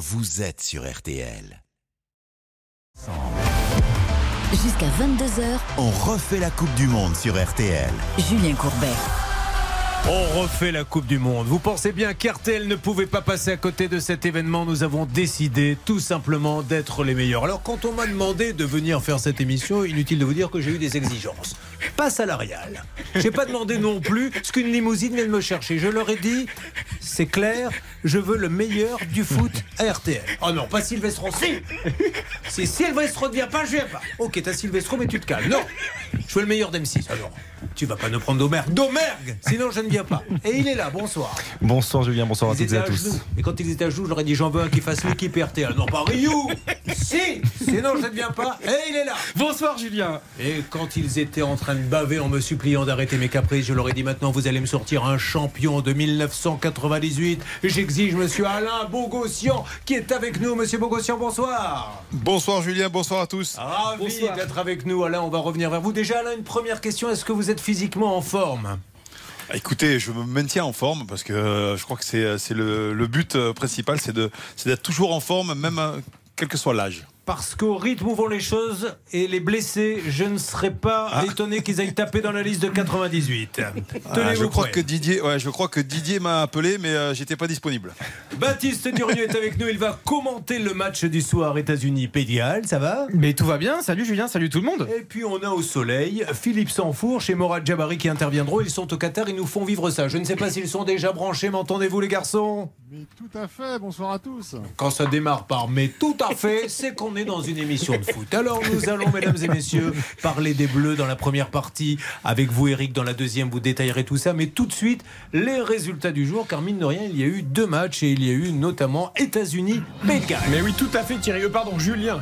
vous êtes sur RTL. Jusqu'à 22h, On refait la Coupe du Monde sur RTL. Julien Courbet. On refait la Coupe du Monde. Vous pensez bien qu'RTL ne pouvait pas passer à côté de cet événement. Nous avons décidé tout simplement d'être les meilleurs. Alors quand on m'a demandé de venir faire cette émission, inutile de vous dire que j'ai eu des exigences. Pas salariales. J'ai pas demandé non plus ce qu'une limousine vient de me chercher. Je leur ai dit, c'est clair, je veux le meilleur du foot à RTL. Oh non, pas Sylvestro. Si Si Sylvestro ne vient pas, je viens pas. Ok, t'as Sylvestro, mais tu te calmes. Non Je veux le meilleur d'M6. Alors, tu vas pas nous prendre d'Omergue. D'Omergue Sinon, je ne viens pas. Et il est là, bonsoir. Bonsoir Julien, bonsoir à Ils toutes et à à tous. genoux. Et quand ils étaient à genoux, je leur ai dit j'en veux un qui fasse l'équipe RTL. Non, pas Ryu Si Sinon, je ne viens pas. Et il est là Bonsoir Julien. Et quand ils étaient en train de baver en me suppliant d'arrêter mes caprices, je leur ai dit maintenant vous allez me sortir un champion de 1998. J'exige monsieur Alain Bogossian qui est avec nous. Monsieur Bogossian, bonsoir. Bonsoir Julien, bonsoir à tous. Ravi d'être avec nous. Alain, on va revenir vers vous. Déjà, Alain, une première question. Est-ce que vous êtes physiquement en forme? Écoutez, je me maintiens en forme parce que euh, je crois que c'est c'est le, le but euh, principal, c'est de c'est d'être toujours en forme, même euh, quel que soit l'âge. Parce qu'au rythme où vont les choses et les blessés, je ne serais pas étonné qu'ils aillent taper dans la liste de 98. Ah, Tenez-vous je crois que Didier, ouais, je crois que Didier m'a appelé, mais euh, j'étais pas disponible. Baptiste Durieux est avec nous. Il va commenter le match du soir États-Unis-Pays de Galles. Ça va? Mais tout va bien, salut Julien, salut tout le monde. Et puis on a au soleil Philippe Sanfourche et Morad Jabari qui interviendront. Ils sont au Qatar, ils nous font vivre ça. Je ne sais pas s'ils sont déjà branchés, m'entendez-vous les garçons? Mais tout à fait, bonsoir à tous. Quand ça démarre par mais tout à fait, c'est qu'on est dans une émission de foot. Alors nous allons, mesdames et messieurs, parler des Bleus dans la première partie. Avec vous, Eric, dans la deuxième, vous détaillerez tout ça. Mais tout de suite, les résultats du jour, car mine de rien, il y a eu deux matchs et il y a eu notamment Galles. Mais oui, tout à fait Thierry, euh, pardon, Julien.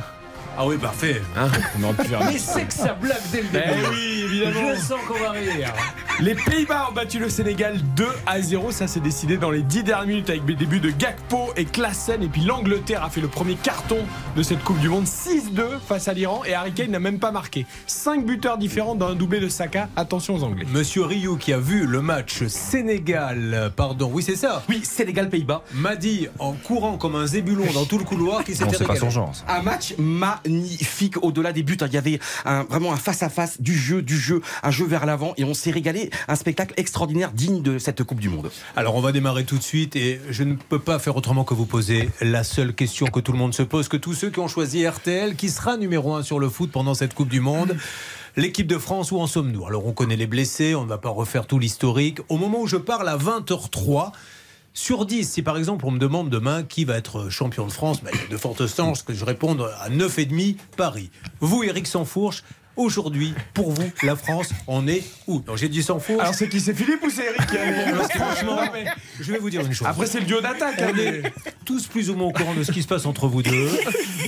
Ah oui, parfait. Hein On aurait pu faire Mais c'est que ça blague dès le Eh début. oui, évidemment. Je sens qu'on va rire. Les Pays-Bas ont battu le Sénégal 2 à 0. Ça s'est décidé dans les 10 dernières minutes avec les débuts de Gakpo et Klassen. Et puis l'Angleterre a fait le premier carton de cette Coupe du Monde 6-2 face à l'Iran. Et Harry Kane n'a même pas marqué. 5 buteurs différents dans un doublé de Saka. Attention aux Anglais. Monsieur Ryu qui a vu le match Sénégal, pardon, oui c'est ça, Oui, Sénégal-Pays-Bas. m'a dit en courant comme un zébulon dans tout le couloir qu'il Non, s'était c'est pas son genre. ça. Un match magnifique au-delà des buts. hein. Il y avait un- vraiment un face-à-face du jeu, du jeu, un jeu vers l'avant et on s'est régalé. Un spectacle extraordinaire digne de cette Coupe du Monde. Alors on va démarrer tout de suite et je ne peux pas faire autrement que vous poser la seule question que tout le monde se pose, que tous ceux qui ont choisi RTL, qui sera numéro un sur le foot pendant cette Coupe du Monde. L'équipe de France, où en sommes-nous? Alors on connaît les blessés, on ne va pas refaire tout l'historique. Au moment où je parle à 20h03, sur 10, si par exemple on me demande demain qui va être champion de France, ben, il y a de fortes chances que je réponde à 9,5 Paris. Vous, Eric Sansfourche, aujourd'hui, pour vous, la France, on est où? Non, j'ai dit Sansfourche. Alors c'est qui? C'est Philippe ou c'est Eric qui a franchement, je vais vous dire une chose. Après c'est le duo d'attaque. hein, On est tous plus ou moins au courant de ce qui se passe entre vous deux.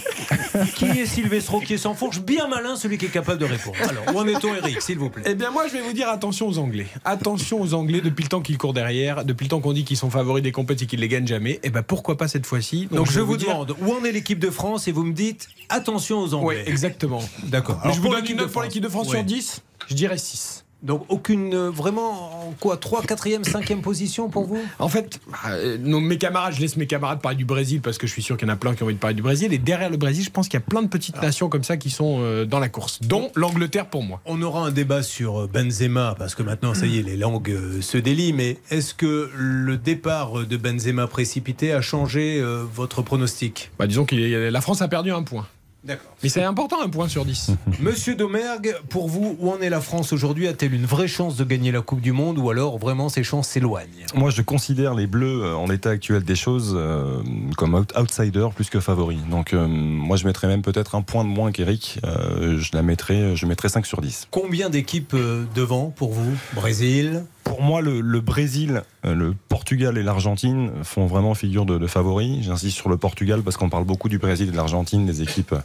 qui est Sylvestro, qui est sans fourche Bien malin, celui qui est capable de répondre. Alors, où en est-on, Eric, s'il vous plaît? Eh bien, moi, je vais vous dire attention aux Anglais. Attention aux Anglais depuis le temps qu'ils courent derrière, depuis le temps qu'on dit qu'ils sont favoris des compétitions et qu'ils les gagnent jamais. Eh ben, pourquoi pas cette fois-ci? Donc, je vous demande où en est l'équipe de France et vous me dites attention aux Oui, Anglais. exactement. D'accord. Mais Alors, je vous donne une note pour l'équipe de France Oui. sur 10, je dirais 6. Donc, aucune, euh, vraiment, en quoi 3, 4e, 5e position pour vous? En fait, euh, nos- mes camarades, je laisse mes camarades parler du Brésil parce que je suis sûr qu'il y en a plein qui ont envie de parler du Brésil. Et derrière le Brésil, je pense qu'il y a plein de petites Ah. nations comme ça qui sont euh, dans la course, dont l'Angleterre pour moi. On aura un débat sur Benzema, parce que maintenant, ça y est, les langues se délient, mais est-ce que le départ de Benzema précipité a changé votre pronostic? Bah, disons que la France a perdu un point. D'accord. Mais c'est important un point sur 10. Monsieur Domergue, pour vous, où en est la France aujourd'hui A-t-elle une vraie chance de gagner la Coupe du Monde ou alors vraiment ces chances s'éloignent? Moi, je considère les Bleus, euh, en l'état actuel des choses, euh, comme out- outsider plus que favori. Donc, euh, moi, je mettrais même peut-être un point de moins qu'Eric. Euh, je la mettrais, je mettrais 5 sur 10. Combien d'équipes devant pour vous? Brésil Pour moi, le, le Brésil, euh, le Portugal et l'Argentine font vraiment figure de, de favoris. J'insiste sur le Portugal parce qu'on parle beaucoup du Brésil et de l'Argentine, des équipes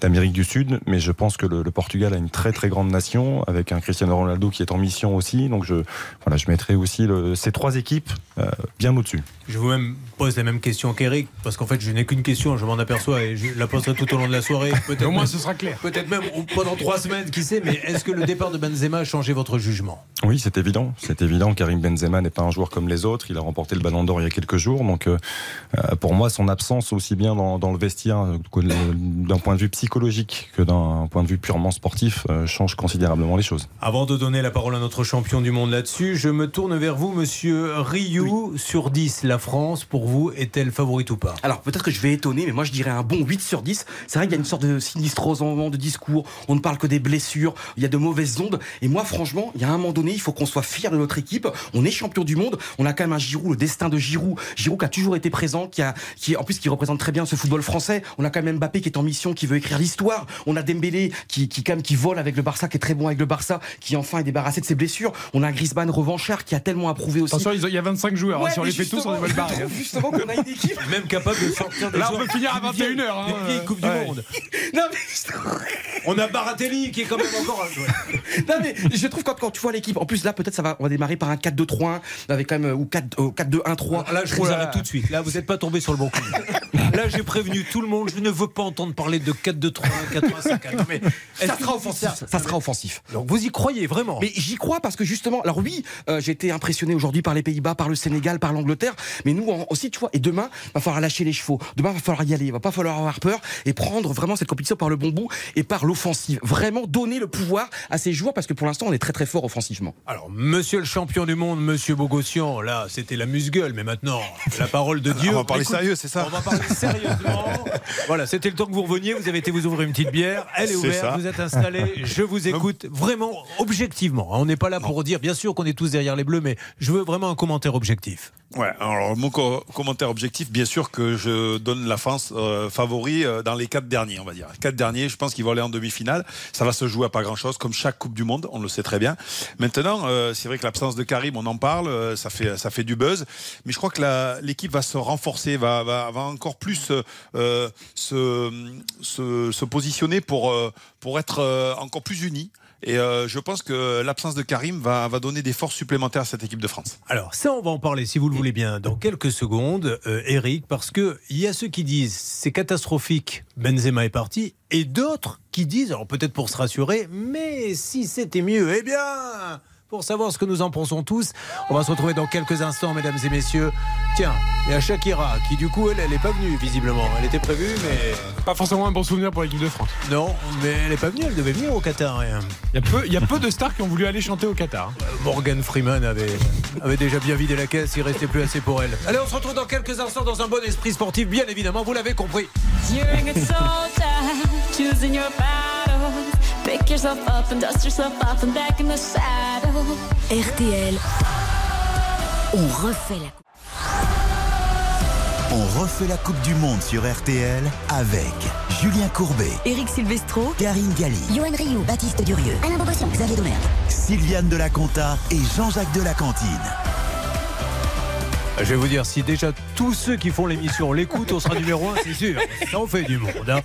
d'Amérique du Sud. Mais je pense que le, le Portugal a une très très grande nation avec un Cristiano Ronaldo qui est en mission aussi. Donc je, voilà, je mettrai aussi le- ces trois équipes euh, bien au-dessus. Je vous même pose la même question qu'Eric, parce qu'en fait, je n'ai qu'une question, je m'en aperçois, et je la poserai tout au long de la soirée. Peut-être Au moins, même- ce sera clair. Peut-être même pendant trois semaines, qui sait, mais est-ce que le départ de Benzema a changé votre jugement? Oui, c'est évident, c'est évident. Évident. Karim Benzema n'est pas un joueur comme les autres. Il a remporté le Ballon d'Or il y a quelques jours. Donc, euh, euh, pour moi, son absence, aussi bien dans, dans le vestiaire, euh, d'un point de vue psychologique que d'un point de vue purement sportif, euh, change considérablement les choses. Avant de donner la parole à notre champion du monde là-dessus, je me tourne vers vous, monsieur Rioux. Sur 10, la France, pour vous, est-elle favorite ou pas? Alors peut-être que je vais étonner, mais moi je dirais un bon 8 sur 10. C'est vrai qu'il y a une sorte de sinistrose en moment de discours, on ne parle que des blessures, il y a de mauvaises ondes. Et moi franchement, il y a un moment donné, il faut qu'on soit fier de notre équipe. On est champion du monde, on a quand même un Giroud, le destin de Giroud. Giroud qui a toujours été présent, qui a, qui en plus qui représente très bien ce football français. On a quand même Mbappé qui est en mission, qui veut écrire l'histoire. On a Dembélé qui, qui quand même qui vole avec le Barça, qui est très bon avec le Barça, qui enfin est débarrassé de ses blessures. On a Griezmann revanchard qui a tellement approuvé aussi. Attention, il y a 25 joueurs. hein. Ouais, si on les fait tous, on est mal barré. Justement qu'on a une équipe. Même capable de sortir des Là, on peut finir à qui viennent 21h, hein. Coupes du Ouais. Monde. Non mais, On a Baratelli qui est quand même encore un joueur. non, mais je trouve quand, quand tu vois l'équipe, en plus là peut-être ça va, on va par un 4-2-3-1 avec quand même euh, ou 4 euh, 4-2-1-3. Là, je vous arrête tout de suite. Là, vous n'êtes pas tombé sur le bon coup. Là, j'ai prévenu tout le monde. Je ne veux pas entendre parler de 4-2-3-1, 4-1-5. Non, mais est-ce Ça sera offensif. Ça sera offensif. Donc, vous y croyez vraiment Mais j'y crois parce que justement, alors oui, euh, j'ai été impressionné aujourd'hui par les Pays-Bas, par le Sénégal, par l'Angleterre, mais nous aussi, tu vois, et demain, va falloir lâcher les chevaux, demain, va falloir y aller, va pas falloir avoir peur et prendre vraiment cette compétition par le bon bout et par l'offensive. Vraiment donner le pouvoir à ces joueurs parce que pour l'instant, on est très très fort offensivement. Alors, monsieur le champion du monde, monsieur Bogossian, là, c'était la musgueule, mais maintenant, la parole de Dieu. On va parler Écoute, sérieux, c'est ça On va parler sérieusement. voilà, c'était le temps que vous reveniez. Vous avez été vous ouvrir une petite bière. Elle est ouverte. ça. Vous êtes installé. Je vous écoute vraiment objectivement. On n'est pas là pour dire, bien sûr qu'on est tous derrière les bleus, mais je veux vraiment un commentaire objectif. Ouais, alors mon co- commentaire objectif, bien sûr que je donne la France euh, favori euh, dans les quatre derniers, on va dire. Quatre derniers, je pense qu'ils vont aller en demi-finale. Ça va se jouer à pas grand-chose, comme chaque Coupe du Monde, on le sait très bien. Maintenant, euh, c'est vrai que l'absence de Karim, on en parle, euh, ça fait ça fait du buzz, mais je crois que l'équipe va se renforcer, va, va, va encore plus euh, euh, se, se, se positionner pour pour être encore plus unie. Et euh, je pense que l'absence de Karim va, donner des forces supplémentaires à cette équipe de France. Alors ça, on va en parler, si vous le voulez bien, dans quelques secondes, euh, Eric, parce que il y a ceux qui disent c'est catastrophique, Benzema est parti, et d'autres qui disent, alors peut-être pour se rassurer, mais si c'était mieux, eh bien, pour savoir ce que nous en pensons tous, on va se retrouver dans quelques instants, mesdames et messieurs. Tiens, il y a Shakira, qui du coup, elle, elle n'est pas venue, visiblement. Elle était prévue, mais Pas forcément un bon souvenir pour l'équipe de France. non, mais elle n'est pas venue, elle devait venir au Qatar. hein. Il y, a peu, il y a peu de stars qui ont voulu aller chanter au Qatar. hein. Morgan Freeman avait, avait déjà bien vidé la caisse, il restait plus assez pour elle. Allez, on se retrouve dans quelques instants dans un bon esprit sportif, bien évidemment, vous l'avez compris. Pick yourself up and dust yourself off and back in the saddle. RTL, on refait la On refait la Coupe du Monde sur RTL avec Julien Courbet, Eric Silvestro, Karine Galli, Johan Rioux, Baptiste Durieux, Alain Bobossian, Xavier Domergue. Sylviane de la Conta et Jean-Jacques de la Cantine. Je vais vous dire, si déjà tous ceux qui font l'émission l'écoutent, on sera numéro un, c'est sûr. Ça en fait du monde. hein.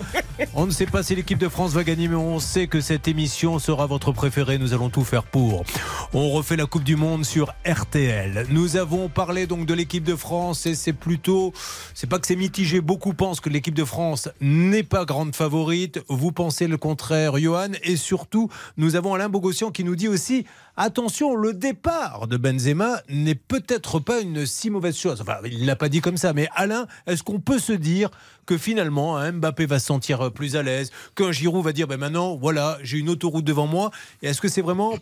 On ne sait pas si l'équipe de France va gagner, mais on sait que cette émission sera votre préférée. Nous allons tout faire pour. On refait la Coupe du Monde sur RTL. Nous avons parlé donc de l'équipe de France et c'est plutôt, c'est pas que c'est mitigé. Beaucoup pensent que l'équipe de France n'est pas grande favorite. Vous pensez le contraire, Johan. Et surtout, nous avons Alain Bogossian qui nous dit aussi attention, le départ de Benzema n'est peut-être pas une si mauvaise chose. Enfin, il l'a pas dit comme ça, mais Alain, est-ce qu'on peut se dire que finalement, un Mbappé va se sentir plus à l'aise, qu'un Giroud va dire, ben maintenant, voilà, j'ai une autoroute devant moi. Et est-ce que c'est vraiment,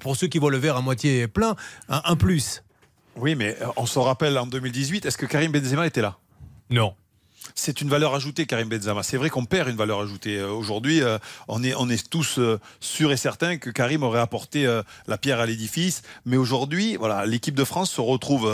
pour ceux qui voient le verre à moitié plein, un, un plus? Oui, mais euh, on se rappelle en 2018, est-ce que Karim Benzema était là? Non. C'est une valeur ajoutée, Karim Benzema. C'est vrai qu'on perd une valeur ajoutée. Euh, Aujourd'hui, euh, on, est, on est tous euh, sûrs et certains que Karim aurait apporté la pierre à l'édifice. Mais aujourd'hui, voilà, l'équipe de France se retrouve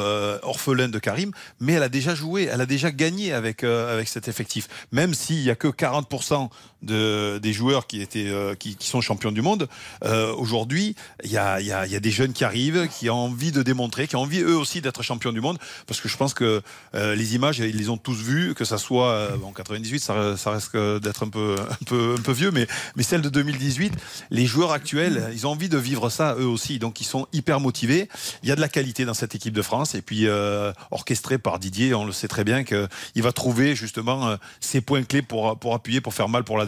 orphelin de Karim, mais elle a déjà joué, elle a déjà gagné avec, avec cet effectif. Même s'il n'y a que 40% de, des joueurs qui, étaient, euh, qui, qui sont champions du monde, euh, aujourd'hui, il y a, y, a, y a des jeunes qui arrivent, qui ont envie de démontrer, qui ont envie eux aussi d'être champions du monde. Parce que je pense que euh, les images, ils les ont tous vues, que ça soit en 98, ça, ça risque d'être un peu, un, peu, un peu vieux, mais, mais celle de 2018, les joueurs actuels, ils ont envie de vivre ça eux aussi. Donc ils sont hyper motivés. Il y a de la qualité dans cette équipe de France. Et puis, euh, orchestré par Didier, on le sait très bien qu'il va trouver justement ses points clés pour, pour appuyer, pour faire mal pour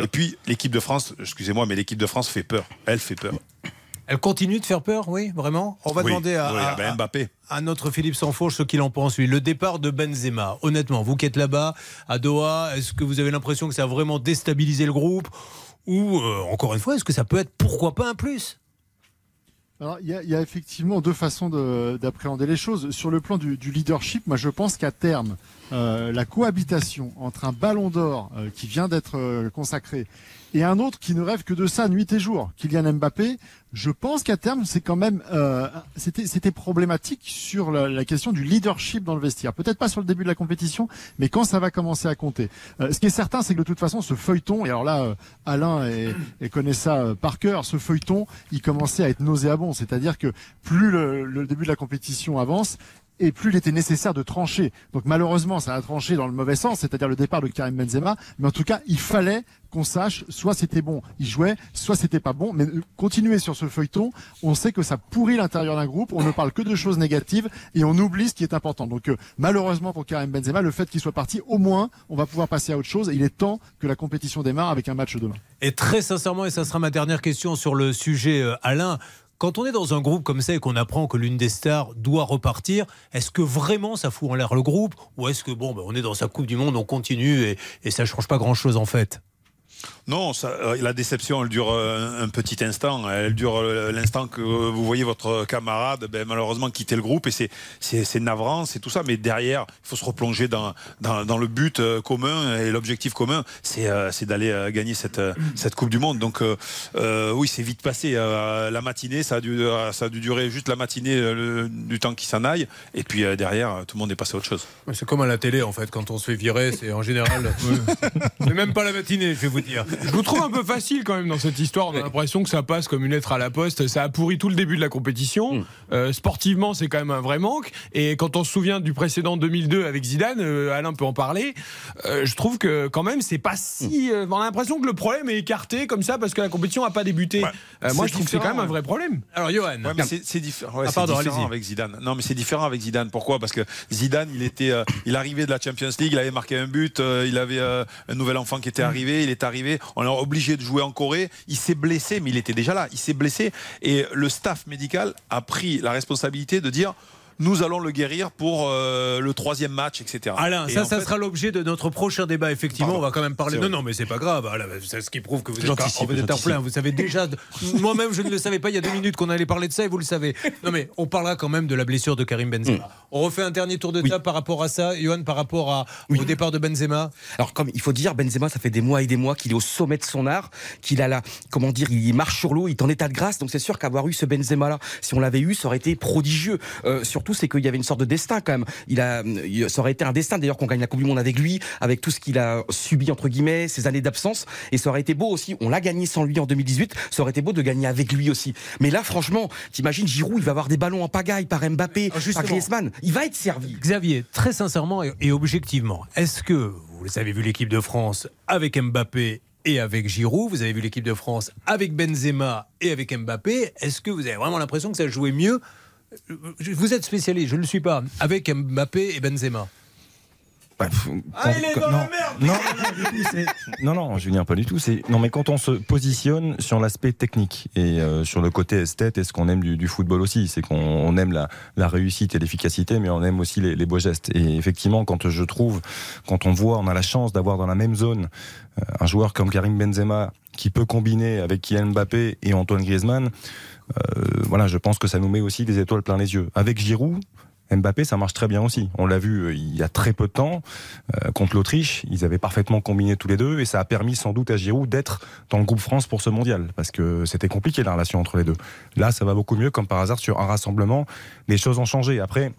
Et puis, l'équipe de France, excusez-moi, mais l'équipe de France fait peur. Elle fait peur. Elle continue de faire peur, oui, vraiment On va Oui, demander à, oui, à- ben, Mbappé. à notre Philippe Sanfourche ce qu'il en pense, lui. Le départ de Benzema, honnêtement, vous qui êtes là-bas, à Doha, est-ce que vous avez l'impression que ça a vraiment déstabilisé le groupe Ou, euh, encore une fois, est-ce que ça peut être, pourquoi pas, un plus Alors, il y, a- il y a effectivement deux façons de- d'appréhender les choses. Sur le plan du, du leadership, moi je pense qu'à terme, euh, la cohabitation entre un ballon d'or euh, qui vient d'être euh, consacré et un autre qui ne rêve que de ça nuit et jour, Kylian Mbappé, je pense qu'à terme, c'est quand même euh, c'était c'était problématique sur la, la question du leadership dans le vestiaire. Peut-être pas sur le début de la compétition, mais quand ça va commencer à compter. Euh, ce qui est certain, c'est que de toute façon, ce feuilleton, et alors là, Alain et connaît ça par cœur, ce feuilleton, il commençait à être nauséabond. C'est-à-dire que plus le, le début de la compétition avance, et plus il était nécessaire de trancher. Donc malheureusement, ça a tranché dans le mauvais sens, c'est-à-dire le départ de Karim Benzema. Mais en tout cas, il fallait qu'on sache soit c'était bon, il jouait, soit c'était pas bon. Mais euh, continuer sur ce feuilleton, on sait que ça pourrit l'intérieur d'un groupe. On ne parle que de choses négatives et on oublie ce qui est important. Donc euh, malheureusement pour Karim Benzema, le fait qu'il soit parti, au moins, on va pouvoir passer à autre chose. Il est temps que la compétition démarre avec un match demain. Et très sincèrement, et ça sera ma dernière question sur le sujet, euh, Alain, quand on est dans un groupe comme ça et qu'on apprend que l'une des stars doit repartir, est-ce que vraiment ça fout en l'air le groupe? Ou est-ce que, bon, ben, on est dans sa Coupe du Monde, on continue et, et ça ne change pas grand-chose en fait? Non, ça, euh, la déception, elle dure euh, un petit instant. Elle dure euh, l'instant que vous voyez votre camarade, ben, malheureusement, quitter le groupe. Et c'est, navrant, c'est tout ça. Mais derrière, il faut se replonger dans, dans, dans le but commun et l'objectif commun, c'est, d'aller gagner cette, cette Coupe du Monde. Donc, euh, oui, c'est vite passé. La matinée, ça a, dû, ça a dû durer juste la matinée, le- du temps qui s'en aille. Et puis derrière, tout le monde est passé à autre chose. C'est comme à la télé en fait, quand on se fait virer, c'est en général. c'est même pas la matinée, je vais vous dire. Je vous trouve un peu facile quand même dans cette histoire. On a l'impression que ça passe comme une lettre à la poste. Ça a pourri tout le début de la compétition. Euh, sportivement, c'est quand même un vrai manque. Et quand on se souvient du précédent 2002 avec Zidane, euh, Alain peut en parler. euh, je trouve que quand même, c'est pas si. euh, on a l'impression que le problème est écarté comme ça parce que la compétition n'a pas débuté. Ouais. Euh, moi, je trouve que c'est quand même un vrai problème. Alors, Johan, Ouais, c'est, c'est diffé- ouais, Ah, différent avec Zidane. Non, mais c'est différent avec Zidane. Pourquoi? Parce que Zidane, il était, euh, il arrivait de la Champions League, il avait marqué un but, euh, il avait euh, un nouvel enfant qui était arrivé, il est arrivé, on l'a obligé de jouer en Corée. Il s'est blessé, mais il était déjà là. Il s'est blessé et le staff médical a pris la responsabilité de dire. Nous allons le guérir pour euh, le troisième match, etc. Alain, Et ça, en ça fait- sera l'objet de notre prochain débat. Effectivement, Pardon. on va quand même parler. Non, non, mais c'est pas grave. Alain, c'est ce qui prouve que vous êtes, J'anticipe, vous êtes en plein. Vous savez déjà. Moi-même, je ne le savais pas il y a deux minutes qu'on allait parler de ça et vous le savez. Non, mais on parlera quand même de la blessure de Karim Benzema. On refait un dernier tour de table par rapport à ça, Johan, par rapport à, au départ de Benzema. Alors comme il faut dire, Benzema, ça fait des mois et des mois qu'il est au sommet de son art, qu'il a la, comment dire, il marche sur l'eau, il est en état de grâce. Donc c'est sûr qu'avoir eu ce Benzema là, si on l'avait eu, ça aurait été prodigieux. Euh, surtout c'est qu'il y avait une sorte de destin quand même. Il a, il- ça aurait été un destin d'ailleurs qu'on gagne la Coupe du Monde avec lui, avec tout ce qu'il a subi entre guillemets, ces années d'absence. Et ça aurait été beau aussi. On l'a gagné sans lui en 2018. Ça aurait été beau de gagner avec lui aussi. Mais là, franchement, t'imagines Giroud, il va avoir des ballons en pagaille par Mbappé, Ah, par. Griezmann. Il va être servi. Xavier, très sincèrement et, et objectivement, est-ce que vous avez vu l'équipe de France avec Mbappé et avec Giroud, vous avez vu l'équipe de France avec Benzema et avec Mbappé, est-ce que vous avez vraiment l'impression que ça jouait mieux Vous êtes spécialiste, je ne le suis pas, avec Mbappé et Benzema. Bah, Ah, il est quand- dans non, la merde non, non, non, Julien, pas du tout. C'est non, mais quand on se positionne sur l'aspect technique et euh, sur le côté esthète et ce qu'on aime du, du football aussi, c'est qu'on on aime la, la réussite et l'efficacité, mais on aime aussi les, les beaux gestes. Et effectivement, quand je trouve, quand on voit, on a la chance d'avoir dans la même zone euh, un joueur comme Karim Benzema qui peut combiner avec Kylian Mbappé et Antoine Griezmann. Euh, voilà, je pense que ça nous met aussi des étoiles plein les yeux. Avec Giroud. Mbappé, ça marche très bien aussi. On l'a vu euh, il y a très peu de temps euh, contre l'Autriche. Ils avaient parfaitement combiné tous les deux et ça a permis sans doute à Giroud d'être dans le groupe France pour ce mondial parce que c'était compliqué la relation entre les deux. Là, ça va beaucoup mieux. Comme par hasard, sur un rassemblement, les choses ont changé. Après,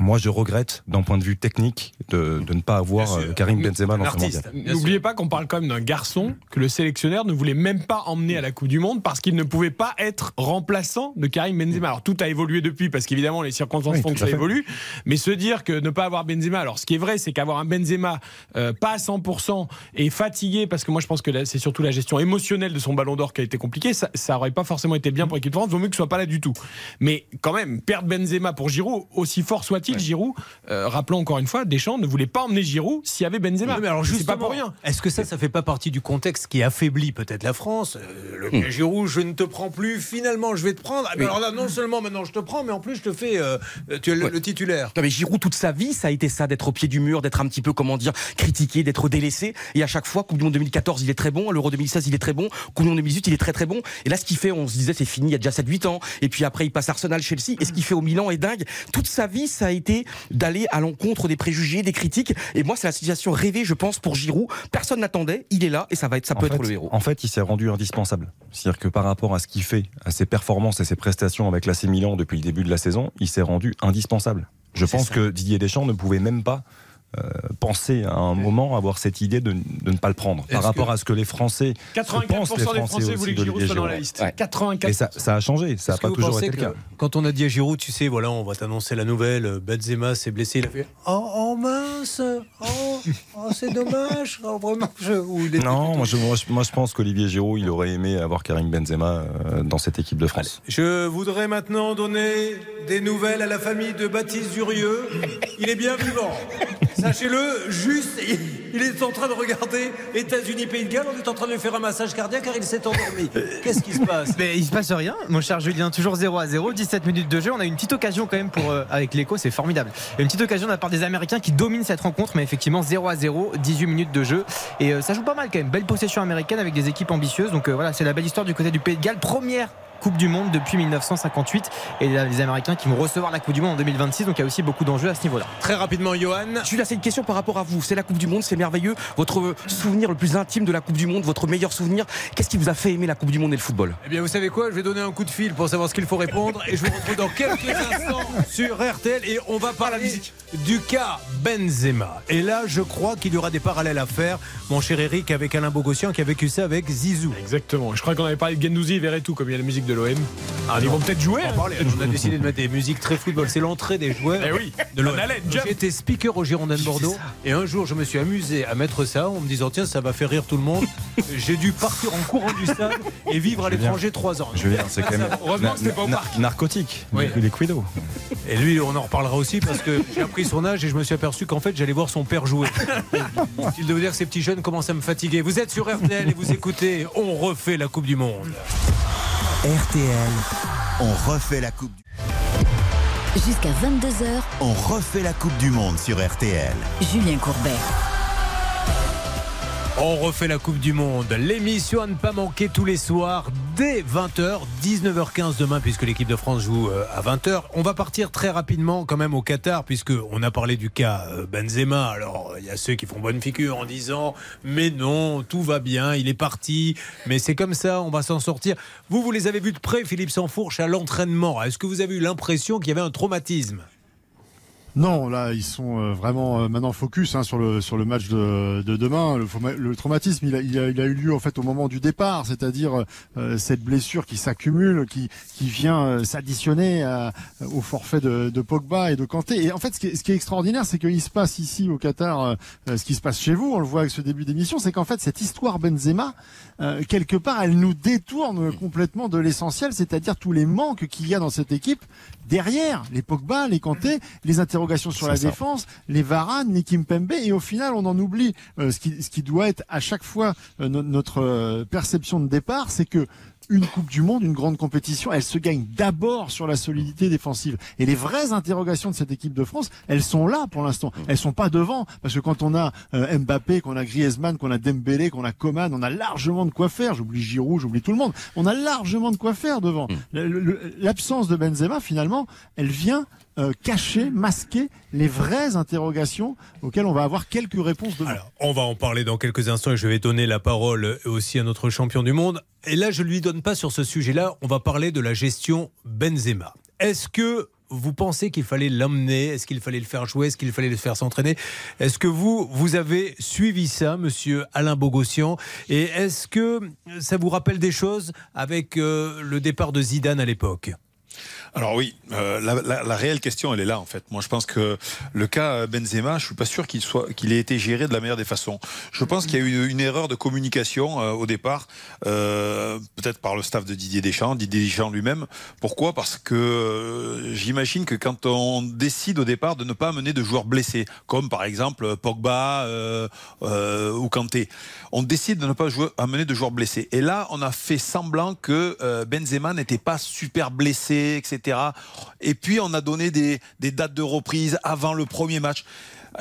moi, je regrette d'un point de vue technique de, de ne pas avoir euh, Karim Benzema dans ce mondial. N'oubliez pas qu'on parle quand même d'un garçon que le sélectionneur ne voulait même pas emmener à la Coupe du Monde parce qu'il ne pouvait pas être remplaçant de Karim Benzema. Alors tout a évolué depuis parce qu'évidemment les circonstances Oui, font que ça fait. évolue. Mais se dire que ne pas avoir Benzema, alors ce qui est vrai, c'est qu'avoir un Benzema euh, pas à 100% et fatigué, parce que moi je pense que c'est surtout la gestion émotionnelle de son ballon d'or qui a été compliquée, ça, ça aurait pas forcément été bien pour l'équipe de France. Vaut mieux que ce soit pas là du tout. Mais quand même, perdre Benzema pour Giroud, aussi fort soit soit-il, Giroud, euh, rappelons encore une fois, Deschamps ne voulait pas emmener Giroud s'il y avait Benzema. Mais alors c'est pas justement, pour rien. Est-ce que ça, ça fait pas partie du contexte qui affaiblit peut-être la France Euh, Le Hmm. Giroud, je ne te prends plus, finalement je vais te prendre. Ah, mais Alors là, non seulement maintenant je te prends, mais en plus je te fais. euh, tu es le, Ouais. le titulaire. Non mais Giroud toute sa vie ça a été ça d'être au pied du mur d'être un petit peu comment dire critiqué d'être délaissé et à chaque fois Coupe du Monde 2014 il est très bon l'Euro 2016 il est très bon Coupe du Monde 2018 il est très très bon et là ce qu'il fait on se disait c'est fini il y a déjà 7-8 ans et puis après il passe Arsenal Chelsea et ce qu'il fait au Milan est dingue toute sa vie ça a été d'aller à l'encontre des préjugés des critiques et moi c'est la situation rêvée je pense pour Giroud personne n'attendait il est là et ça va être ça En peut fait, être le héros En fait, il s'est rendu indispensable. C'est-à-dire que par rapport à ce qu'il fait, à ses performances et ses prestations avec l'AC Milan depuis le début de la saison, il s'est rendu indispensable. Je pense ça. que Didier Deschamps ne pouvait même pas euh, penser à un moment avoir cette idée de, de ne pas le prendre. Par rapport à ce que les Français 84% pensent, les des Français voulaient que Giroud soit dans la liste. Ouais. 84. Et ça, ça a changé, ça n'a pas toujours été le cas. Quand on a dit à Giroud, tu sais, voilà, on va t'annoncer la nouvelle, Benzema s'est blessé, il a fait Oh, oh, mince, oh, oh, c'est dommage, oh, vraiment. Je... ou il était Non, plutôt- moi je, moi, je- moi, je pense qu'Olivier Giroud, il aurait aimé avoir Karim Benzema euh, dans cette équipe de France. Je voudrais maintenant donner des nouvelles à la famille de Baptiste Durieux. Il est bien vivant. Sachez-le, juste, il- est en train de regarder États-Unis, Pays de Galles. On est en train de lui faire un massage cardiaque car il s'est endormi. Qu'est-ce qui se passe? Mais il se passe rien, mon cher Julien, toujours 0 à 0, 17 minutes de jeu. On a une petite occasion quand même pour euh, avec l'écho, c'est formidable. Une petite occasion de la part des Américains qui dominent cette rencontre, mais effectivement 0 à 0, 18 minutes de jeu. Et euh, ça joue pas mal quand même. Belle possession américaine avec des équipes ambitieuses. Donc euh, voilà, c'est la belle histoire du côté du Pays de Galles. Première Coupe du Monde depuis 1958 et là, les Américains qui vont recevoir la Coupe du Monde en 2026 donc il y a aussi beaucoup d'enjeux à ce niveau-là. Très rapidement, Johan. Julia, c'est une question par rapport à vous. C'est la Coupe du Monde, c'est merveilleux. Votre souvenir le plus intime de la Coupe du Monde, votre meilleur souvenir, qu'est-ce qui vous a fait aimer la Coupe du Monde et le football? Eh bien, vous savez quoi? Je vais donner un coup de fil pour savoir ce qu'il faut répondre et je vous retrouve dans quelques instants sur RTL et on va parler du cas Benzema. Et là, je crois qu'il y aura des parallèles à faire, mon cher Eric, avec Alain Bogossian qui a vécu ça avec Zizou. Exactement. Je crois qu'on avait parlé de Gendouzi Verretou, comme il y a la musique de l'OM. Ah, Ils non. vont peut-être jouer. On hein. parler. On a décidé de mettre des musiques très football. C'est l'entrée des joueurs Eh oui. de l'OM. Été speaker au Girondin de Bordeaux et un jour je me suis amusé à mettre ça en me disant tiens ça va faire rire tout le monde. J'ai dû partir en courant du stade et vivre à l'étranger trois ans. Je veux dire, c'est quand même Heureusement que c'était pas au parc. narcotique, Oui. les Quido. Et lui, on en reparlera aussi parce que j'ai appris son âge et je me suis aperçu qu'en fait, j'allais voir son père jouer. Il de vous dire que ces petits jeunes commencent à me fatiguer. Vous êtes sur RTL et vous écoutez On refait la Coupe du Monde. RTL, on refait la Coupe du... Jusqu'à 22h, On refait la Coupe du Monde sur RTL. Julien Courbet. On refait la Coupe du Monde. L'émission à ne pas manquer tous les soirs dès 20h, 19h15 demain, puisque l'équipe de France joue euh, à 20h. On va partir très rapidement quand même au Qatar, puisque on a parlé du cas euh, Benzema. Alors, il y a ceux qui font bonne figure en disant Mais non, tout va bien, il est parti, mais c'est comme ça, on va s'en sortir. Vous, vous les avez vus de près, Philippe Sansfourche, à l'entraînement. Est-ce que vous avez eu l'impression qu'il y avait un traumatisme? Non, là, ils sont euh, vraiment euh, maintenant focus hein, sur le sur le match de, de demain. Le, le traumatisme, il a, il, a, il a eu lieu en fait au moment du départ, c'est-à-dire euh, cette blessure qui s'accumule, qui qui vient euh, s'additionner au forfait de, de Pogba et de Kanté. Et en fait, ce qui est, ce qui est extraordinaire, c'est qu'il se passe ici au Qatar, euh, ce qui se passe chez vous, on le voit avec ce début d'émission, c'est qu'en fait cette histoire Benzema, euh, quelque part, elle nous détourne complètement de l'essentiel, c'est-à-dire tous les manques qu'il y a dans cette équipe derrière les Pogba, les Kanté, les interrogations sur la ça. défense, les Varane, les Kimpembe, et au final, on en oublie euh, ce, qui, ce qui doit être à chaque fois euh, no- notre euh, perception de départ, c'est que une Coupe du Monde, une grande compétition, elle se gagne d'abord sur la solidité défensive. Et les vraies interrogations de cette équipe de France, elles sont là pour l'instant. Elles sont pas devant, parce que quand on a euh, Mbappé, qu'on a Griezmann, qu'on a Dembélé, qu'on a Coman, on a largement de quoi faire. J'oublie Giroud, j'oublie tout le monde. On a largement de quoi faire devant. Le- L'absence de Benzema, finalement, elle vient euh, cacher, masquer les vraies interrogations auxquelles on va avoir quelques réponses demain. On va en parler dans quelques instants et je vais donner la parole aussi à notre champion du monde. Et là, je ne lui donne pas sur ce sujet-là. On va parler de la gestion Benzema. Est-ce que vous pensez qu'il fallait l'emmener? Est-ce qu'il fallait le faire jouer? Est-ce qu'il fallait le faire s'entraîner? Est-ce que vous, vous avez suivi ça, monsieur Alain Bogossian? Et est-ce que ça vous rappelle des choses avec euh, le départ de Zidane à l'époque? Alors oui, euh, la, la- réelle question, elle est là en fait. Moi, je pense que le cas Benzema, je suis pas sûr qu'il soit, qu'il ait été géré de la meilleure des façons. Je pense qu'il y a eu une erreur de communication euh, au départ, euh, peut-être par le staff de Didier Deschamps, Didier Deschamps lui-même. Pourquoi? Parce que euh, j'imagine que quand on décide au départ de ne pas amener de joueurs blessés, comme par exemple Pogba euh, euh, ou Kanté, on décide de ne pas jouer, amener de joueurs blessés. Et là, on a fait semblant que euh, Benzema n'était pas super blessé, etc. Et puis, on a donné des, dates de reprise avant le premier match.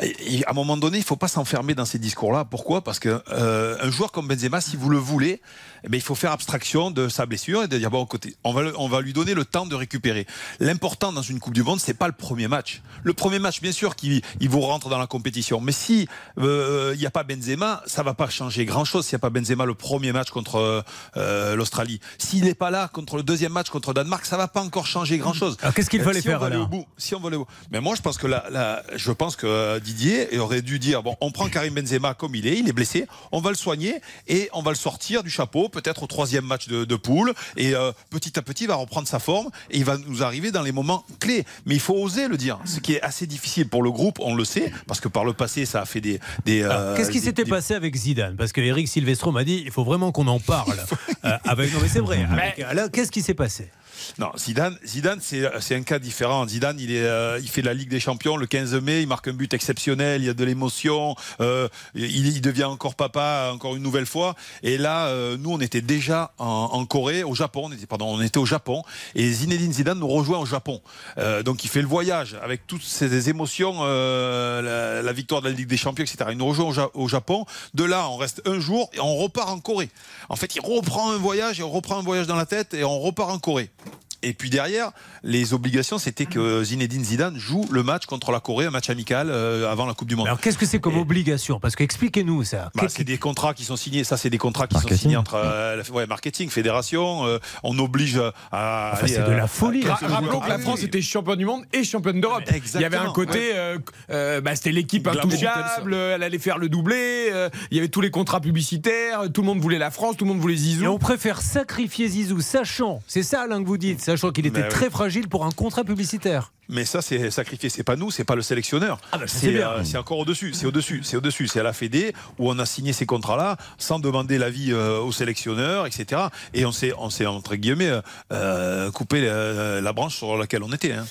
Et à un moment donné, il ne faut pas s'enfermer dans ces discours-là. Pourquoi? Parce que euh, un joueur comme Benzema, si vous le voulez, eh bien, il faut faire abstraction de sa blessure et de dire bon, côté, on va, le- on va lui donner le temps de récupérer. L'important dans une Coupe du Monde, c'est pas le premier match. Le premier match, bien sûr, qu'il il vous rentre dans la compétition. Mais si euh, il n'y a pas Benzema, ça va pas changer grand-chose. S'il n'y a pas Benzema le premier match contre euh, l'Australie, s'il n'est pas là contre le deuxième match contre Danemark, ça va pas encore changer grand-chose. Alors, qu'est-ce qu'il Euh, fallait si on faire, va aller Alain au bout, si on va aller au bout. Mais moi, je pense que là, là, je pense que Didier aurait dû dire bon, on prend Karim Benzema comme il est, il est blessé, on va le soigner et on va le sortir du chapeau, peut-être au troisième match de, de poule, et euh, petit à petit, il va reprendre sa forme et il va nous arriver dans les moments clés. Mais il faut oser le dire, ce qui est assez difficile pour le groupe, on le sait, parce que par le passé, ça a fait des. des euh, Qu'est-ce qui s'était des- passé avec Zidane? Parce que Eric Silvestro m'a dit il faut vraiment qu'on en parle. Euh, avec, non, mais c'est vrai. avec- alors, Qu'est-ce qui s'est passé? Non, Zidane, Zidane c'est c'est un cas différent. Zidane, il, est, il fait la Ligue des Champions le 15 mai, il marque un but il y a de l'émotion, euh, il, devient encore papa encore une nouvelle fois. Et là, euh, nous, on était déjà en, Corée, au Japon, on était, pardon, on était au Japon, et Zinedine Zidane nous rejoint au Japon. Euh, donc il fait le voyage avec toutes ces émotions, la, victoire de la Ligue des Champions, etc. Il nous rejoint au, au Japon. De là, on reste un jour et on repart en Corée. En fait, il reprend un voyage et on reprend un voyage dans la tête et on repart en Corée. Et puis derrière, les obligations, c'était que Zinedine Zidane joue le match contre la Corée, un match amical euh, avant la Coupe du Monde. Alors qu'est-ce que c'est comme obligation? Parce que expliquez-nous ça. Bah, c'est des contrats qui sont signés. Ça, c'est des contrats qui sont signés entre euh, ouais, marketing, fédération. euh, on oblige à. Enfin, c'est de la folie. Ce Rappelons que la Ah France oui. était championne du monde et championne d'Europe. Il y avait un côté, bah, c'était l'équipe intouchable, elle allait faire le doublé, euh, il y avait tous les contrats publicitaires, tout le monde voulait la France, tout le monde voulait Et Zizou. on préfère sacrifier Zizou, sachant, c'est ça Alain que vous dites, sachant qu'il était oui. très fragile pour un contrat publicitaire. Mais ça, c'est sacrifié. C'est pas nous, c'est pas le sélectionneur. Ah bah, c'est bien. euh, c'est encore au-dessus. C'est au-dessus. C'est au-dessus. C'est à la Fédé où on a signé ces contrats-là sans demander l'avis euh, au sélectionneur, etc. Et on s'est, on s'est entre guillemets euh, euh, coupé la, la branche sur laquelle on était. hein.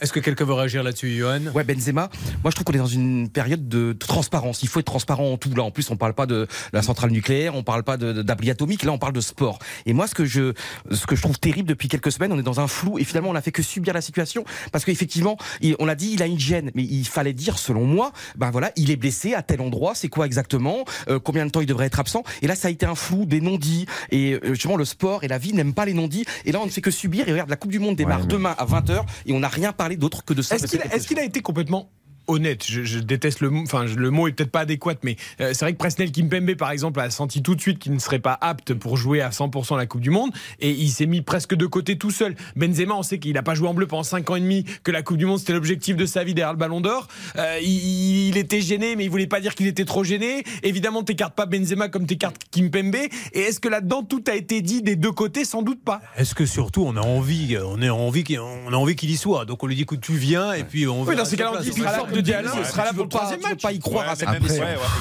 Est-ce que quelqu'un veut réagir là-dessus, Johan? Ouais, Benzema. Moi, je trouve qu'on est dans une période de transparence. Il faut être transparent en tout. Là, en plus, on parle pas de la centrale nucléaire, on parle pas d'abri atomique. Là, on parle de sport. Et moi, ce que je, ce que je trouve terrible depuis quelques semaines, on est dans un flou et finalement, on a fait que subir la situation parce qu'effectivement, il- on l'a dit, il a une gêne, mais il fallait dire, selon moi, ben voilà, il est blessé à tel endroit. C'est quoi exactement Euh, Combien de temps il devrait être absent Et là, ça a été un flou, des non-dits. Et euh, justement, le sport et la vie n'aiment pas les non-dits. Et là, on ne fait que subir. Et regarde, la Coupe du Monde démarre Ouais, mais- demain à 20h et on n'a rien parlé d'autre que de ça. Est-ce qu'il a, est-ce qu'il a été complètement honnête je, je déteste le mot, enfin le mot est peut-être pas adéquat, mais euh, c'est vrai que Presnel Kimpembe par exemple a senti tout de suite qu'il ne serait pas apte pour jouer à 100% la Coupe du Monde et il s'est mis presque de côté tout seul. Benzema, on sait qu'il n'a pas joué en bleu pendant 5 ans et demi, que la Coupe du Monde c'était l'objectif de sa vie derrière le Ballon d'Or. Euh, il, il était gêné, mais il voulait pas dire qu'il était trop gêné. Évidemment, t'écartes pas Benzema comme t'écartes Kimpembe. Et est-ce que là-dedans tout a été dit des deux côtés? Sans doute pas. Est-ce que surtout on a envie, on a envie, qu'il- on a envie qu'il y soit? Donc on lui dit que tu viens et puis on. Oui, dans ces cas-là, on dit de Ouais, ce sera là pour le pas, troisième tu veux match. pas y croire à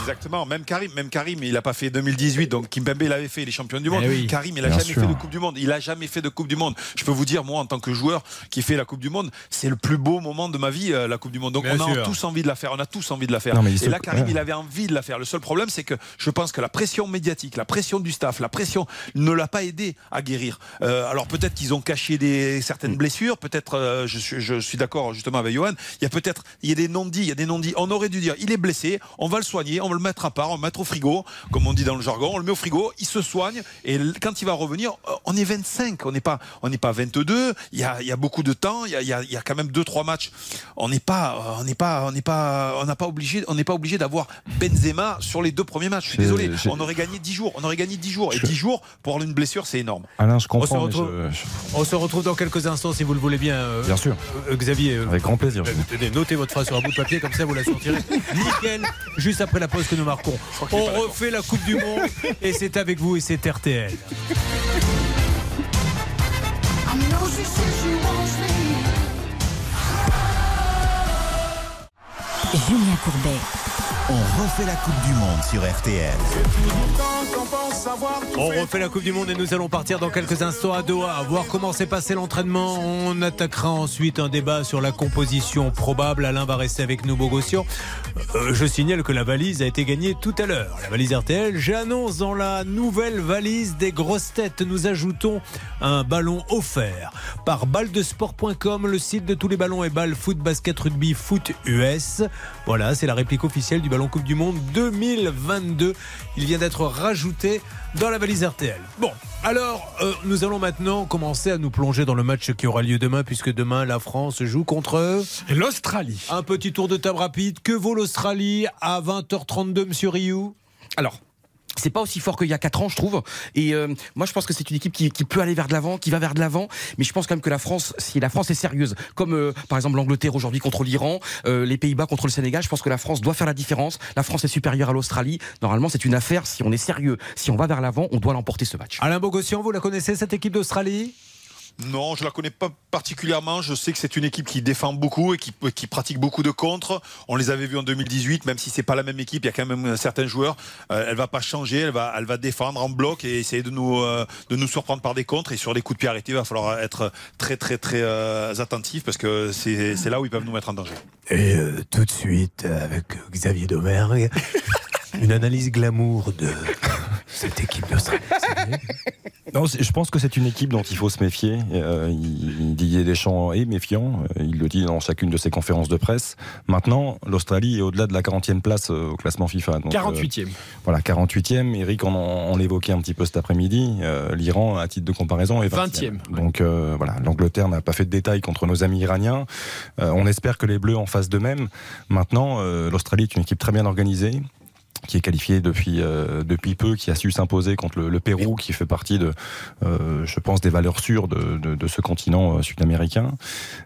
exactement. Même Karim, même Karim, il a pas fait 2018, donc Kimpembe l'avait fait, les champions du monde. Eh. Karim, il a Bien jamais fait de Coupe du Monde. Il a jamais fait de Coupe du Monde. Je peux vous dire, moi, en tant que joueur qui fait la Coupe du Monde, c'est le plus beau moment de ma vie, euh, la Coupe du Monde. Donc on a tous envie de la faire. On a tous envie de la faire. Il Et là, Karim, il avait envie de la faire. Le seul problème, c'est que je pense que la pression médiatique, la pression du staff, la pression ne l'a pas aidé à guérir. Euh, alors peut-être qu'ils ont caché des certaines blessures. Peut-être, euh, je suis, je suis d'accord justement avec Johan. Il y a peut-être, il y a des non-dits, il y a des non-dits. On aurait dû dire, il est blessé, on va le soigner, on va le mettre à part, on va le mettre au frigo, comme on dit dans le jargon. On le met au frigo, il se soigne et quand il va revenir, euh, on est 25, on n'est pas, on n'est pas 22. Il y a, il y a beaucoup de temps, il y a, il y a- quand même deux trois matchs. On n'est pas, euh, on n'est pas, on n'est pas, on n'a pas obligé, on n'est pas obligé d'avoir Benzema sur les deux premiers matchs. Je suis désolé, on aurait gagné 10 jours, on aurait gagné 10 jours et Je- 10 jours pour avoir une blessure, c'est énorme. Alain, je comprends. On se retrouve- je- On se retrouve dans quelques instants si vous le voulez bien. euh, Bien sûr, euh, Xavier. avec grand plaisir. Euh, notez votre phrase sur un bout de papier, comme ça vous la sortirez nickel, juste après la pause que nous marquons. On refait la Coupe du Monde et c'est avec vous et c'est RTL. Julien Courbet. On refait la Coupe du Monde sur RTL. On refait la Coupe du Monde et nous allons partir dans quelques instants à Doha, voir comment s'est passé l'entraînement. On attaquera ensuite un débat sur la composition probable. Alain va rester avec nous, Bogossian. Euh, je signale que la valise a été gagnée tout à l'heure. La valise RTL, j'annonce dans la nouvelle valise des grosses têtes, nous ajoutons un ballon offert par ballesport.com, le site de tous les ballons et balles foot, basket, rugby, foot US. Voilà, c'est la réplique officielle du ballon Coupe du Monde 2022. Il vient d'être rajouté dans la valise RTL. Bon, alors euh, nous allons maintenant commencer à nous plonger dans le match qui aura lieu demain, puisque demain la France joue contre l'Australie. Un petit tour de table rapide. Que vaut l'Australie à 20h32, Monsieur Rioux? Alors, c'est pas aussi fort qu'il y a 4 ans, je trouve. Et euh, moi, je pense que c'est une équipe qui, peut aller vers de l'avant, qui va vers de l'avant. Mais je pense quand même que la France, si la France est sérieuse, comme euh, par exemple l'Angleterre aujourd'hui contre l'Iran, euh, les Pays-Bas contre le Sénégal, je pense que la France doit faire la différence. La France est supérieure à l'Australie. Normalement, c'est une affaire. Si on est sérieux, si on va vers l'avant, on doit l'emporter ce match. Alain Bogossian, vous la connaissez cette équipe d'Australie? Non, je la connais pas particulièrement. Je sais que c'est une équipe qui défend beaucoup et qui, qui pratique beaucoup de contre. On les avait vus en 2018, même si c'est pas la même équipe, il y a quand même certains joueurs. Euh, elle va pas changer, elle va, elle va défendre en bloc et essayer de nous, euh, de nous surprendre par des contres. Et sur les coups de pied arrêtés, il va falloir être très, très, très euh, attentif parce que c'est c'est là où ils peuvent nous mettre en danger. Et euh, tout de suite, avec Xavier Domergue, une analyse glamour de cette équipe d'Australie. Non, je pense que c'est une équipe dont il faut se méfier. Euh, Didier Deschamps est méfiant. Euh, Il le dit dans chacune de ses conférences de presse. Maintenant, l'Australie est au-delà de la 40e place euh, au classement FIFA. Donc, euh, 48e. voilà, 48e. Eric, on, en- on l'évoquait un petit peu cet après-midi. Euh, L'Iran, à titre de comparaison, est 20e. 20e. Donc euh, voilà, l'Angleterre n'a pas fait de détails contre nos amis iraniens. Euh, on espère que les Bleus en fassent de même. Maintenant, euh, l'Australie est une équipe très bien organisée qui est qualifiée depuis euh, depuis peu, qui a su s'imposer contre le, le Pérou, qui fait partie de, euh, je pense, des valeurs sûres de, de, de ce continent euh, sud-américain.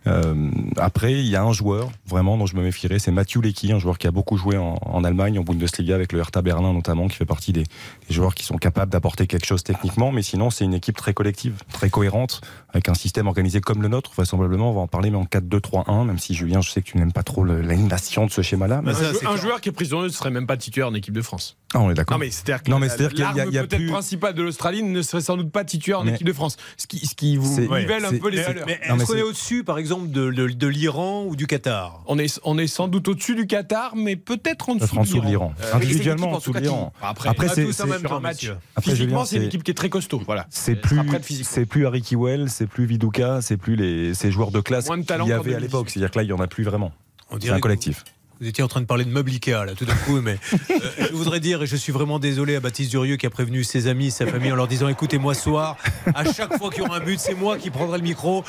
Euh, après, il y a un joueur vraiment dont je me méfierais, c'est Mathieu Lecky, un joueur qui a beaucoup joué en, en Allemagne, en Bundesliga avec le Hertha Berlin notamment, qui fait partie des, des joueurs qui sont capables d'apporter quelque chose techniquement. Mais sinon, c'est une équipe très collective, très cohérente, avec un système organisé comme le nôtre. Vraisemblablement, on va en parler, mais en 4-2-3-1. Même si Julien, je sais que tu n'aimes pas trop l'animation de ce schéma-là. mais- un, jou- un joueur qui est prisonnier ne serait même pas titulaire en équipe de France. Ah, on est d'accord. Non mais c'est-à-dire que Non, mais la- c'est-à-dire qu'il y a- l'arme y peut-être plus- principale de l'Australie ne serait sans doute pas titulaire en Mais- équipe de France. Ce qui, ce qui vous nivelle un peu les valeurs. Mais est-ce qu'on est au-dessus, par exemple, de, de- de l'Iran ou du Qatar On est, on est sans doute au-dessus du Qatar, mais peut-être en dessous, Peut-être en dessous de l'Iran. Euh, Individuellement, en dessous de l'Iran. Après, Après, c'est- c'est- même temps, match. Après, Physiquement, c'est une équipe qui est très costaud. Voilà. C'est plus, c'est plus Harry Kewell, c'est plus Viduka, c'est plus les, ces joueurs de classe Moins de talent qu'il y avait à 2018. l'époque. C'est-à-dire que là, il y en a plus vraiment. On C'est un collectif. Vous étiez en train de parler de meubles là, tout d'un coup, mais euh, je voudrais dire, et je suis vraiment désolé à Baptiste Durieux qui a prévenu ses amis, sa famille, en leur disant écoutez-moi soir, à chaque fois qu'il y aura un but, c'est moi qui prendrai le micro.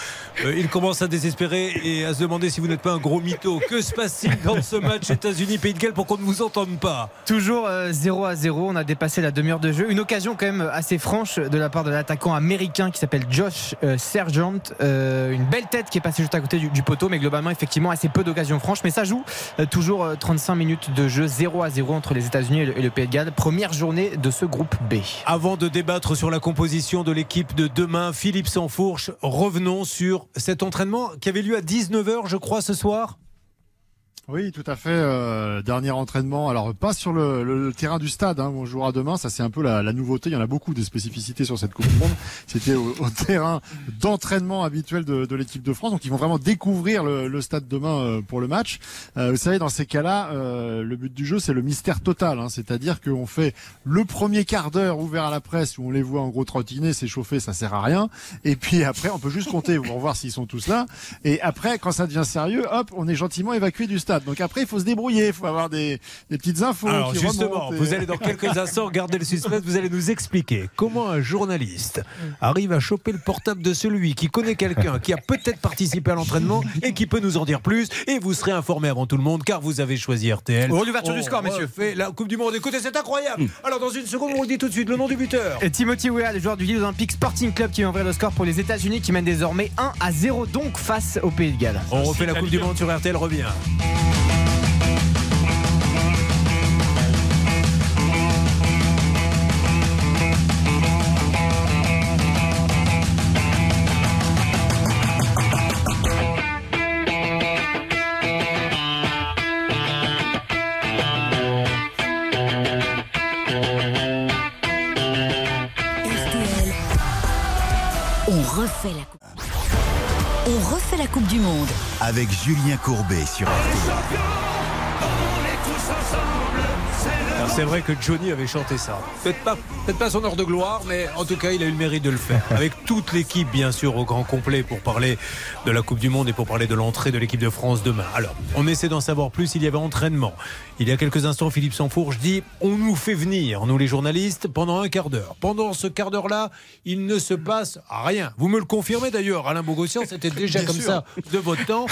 Euh, il commence à désespérer et à se demander si vous n'êtes pas un gros mytho. Que se passe-t-il dans ce match États-Unis-Pays de Galles pour qu'on ne vous entende pas Toujours euh, 0 à 0, on a dépassé la demi-heure de jeu. Une occasion quand même assez franche de la part de l'attaquant américain qui s'appelle Josh euh, Sergent. Euh, une belle tête qui est passée juste à côté du, du poteau, mais globalement effectivement assez peu d'occasions franches. Mais ça joue euh, toujours euh, 35 minutes de jeu 0 à 0 entre les États-Unis et le Pays de Galles. Première journée de ce groupe B. Avant de débattre sur la composition de l'équipe de demain, Philippe Sansfourche, revenons sur cet entraînement qui avait lieu à 19h, je crois, ce soir. Oui, tout à fait. euh, dernier entraînement. Alors pas sur le, le- le terrain du stade hein, où on jouera demain. Ça c'est un peu la, la nouveauté. Il y en a beaucoup des spécificités sur cette Coupe du Monde. C'était au, au terrain d'entraînement habituel de, de l'équipe de France. Donc ils vont vraiment découvrir le, le stade demain euh, pour le match. Euh, vous savez, dans ces cas-là, euh, le but du jeu c'est le mystère total. hein. C'est-à-dire qu'on fait le premier quart d'heure ouvert à la presse où on les voit en gros trottiner, s'échauffer, ça sert à rien. Et puis après, on peut juste compter pour voir s'ils sont tous là. Et après, quand ça devient sérieux, hop, on est gentiment évacué du stade. Donc après, il faut se débrouiller, il faut avoir des, des petites infos. Alors qui justement, et- vous allez dans quelques instants garder le suspense, vous allez nous expliquer comment un journaliste arrive à choper le portable de celui qui connaît quelqu'un qui a peut-être participé à l'entraînement et qui peut nous en dire plus et vous serez informé avant tout le monde car vous avez choisi RTL. Au l'ouverture du score, messieurs. fait la Coupe du Monde. Écoutez, c'est incroyable. Alors dans une seconde, on le dit tout de suite, le nom du buteur. Et Timothy Weah, le joueur du Lille Olympique Sporting Club qui va ouvrir le score pour les États-Unis qui mènent désormais 1 à 0 donc face au Pays de Galles. On refait la Coupe du Monde sur RTL, revient. Julien Courbet sur RTL. C'est vrai que Johnny avait chanté ça. Peut-être pas, son heure de gloire, mais en tout cas, il a eu le mérite de le faire. Avec toute l'équipe, bien sûr, au grand complet pour parler de la Coupe du Monde et pour parler de l'entrée de l'équipe de France demain. Alors, on essaie d'en savoir plus. Il y avait entraînement. Il y a quelques instants, Philippe Sanfourche dit on nous fait venir, nous les journalistes, pendant un quart d'heure. Pendant ce quart d'heure-là, il ne se passe rien. Vous me le confirmez d'ailleurs, Alain Bogossian, c'était déjà Bien comme sûr. ça de votre temps.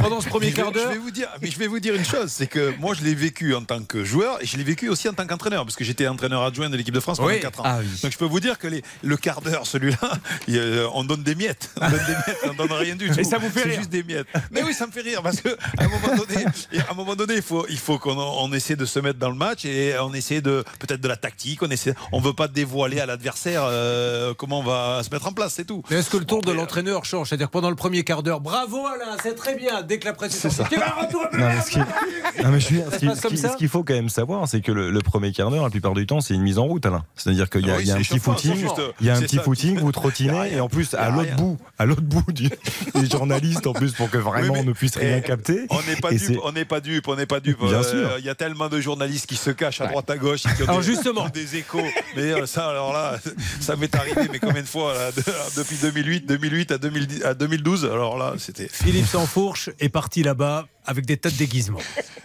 Pendant ce premier quart d'heure. Je vais vous dire, mais je vais vous dire une chose, c'est que moi je l'ai vécu en tant que joueur et je l'ai vécu aussi en tant qu'entraîneur, parce que j'étais entraîneur adjoint de l'équipe de France pendant Oui. 4 ans. Ah oui. Donc je peux vous dire que les- le quart d'heure, celui-là, a- on donne des miettes, on donne des miettes, on donne rien du tout. Et ça vous fait C'est rire juste des miettes. Mais oui, ça me fait rire parce que à un moment donné, à un moment donné, il faut, il faut qu'on on essaie de se mettre dans le match et on essaie de peut-être de la tactique, on essaie, on veut pas dévoiler à l'adversaire euh, comment on va se mettre en place, c'est tout. Mais est-ce que le tour Bon, de mais, l'entraîneur change? C'est-à-dire que pendant le premier quart d'heure, bravo Alain, c'est très bien. Dès que la presse est sortie. Non, mais ce non, mais je suis- qu'il faut quand même savoir, c'est que le, le premier quart d'heure, la plupart du temps, c'est une mise en route, Alain. C'est-à-dire qu'il y a, oui, il y a c'est un petit footing, il y a un petit ça. footing, vous trottinez, et en plus, à l'autre bout, à l'autre bout du, des journalistes, en plus, pour que vraiment Oui, on ne puisse rien eh, capter. On n'est pas dupe, on n'est pas dupe, on n'est pas dupe. Bien Euh, sûr. Il y a tellement de journalistes qui se cachent à droite à gauche, et qui ont Alors des, justement. des échos. Mais euh, ça, alors là, ça m'est arrivé, mais combien de fois là, de- depuis 2008, 2008 à, 2010 à 2012. Alors là, c'était. Philippe Sansfourche est parti là-bas avec des tas de déguisements.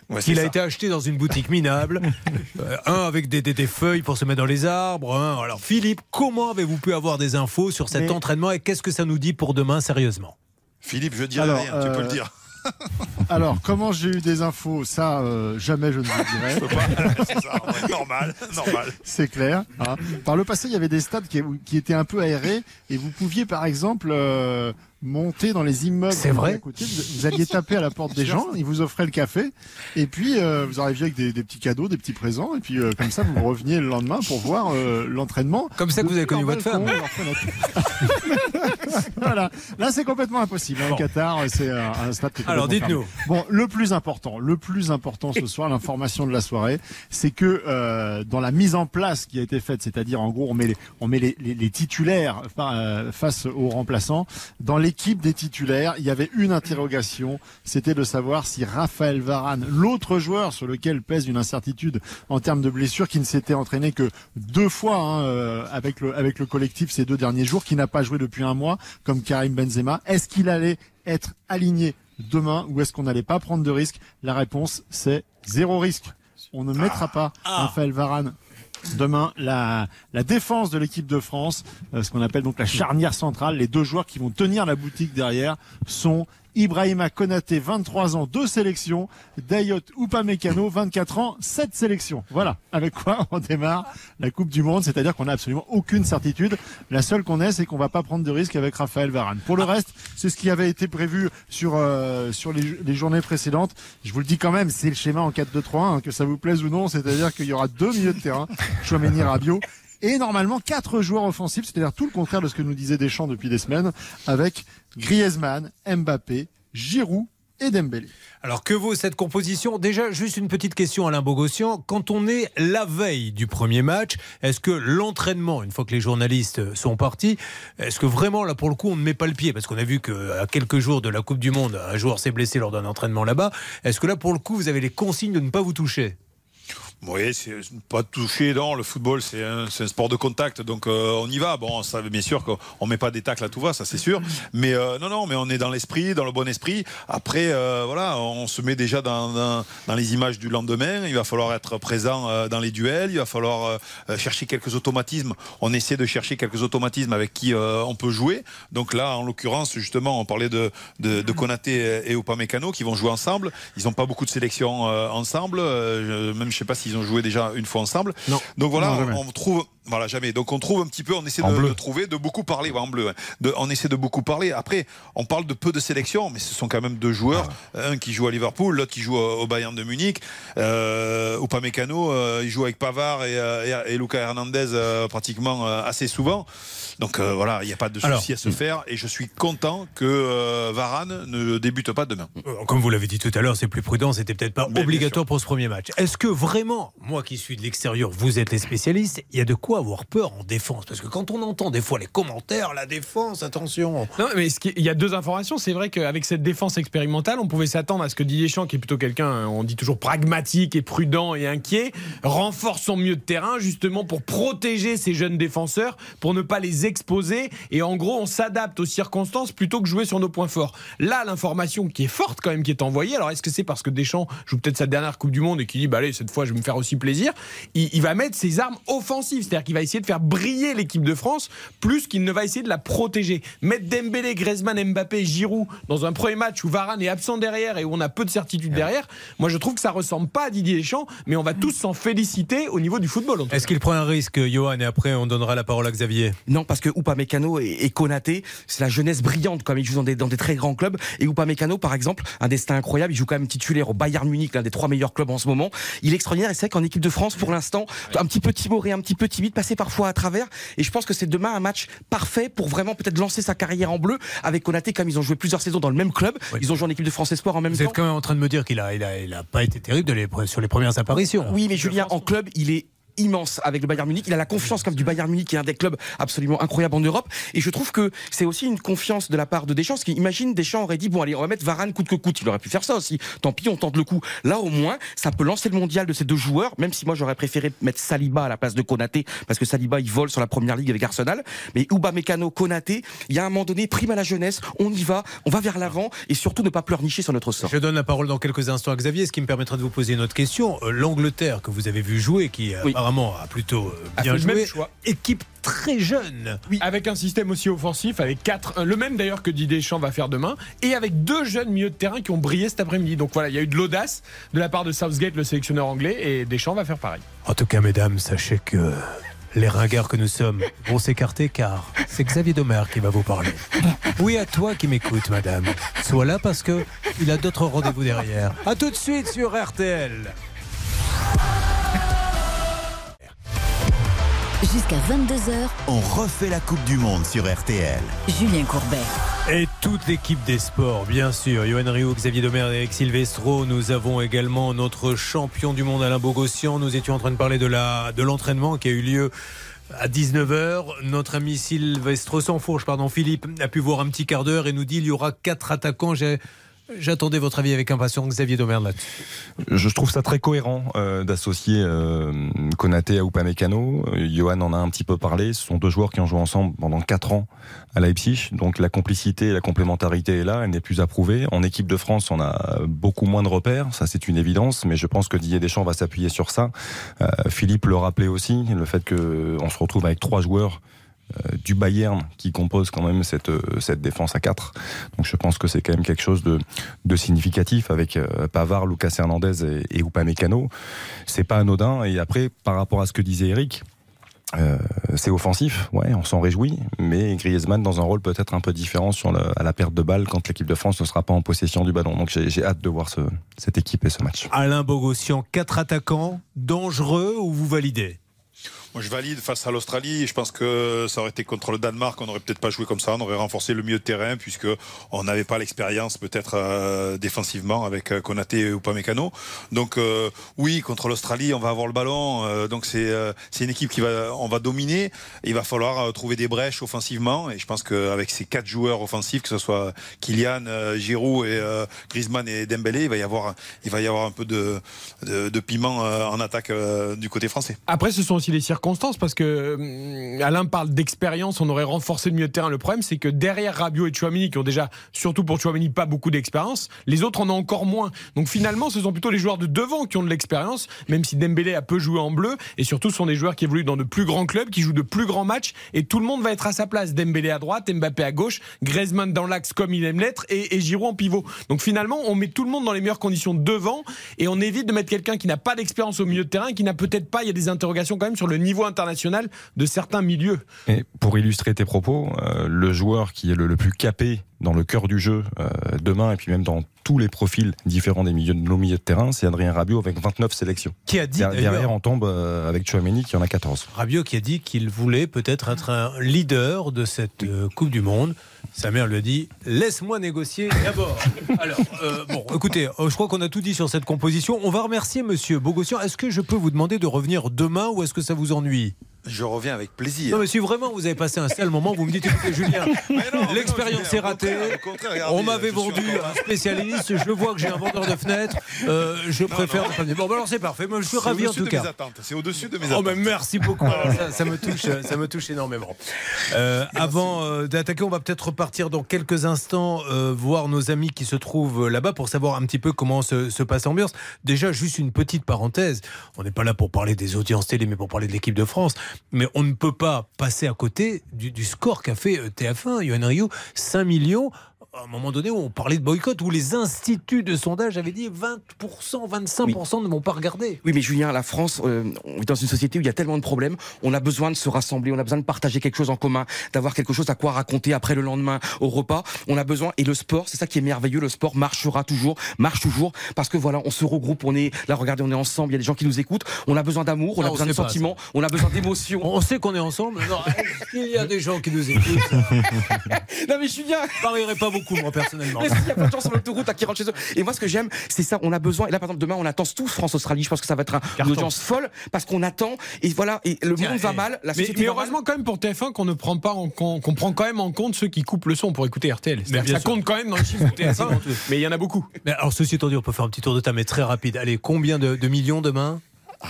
Ouais, c'est Il a ça. été acheté dans une boutique minable. Euh, un avec des, des- des feuilles pour se mettre dans les arbres. Alors Philippe, comment avez-vous pu avoir des infos sur cet Mais- entraînement et qu'est-ce que ça nous dit pour demain sérieusement? Philippe, je dirais Alors, rien, tu peux euh, le dire. Alors, comment j'ai eu des infos Ça, euh, jamais je ne vous le dirai. C'est ça, ouais, normal, normal. C'est clair. hein. Par le passé, il y avait des stades qui, qui étaient un peu aérés et vous pouviez, par exemple, euh, monter dans les immeubles C'est vrai à côté. Vous, alliez taper à la porte des gens, ils vous offraient le café et puis euh, vous arriviez avec des, des petits cadeaux, des petits présents et puis euh, comme ça, vous reveniez le lendemain pour voir euh, l'entraînement. Comme ça que vous avez connu votre femme. voilà. Là, c'est complètement impossible. hein, Bon. Au Qatar, c'est un, un stade Alors dites-nous. Bon, le plus important, le plus important ce soir, l'information de la soirée, c'est que euh, dans la mise en place qui a été faite, c'est-à-dire en gros on met les, on met les, les- les titulaires euh, face aux remplaçants, dans l'équipe des titulaires, il y avait une interrogation, c'était de savoir si Raphaël Varane, l'autre joueur sur lequel pèse une incertitude en termes de blessure, qui ne s'était entraîné que deux fois hein, euh, avec le avec le collectif ces deux derniers jours, qui n'a pas joué depuis un mois, comme Karim Benzema, est-ce qu'il allait être aligné demain ou est-ce qu'on n'allait pas prendre de risque La réponse, c'est zéro risque. On ne mettra pas Raphaël Varane. Demain, la, défense de l'équipe de France, euh, ce qu'on appelle donc la charnière centrale, les deux joueurs qui vont tenir la boutique derrière sont Ibrahima Konaté, 23 ans, deux sélections, Dayot Upamecano, 24 ans, 7 sélections. Voilà, avec quoi on démarre la Coupe du Monde, c'est-à-dire qu'on n'a absolument aucune certitude. La seule qu'on ait, c'est qu'on va pas prendre de risque avec Raphaël Varane. Pour le reste, c'est ce qui avait été prévu sur euh, sur les, les journées précédentes. Je vous le dis quand même, c'est le schéma en 4-2-3-1, hein, que ça vous plaise ou non, c'est-à-dire qu'il y aura deux milieux de terrain, Chouameni Rabiot. Et normalement, quatre joueurs offensifs, c'est-à-dire tout le contraire de ce que nous disait Deschamps depuis des semaines, avec Griezmann, Mbappé, Giroud et Dembélé. Alors que vaut cette composition? Déjà, juste une petite question Alain Bogossian. Quand on est la veille du premier match, est-ce que l'entraînement, une fois que les journalistes sont partis, est-ce que vraiment là pour le coup on ne met pas le pied? Parce qu'on a vu qu'à quelques jours de la Coupe du Monde, un joueur s'est blessé lors d'un entraînement là-bas. Est-ce que là pour le coup vous avez les consignes de ne pas vous toucher? Oui, c'est pas touché. Non, le football, c'est un, sport de contact, donc euh, on y va. Bon, ça, bien sûr qu'on met pas des tacles à tout va, ça c'est sûr. Mais euh, non, non, mais on est dans l'esprit, dans le bon esprit. Après, euh, voilà, on se met déjà dans, les images du lendemain. Il va falloir être présent dans les duels. Il va falloir chercher quelques automatismes. On essaie de chercher quelques automatismes avec qui on peut jouer. Donc là, en l'occurrence, justement, on parlait de, de, Konaté et Upamecano qui vont jouer ensemble. Ils n'ont pas beaucoup de sélections ensemble. Même je sais pas s'ils ont joué déjà une fois ensemble. Non. Donc voilà, Non, on trouve. Voilà, jamais. Donc on trouve un petit peu, on essaie de, de trouver, de beaucoup parler, ouais, en bleu. De- on essaie de beaucoup parler. Après, on parle de peu de sélections, mais ce sont quand même deux joueurs. Un qui joue à Liverpool, l'autre qui joue au Bayern de Munich. Euh, Upamecano, euh, il joue avec Pavard et, euh, et, et Lucas Hernandez euh, pratiquement euh, assez souvent. Donc euh, voilà, il n'y a pas de souci à se faire. Et je suis content que Varane ne débute pas demain. Comme vous l'avez dit tout à l'heure, c'est plus prudent, c'était peut-être pas Mais obligatoire pour ce premier match. Est-ce que vraiment, moi qui suis de l'extérieur, vous êtes les spécialistes, il y a de quoi avoir peur en défense? Parce que quand on entend des fois les commentaires, la défense, attention. Non, mais il y a deux informations. C'est vrai qu'avec cette défense expérimentale, on pouvait s'attendre à ce que Didier Deschamps, qui est plutôt quelqu'un, on dit toujours pragmatique et prudent et inquiet, renforce son milieu de terrain justement pour protéger ces jeunes défenseurs, pour ne pas les exposer. Et en gros, on s'adapte aux circonstances plutôt que jouer sur nos points forts. Là, l'information qui est forte quand même, qui est envoyée. Alors, est-ce que c'est parce que Deschamps joue peut-être sa dernière Coupe du Monde et qui dit, bah allez, cette fois, je vais me faire aussi plaisir. Il, il va mettre ses armes offensives, c'est-à-dire qu'il va essayer de faire briller l'équipe de France plus qu'il ne va essayer de la protéger. Mettre Dembélé, Griezmann, Mbappé, Giroud dans un premier match où Varane est absent derrière et où on a peu de certitude derrière. Moi, je trouve que ça ressemble pas à Didier Deschamps, mais on va tous s'en féliciter au niveau du football. Est-ce qu'il prend un risque, Johan Et après, on donnera la parole à Xavier? Non, parce que Upamecano et, et Konaté, c'est la jeunesse brillante comme ils jouent dans des, dans des très grands clubs. Et Upamecano, par exemple, un destin incroyable. Il joue quand même titulaire au Bayern Munich, l'un des trois meilleurs clubs en ce moment. Il est extraordinaire et c'est vrai qu'en équipe de France, pour l'instant, un petit peu timoré, un petit peu timide, passé parfois à travers. Et je pense que c'est demain un match parfait pour vraiment peut-être lancer sa carrière en bleu avec Konaté, comme ils ont joué plusieurs saisons dans le même club. Ils ont joué en équipe de France Espoir en même Vous temps. êtes quand même en train de me dire qu'il a, il a, il a pas été terrible de les- sur les premières apparitions. Oui, mais Julien, en club, il est immense avec le Bayern Munich. Il a la confiance comme du Bayern Munich, qui est un des clubs absolument incroyables en Europe. Et je trouve que c'est aussi une confiance de la part de Deschamps. Parce qu'imagine, Deschamps aurait dit, bon, allez, on va mettre Varane coûte que coûte. Il aurait pu faire ça aussi. Tant pis, on tente le coup. Là, au moins, ça peut lancer le mondial de ces deux joueurs, même si moi, j'aurais préféré mettre Saliba à la place de Konaté, parce que Saliba, il vole sur la première ligue avec Arsenal. Mais Upamecano, Konaté, il y a un moment donné, prime à la jeunesse, on y va, on va vers l'avant, et surtout ne pas pleurnicher sur notre sort. Je donne la parole dans quelques instants à Xavier, ce qui me permettra de vous poser une autre question. Euh, L'Angleterre que vous avez vu jouer, qui apparemment a plutôt euh, A bien joué, même choix. équipe très jeune. Oui. Avec un système aussi offensif, avec quatre, euh, le même d'ailleurs que Didier Deschamps va faire demain, et avec deux jeunes milieux de terrain qui ont brillé cet après-midi. Donc voilà, il y a eu de l'audace de la part de Southgate, le sélectionneur anglais, et Deschamps va faire pareil. En tout cas, mesdames, sachez que les ringards que nous sommes vont s'écarter car c'est Xavier Domer qui va vous parler. Oui, à toi qui m'écoutes, madame. Sois là parce que il a d'autres rendez-vous derrière. À tout de suite sur RTL. Jusqu'à 22h, On refait la Coupe du Monde sur RTL. Julien Courbet. Et toute l'équipe des sports, bien sûr. Johan Rio, Xavier Domer et Eric Silvestro. Nous avons également notre champion du monde Alain Bogossian. Nous étions en train de parler de la de l'entraînement qui a eu lieu à 19h. Notre ami Silvestro Sansfourche, pardon, Philippe, a pu voir un petit quart d'heure et nous dit il y aura quatre attaquants. J'ai- J'attendais votre avis avec impatience, Xavier Domer là-dessus. Je trouve ça très cohérent euh, d'associer euh, Konaté à Upamecano. Euh, Johan en a un petit peu parlé. Ce sont deux joueurs qui ont joué ensemble pendant quatre ans à Leipzig. Donc la complicité et la complémentarité est là. Elle n'est plus à prouver. En équipe de France, on a beaucoup moins de repères. Ça, c'est une évidence. Mais je pense que Didier Deschamps va s'appuyer sur ça. Euh, Philippe le rappelait aussi, le fait qu'on se retrouve avec trois joueurs du Bayern qui compose quand même cette, euh, cette défense à 4. Donc je pense que c'est quand même quelque chose de, significatif avec euh, Pavard, Lucas Hernandez et, et Upamecano. C'est pas anodin. Et après, par rapport à ce que disait Eric, euh, c'est offensif, ouais, on s'en réjouit, mais Griezmann dans un rôle peut-être un peu différent sur le, à la perte de balle quand l'équipe de France ne sera pas en possession du ballon. Donc j'ai hâte de voir ce- cette équipe et ce match. Alain Bogossian, quatre attaquants, dangereux ou vous validez Moi, je valide face à l'Australie. Je pense que ça aurait été contre le Danemark. On n'aurait peut-être pas joué comme ça. On aurait renforcé le milieu de terrain puisque on n'avait pas l'expérience peut-être euh, défensivement avec euh, Konaté et Upamecano. Donc euh, oui, contre l'Australie, on va avoir le ballon. Donc c'est une équipe qui va on va dominer. Il va falloir trouver des brèches offensivement. Et je pense qu'avec ces quatre joueurs offensifs, que ce soit Kylian, Giroud et Griezmann et Dembélé, il va y avoir il va y avoir un peu de de, de piment en attaque du côté français. Après, ce sont aussi les circonstances parce que hum, Alain parle d'expérience. On aurait renforcé le milieu de terrain. Le problème, c'est que derrière Rabiot et Chouamini, qui ont déjà, surtout pour Chouamini, pas beaucoup d'expérience, les autres en ont encore moins. Donc finalement, ce sont plutôt les joueurs de devant qui ont de l'expérience, même si Dembélé a peu joué en bleu. Et surtout, ce sont des joueurs qui évoluent dans de plus grands clubs, qui jouent de plus grands matchs. Et tout le monde va être à sa place. Dembélé à droite, Mbappé à gauche, Griezmann dans l'axe comme il aime l'être, et, et Giroud en pivot. Donc finalement, on met tout le monde dans les meilleures conditions devant, et on évite de mettre quelqu'un qui n'a pas d'expérience au milieu de terrain, qui n'a peut-être pas. Il y a des interrogations quand même sur le niveau international de certains milieux. Et pour illustrer tes propos, euh, le joueur qui est le, le plus capé dans le cœur du jeu euh, demain et puis même dans tous les profils différents des milieux de nos milieux de terrain, c'est Adrien Rabiot avec 29 sélections. Qui a dit derrière on tombe euh, avec Chouameni qui en a 14. Rabiot qui a dit qu'il voulait peut-être être un leader de cette euh, Coupe du Monde. Sa mère lui a dit Laisse-moi négocier d'abord. Alors, euh, bon, écoutez, je crois qu'on a tout dit sur cette composition. On va remercier monsieur Bogossian. Est-ce que je peux vous demander de revenir demain ou est-ce que ça vous ennuie? Je reviens avec plaisir. Non, mais si vraiment vous avez passé un sale moment, vous me dites écoutez, Julien, l'expérience est ratée. On m'avait vendu un spécialiste. Je vois que j'ai un vendeur de fenêtres. Euh, je préfère. Bon, bah alors c'est parfait. Moi, je suis ravi en tout cas. C'est au-dessus de mes Oh, attentes. ben, merci beaucoup. ça, ça me touche, ça me touche énormément. Euh, avant euh, d'attaquer, on va peut-être repartir dans quelques instants voir nos amis qui se trouvent là-bas pour savoir un petit peu comment se, se passe l'ambiance. Déjà, juste une petite parenthèse. On n'est pas là pour parler des audiences télé, mais pour parler de l'équipe de France. Mais on ne peut pas passer à côté du, score qu'a fait euh, TF1, Yohan Ryu, 5 millions. À un moment donné, où on parlait de boycott, où les instituts de sondage avaient dit 20%, 25% ne vont pas regarder. Oui, mais Julien, la France, euh, on vit dans une société où il y a tellement de problèmes. On a besoin de se rassembler, on a besoin de partager quelque chose en commun, d'avoir quelque chose à quoi raconter après le lendemain au repas. On a besoin, et le sport, c'est ça qui est merveilleux. Le sport marchera toujours, marche toujours, parce que voilà, on se regroupe, on est là, regardez, on est ensemble. Il y a des gens qui nous écoutent. On a besoin d'amour, on a besoin de sentiments, on a besoin d'émotions. On sait qu'on est ensemble. Non, qu'il y a des gens qui nous écoutent? Non, mais Julien, Je parierais pas beaucoup, moi, personnellement. Mais s'il y a pas de gens sur l'autoroute à qui rentrent chez eux. Et moi, ce que j'aime, c'est ça. On a besoin. Et là, par exemple, demain, on attend tous France-Australie. Je pense que ça va être un- une audience folle parce qu'on attend. Et voilà. Et le Tiens, monde va et- mal. La mais, société mais mal. heureusement quand même pour TF1 qu'on ne prend pas en compte, qu'on prend quand même en compte ceux qui coupent le son pour écouter RTL. Ça sûr. compte quand même dans le chiffre de TF1, mais il y en a beaucoup. Mais alors, ceci étant dit, on peut faire un petit tour de table, mais très rapide. Allez, combien de, de millions demain?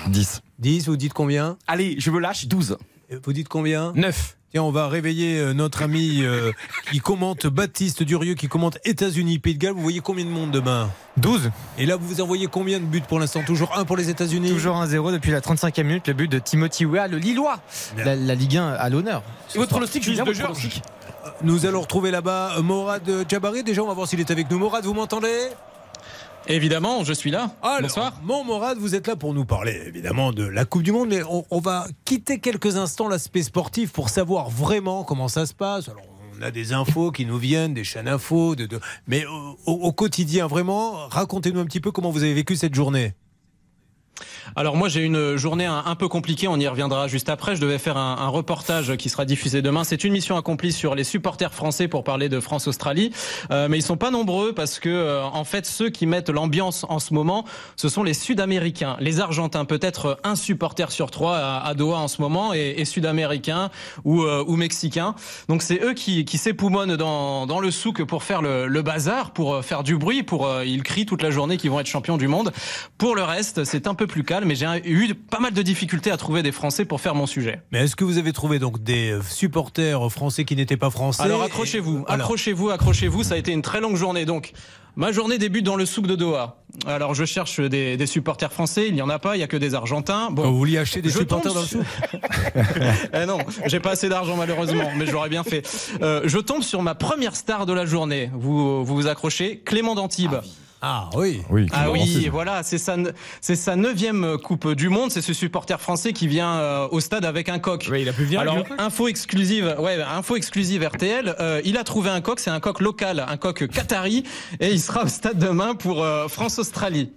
10. 10, vous dites combien? Allez, je me lâche 12. Vous dites combien 9. Tiens, on va réveiller euh, notre ami euh, qui commente Baptiste Durieux, qui commente États-Unis, Pays de Galles. Vous voyez combien de monde demain 12. Et là, vous vous envoyez combien de buts pour l'instant Toujours un pour les États-Unis Toujours 1-0 depuis la 35e minute, le but de Timothy Weah, le Lillois. La, la Ligue 1 à l'honneur. Et votre pronostic, Julien, de Nous allons retrouver là-bas euh, Morad Djabari. Déjà, on va voir s'il est avec nous. Morad, vous m'entendez? Évidemment, je suis là. Alors, Bonsoir. Mon Morad, vous êtes là pour nous parler évidemment de la Coupe du Monde, mais on, on va quitter quelques instants l'aspect sportif pour savoir vraiment comment ça se passe. Alors, on a des infos qui nous viennent, des chaînes infos, de, de- mais au, au- au quotidien, vraiment, racontez-nous un petit peu comment vous avez vécu cette journée. Alors moi j'ai une journée un, peu compliquée, on y reviendra juste après. Je devais faire un, reportage qui sera diffusé demain. C'est une mission accomplie sur les supporters français pour parler de France-Australie, Euh, mais ils sont pas nombreux parce que euh, en fait ceux qui mettent l'ambiance en ce moment, ce sont les Sud-Américains, les Argentins. Peut-être un supporter sur trois à, Doha en ce moment et, Sud-Américains ou, euh, ou Mexicains. Donc c'est eux qui, qui dans, dans le souk pour faire le, le bazar, pour euh, faire du bruit, pour euh, ils crient toute la journée qu'ils vont être champions du monde. Pour le reste, c'est un peu plus calme, mais j'ai eu pas mal de difficultés à trouver des Français pour faire mon sujet. Mais est-ce que vous avez trouvé donc des euh, supporters français qui n'étaient pas français Alors accrochez-vous, accrochez-vous, accrochez-vous. Ça a été une très longue journée. Donc, ma journée débute dans le souk de Doha. Alors, je cherche des, des supporters français. Il n'y en a pas. Il y a que des Argentins. Bon, Vous vouliez acheter des supporters dans le souk Eh non, j'ai pas assez d'argent malheureusement, mais j'aurais bien fait. Euh, je tombe sur ma première star de la journée. Vous vous, vous accrochez, Clément d'Antibes. Ah oui. Oui, Ah Clément oui, Antibes. voilà, c'est sa, c'est sa neuvième Coupe du Monde. C'est ce supporter français qui vient euh, au stade avec un coq. Ouais, il a pu venir. Alors, info exclusive, ouais, info exclusive RTL. euh, il a trouvé un coq, c'est un coq local, un coq qatari, et il sera au stade demain pour euh, France-Australie.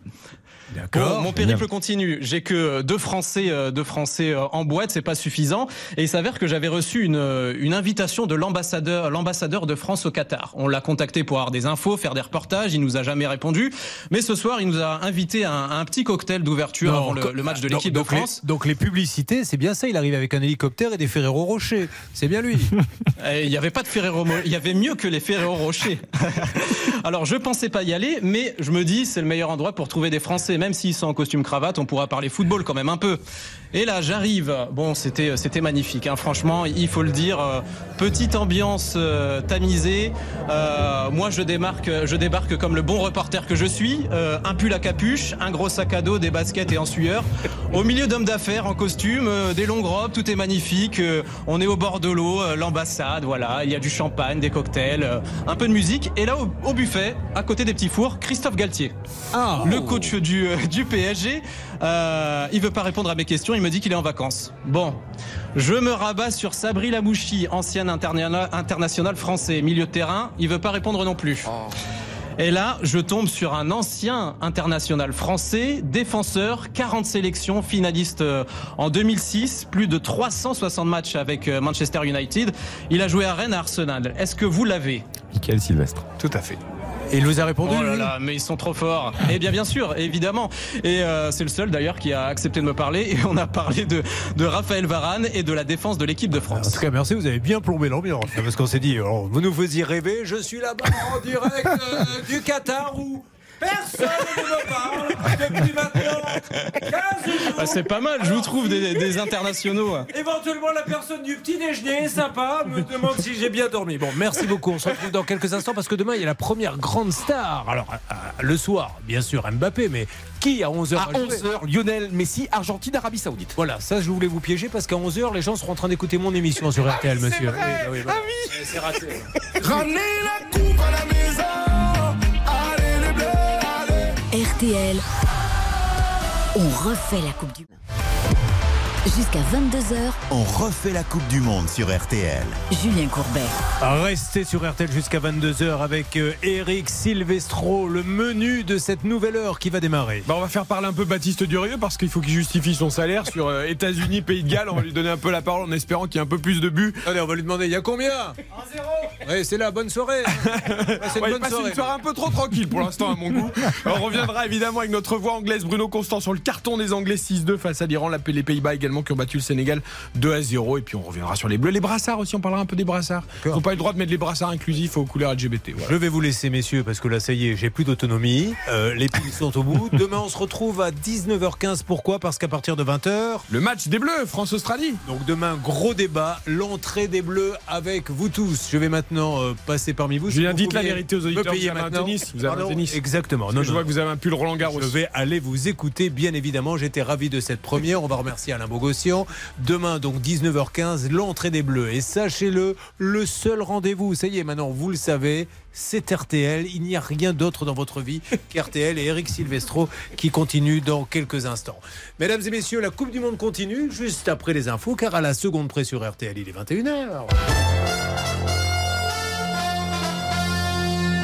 Bon, mon périple continue. J'ai que deux Français, euh, deux Français euh, en boîte, c'est pas suffisant. Et il s'avère que j'avais reçu une, euh, une invitation de l'ambassadeur, l'ambassadeur de France au Qatar. On l'a contacté pour avoir des infos, faire des reportages. Il nous a jamais répondu. Mais ce soir, il nous a invité à un, à un petit cocktail d'ouverture avant le, match de donc- l'équipe de les- France. donc les publicités, c'est bien ça. Il arrive avec un hélicoptère et des Ferrero Rocher. C'est bien lui. Et Il n'y avait pas de Ferrero, il y avait mieux que les Ferrero Rocher. Alors je pensais pas y aller, mais je me dis c'est le meilleur endroit pour trouver des Français, même s'ils sont en costume cravate, on pourra parler football quand même un peu. Et là j'arrive, bon c'était c'était magnifique, hein, franchement il faut le dire, euh, petite ambiance euh, tamisée. Euh, moi je démarque, je débarque comme le bon reporter que je suis, euh, un pull à capuche, un gros sac à dos, des baskets et en sueur, au milieu d'hommes d'affaires en costume, euh, des longues robes, tout est magnifique. euh, on est au bord de l'eau, euh, l'ambassade, voilà, il y a du champagne, des cocktails, euh, un peu de musique. Et là, au, au buffet, à côté des petits fours, Christophe Galtier, Ah, le coach du, euh, du PSG. Euh, il veut pas répondre à mes questions, il me dit qu'il est en vacances. Bon, je me rabats sur Sabri Lamouchi, ancien interna- international français, milieu de terrain. Il veut pas répondre non plus. Et là, je tombe sur un ancien international français, défenseur, 40 sélections, finaliste euh, en 2006, plus de 360 matchs avec euh, Manchester United. Il a joué à Rennes, à Arsenal. Est-ce que vous l'avez? Michael Sylvestre. Tout à fait. Et il vous a répondu Oh là là, mais ils sont trop forts. Eh bien, bien sûr, évidemment. Et euh, c'est le seul d'ailleurs qui a accepté de me parler. Et on a parlé de, de Raphaël Varane et de la défense de l'équipe de En France. tout cas, merci, vous avez bien plombé l'ambiance. Parce qu'on s'est dit, oh, vous nous faisiez rêver, je suis là-bas en direct euh, du Qatar où personne ne me parle depuis maintenant 15 jours. Ah, c'est pas mal, je vous trouve des, des internationaux. Éventuellement, la personne du petit déjeuner, sympa, me demande si j'ai bien dormi. Bon, merci beaucoup. On se retrouve dans quelques instants parce que demain, il y a la première grande star. Alors, euh, euh, le soir, bien sûr, Mbappé, mais qui à 11h À 11h, Lionel Messi, Argentine, Arabie Saoudite. Voilà, ça, je voulais vous piéger parce qu'à 11h, les gens seront en train d'écouter mon émission sur RTL, monsieur. vrai. Oui, oui, voilà. C'est raté. RTL, on refait la Coupe du Monde. Jusqu'à 22h, On refait la Coupe du Monde sur RTL. Julien Courbet. Restez sur RTL jusqu'à 22h avec euh, Eric Silvestro, le menu de cette nouvelle heure qui va démarrer. Bah, on va faire parler un peu Baptiste Durieux parce qu'il faut qu'il justifie son salaire sur euh, États-Unis, Pays de Galles. On va lui donner un peu la parole en espérant qu'il y ait un peu plus de buts. Allez, on va lui demander, il y a combien? 1-0 Oui, c'est là, bonne soirée. Ouais, c'est Ouais, une il bonne soirée. une soirée un peu trop tranquille pour l'instant à mon goût. On reviendra évidemment avec notre voix anglaise Bruno Constant sur le carton des Anglais 6-2 face à l'Iran, la- les Pays-Bas également qui ont battu le Sénégal 2 à 0 et puis on reviendra sur les bleus, les brassards aussi, on parlera un peu des brassards. Ils n'ont pas eu le droit de mettre les brassards inclusifs aux couleurs LGBT. voilà. Je vais vous laisser, messieurs, parce que là, ça y est, j'ai plus d'autonomie. Euh, les piles sont au bout. Demain, on se retrouve à 19h15. Pourquoi? Parce qu'à partir de 20h, Le match des bleus, France-Australie. donc demain, gros débat, l'entrée des Bleus avec vous tous. Je vais maintenant euh, passer parmi vous. Julien, Si vous dites la vérité aux auditeurs, vous avez un tennis, vous avez un tennis. Exactement. Non, je non, vois que vous avez un pull Roland Garros. Je vais aller vous écouter, bien évidemment. J'étais ravi de cette première. On va remercier Alain Demain, donc 19h15, l'entrée des Bleus. Et sachez-le, le seul rendez-vous, ça y est, maintenant, vous le savez, c'est RTL. Il n'y a rien d'autre dans votre vie qu'RTL et Eric Silvestro qui continue dans quelques instants. Mesdames et messieurs, la Coupe du Monde continue juste après les infos, car à la seconde près sur RTL, il est 21h.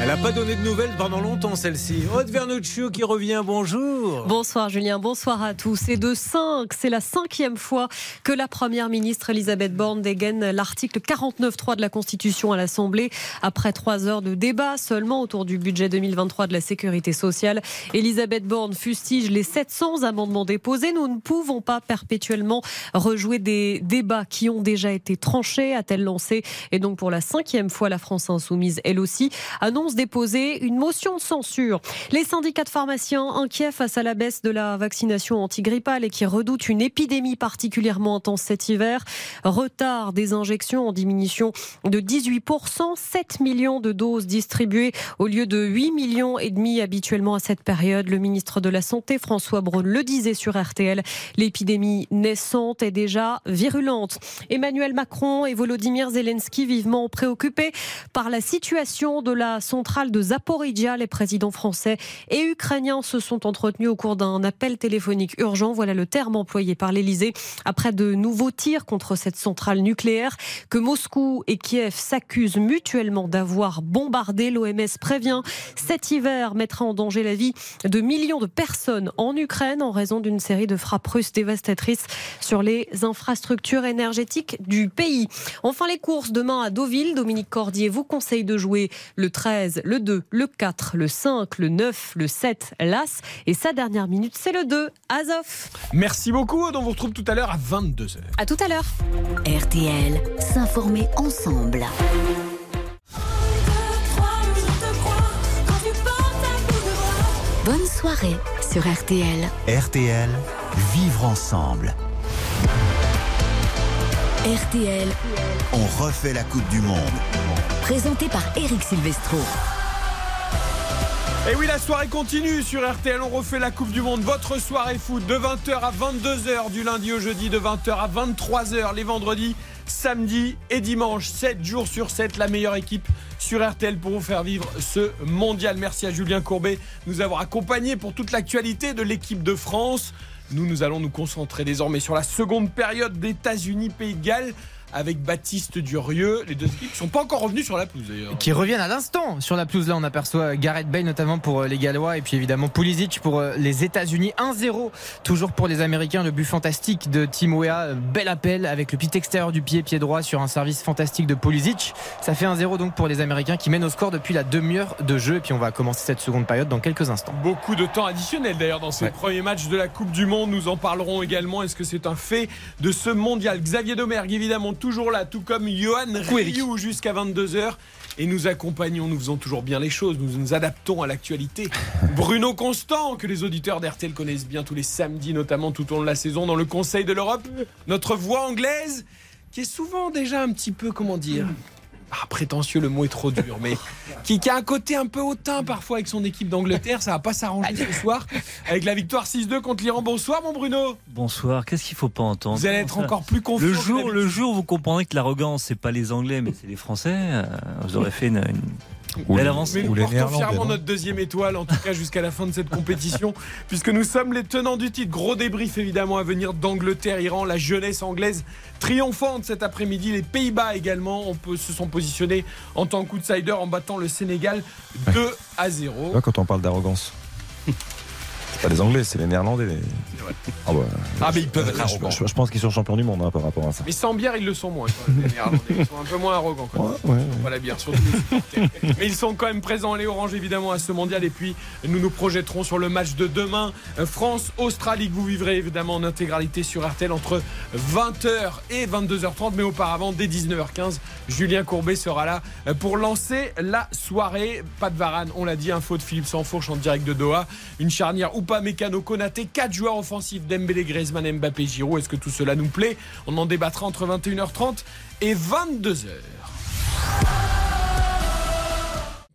Elle n'a pas donné de nouvelles pendant longtemps, celle-ci. Aude Vernuccio qui revient, bonjour. Bonsoir Julien, bonsoir à tous. Et de 5, c'est la cinquième fois que la Première ministre Elisabeth Borne dégaine l'article 49.3 de la Constitution à l'Assemblée. Après trois heures de débat seulement autour du budget 2023 de la Sécurité sociale, Elisabeth Borne fustige les 700 amendements déposés. Nous ne pouvons pas perpétuellement rejouer des débats qui ont déjà été tranchés, a-t-elle lancé. Et donc pour la cinquième fois, la France insoumise, elle aussi, annonce déposer une motion de censure. Les syndicats de pharmaciens inquiets face à la baisse de la vaccination antigrippale et qui redoutent une épidémie particulièrement intense cet hiver. Retard des injections en diminution de 18%, 7 millions de doses distribuées au lieu de 8 millions et demi habituellement à cette période. Le ministre de la Santé, François Braun, le disait sur RTL. L'épidémie naissante est déjà virulente. Emmanuel Macron et Volodymyr Zelensky vivement préoccupés par la situation de la centrale de Zaporizhia. Les présidents français et ukrainiens se sont entretenus au cours d'un appel téléphonique urgent. Voilà le terme employé par l'Elysée après de nouveaux tirs contre cette centrale nucléaire que Moscou et Kiev s'accusent mutuellement d'avoir bombardé. L'OMS prévient cet hiver mettra en danger la vie de millions de personnes en Ukraine en raison d'une série de frappes russes dévastatrices sur les infrastructures énergétiques du pays. Enfin, les courses demain à Deauville. Dominique Cordier vous conseille de jouer le 13, le 2, le 4, le 5, le 9, le 7, l'As. Et sa dernière minute, c'est le 2, Azov. Merci beaucoup. On vous retrouve tout à l'heure à 22h. À tout à l'heure. RTL, s'informer ensemble. Bonne soirée sur RTL. RTL, vivre ensemble. RTL, On refait la Coupe du Monde. présenté par Eric Silvestro. Et oui, la soirée continue sur RTL. On refait la Coupe du Monde. Votre soirée foot de 20h à 22h du lundi au jeudi, de 20h à 23h les vendredis, samedi et dimanche. 7 jours sur 7, la meilleure équipe sur RTL pour vous faire vivre ce mondial. Merci à Julien Courbet de nous avoir accompagnés pour toute l'actualité de l'équipe de France. Nous, nous allons nous concentrer désormais sur la seconde période d'États-Unis-Pays de Galles avec Baptiste Durieux. Les deux équipes ne sont pas encore revenus sur la pelouse d'ailleurs. qui reviennent à l'instant sur la pelouse. Là, on aperçoit Gareth Bale notamment pour euh, les Gallois et puis évidemment Pulisic pour euh, les États-Unis. 1-0 toujours pour les Américains. Le but fantastique de Tim Weah. Euh, Bel appel avec le pied extérieur du pied, pied droit sur un service fantastique de Pulisic. Ça fait 1-0 donc pour les Américains qui mènent au score depuis la demi-heure de jeu. Et puis on va commencer cette seconde période dans quelques instants. Beaucoup de temps additionnel d'ailleurs dans ces premiers matchs de la Coupe du Monde. Nous en parlerons également. Est-ce que c'est un fait de ce mondial? Xavier Domergue, évidemment, toujours là, tout comme Johan Rioux jusqu'à 22h. Et nous accompagnons, nous faisons toujours bien les choses, nous nous adaptons à l'actualité. Bruno Constant, que les auditeurs d'RTL connaissent bien tous les samedis, notamment tout au long de la saison, dans le Conseil de l'Europe. Notre voix anglaise, qui est souvent déjà un petit peu, comment dire, ah, prétentieux, le mot est trop dur, mais qui, qui a un côté un peu hautain parfois avec son équipe d'Angleterre. Ça va pas s'arranger ce soir avec la victoire 6-2 contre l'Iran. Bonsoir, mon Bruno. Bonsoir, qu'est-ce qu'il faut pas entendre? Vous allez être encore plus confiant. Le jour, le jour vous comprendrez que l'arrogance, c'est pas les Anglais, mais c'est les Français, euh, vous aurez fait une, une belle avancée. Mais nous portons fièrement notre deuxième étoile, en tout cas jusqu'à la fin de cette compétition, puisque nous sommes les tenants du titre. Gros débrief évidemment à venir d'Angleterre, Iran, la jeunesse anglaise triomphante cet après-midi. Les Pays-Bas également on peut, se sont positionnés en tant qu'outsider en battant le Sénégal 2 à 0. Là, quand on parle d'arrogance, c'est pas les Anglais, c'est les Néerlandais. les- Ah, bah, Ah, mais ils peuvent être je- arrogants. Je, je pense qu'ils sont champions du monde hein, par rapport à ça. Mais sans bière, ils le sont moins. Ils sont un peu moins arrogants. Ouais, ouais. La bière, surtout les supporters. Mais ils sont quand même présents, les Oranges, évidemment, à ce mondial. Et puis, nous nous projetterons sur le match de demain. France-Australie, que vous vivrez évidemment en intégralité sur RTL entre 20h et 22h30. Mais auparavant, dès 19h15, Julien Courbet sera là euh, pour lancer la soirée. Pas de Varane, on l'a dit, info de Philippe Sansfourche en direct de Doha. Une charnière ou pas mécano Konaté, 4 joueurs offensifs Dembélé, Griezmann, Mbappé, Giroud. Est-ce que tout cela nous plaît? On en débattra entre 21h30 et 22h.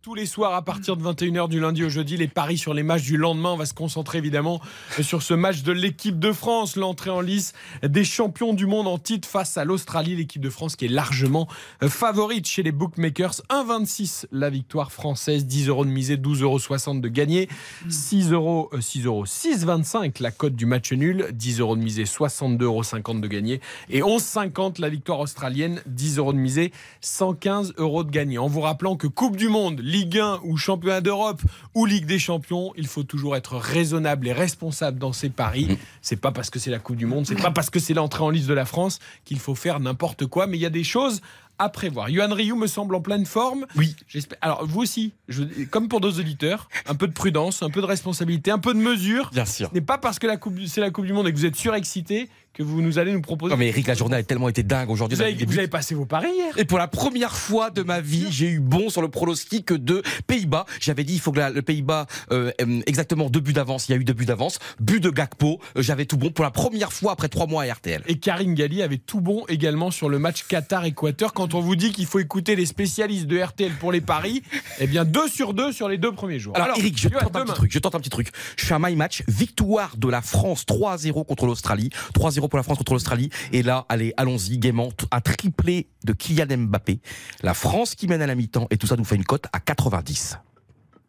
Tous les soirs à partir de 21h du lundi au jeudi, les paris sur les matchs du lendemain. On va se concentrer évidemment sur ce match de l'équipe de France, l'entrée en lice des champions du monde en titre face à l'Australie. L'équipe de France qui est largement euh, favorite chez les bookmakers. 1,26 la victoire française, 10 euros de misée, 12,60 euros de gagné, 6 euros, euh, 6 euros, 6,25 la cote du match nul, 10 euros de misée, 62,50 euros de gagné et 11,50 la victoire australienne, 10 euros de misée, 115 euros de gagné. En vous rappelant que Coupe du Monde, Ligue 1 ou Championnat d'Europe ou Ligue des Champions, il faut toujours être raisonnable et responsable dans ses paris. C'est pas parce que c'est la Coupe du Monde, c'est pas parce que c'est l'entrée en liste de la France qu'il faut faire n'importe quoi, mais il y a des choses à prévoir. Yohan Ryu me semble en pleine forme. Oui. J'espère. Alors vous aussi, je- comme pour nos auditeurs, un peu de prudence, un peu de responsabilité, un peu de mesure. Bien sûr. Ce n'est pas parce que la coupe, c'est la Coupe du Monde et que vous êtes surexcité que vous nous allez nous proposer. Non mais Eric, la journée a tellement été dingue aujourd'hui. Vous avez, vous passé vos paris hier. Et pour la première fois de ma vie, j'ai eu bon sur le pronostic de Pays-Bas. J'avais dit il faut que la- le Pays-Bas euh, euh, exactement deux buts d'avance. Il y a eu deux buts d'avance. But de Gakpo. Euh, J'avais tout bon pour la première fois après trois mois à RTL. Et Karine Galli avait tout bon également sur le match Qatar-Équateur. Quand on vous dit qu'il faut écouter les spécialistes de RTL pour les paris, eh bien 2 sur 2 sur les deux premiers jours. Alors, Eric, je tente un petit truc. Je tente un petit truc. Je fais un my match. Victoire de la France 3-0 contre l'Australie. 3-0 pour la France contre l'Australie. Et là, allez, allons-y, gaiement. Un triplé de Kylian Mbappé. La France qui mène à la mi-temps. Et tout ça nous fait une cote à 90.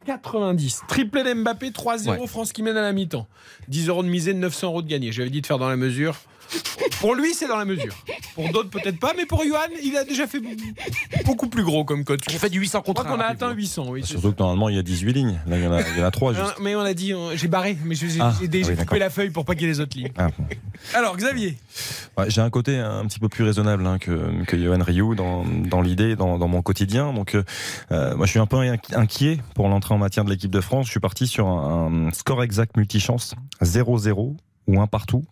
90. Triplé d'Mbappé, 3-0, Ouais. France qui mène à la mi-temps. 10 euros de misée, 900 euros de gagné. J'avais dit de faire dans la mesure. Pour lui, c'est dans la mesure. Pour d'autres, peut-être pas, mais pour Johan, il a déjà fait beaucoup plus gros comme cote. On fait du 800 Je contre crois qu'on a rappelez-vous. atteint 800, oui. c'est Surtout que normalement, il y a 18 lignes. Là, il y en a, il y en a 3 ça. juste. Hein, Mais on a dit, j'ai barré, mais j'ai j'ai- Ah, j'ai déjà ah oui, coupé la feuille pour pas qu'il y ait les autres lignes. Ah, bon. Alors, Xavier, Ouais, J'ai un côté un petit peu plus raisonnable hein, que, que Johan Ryu dans, dans l'idée, dans, dans mon quotidien. Donc, euh, euh, moi, je suis un peu inqui- inquiet pour l'entrée en matière de l'équipe de France. Je suis parti sur un, un score exact multichance 0-0 ou un partout.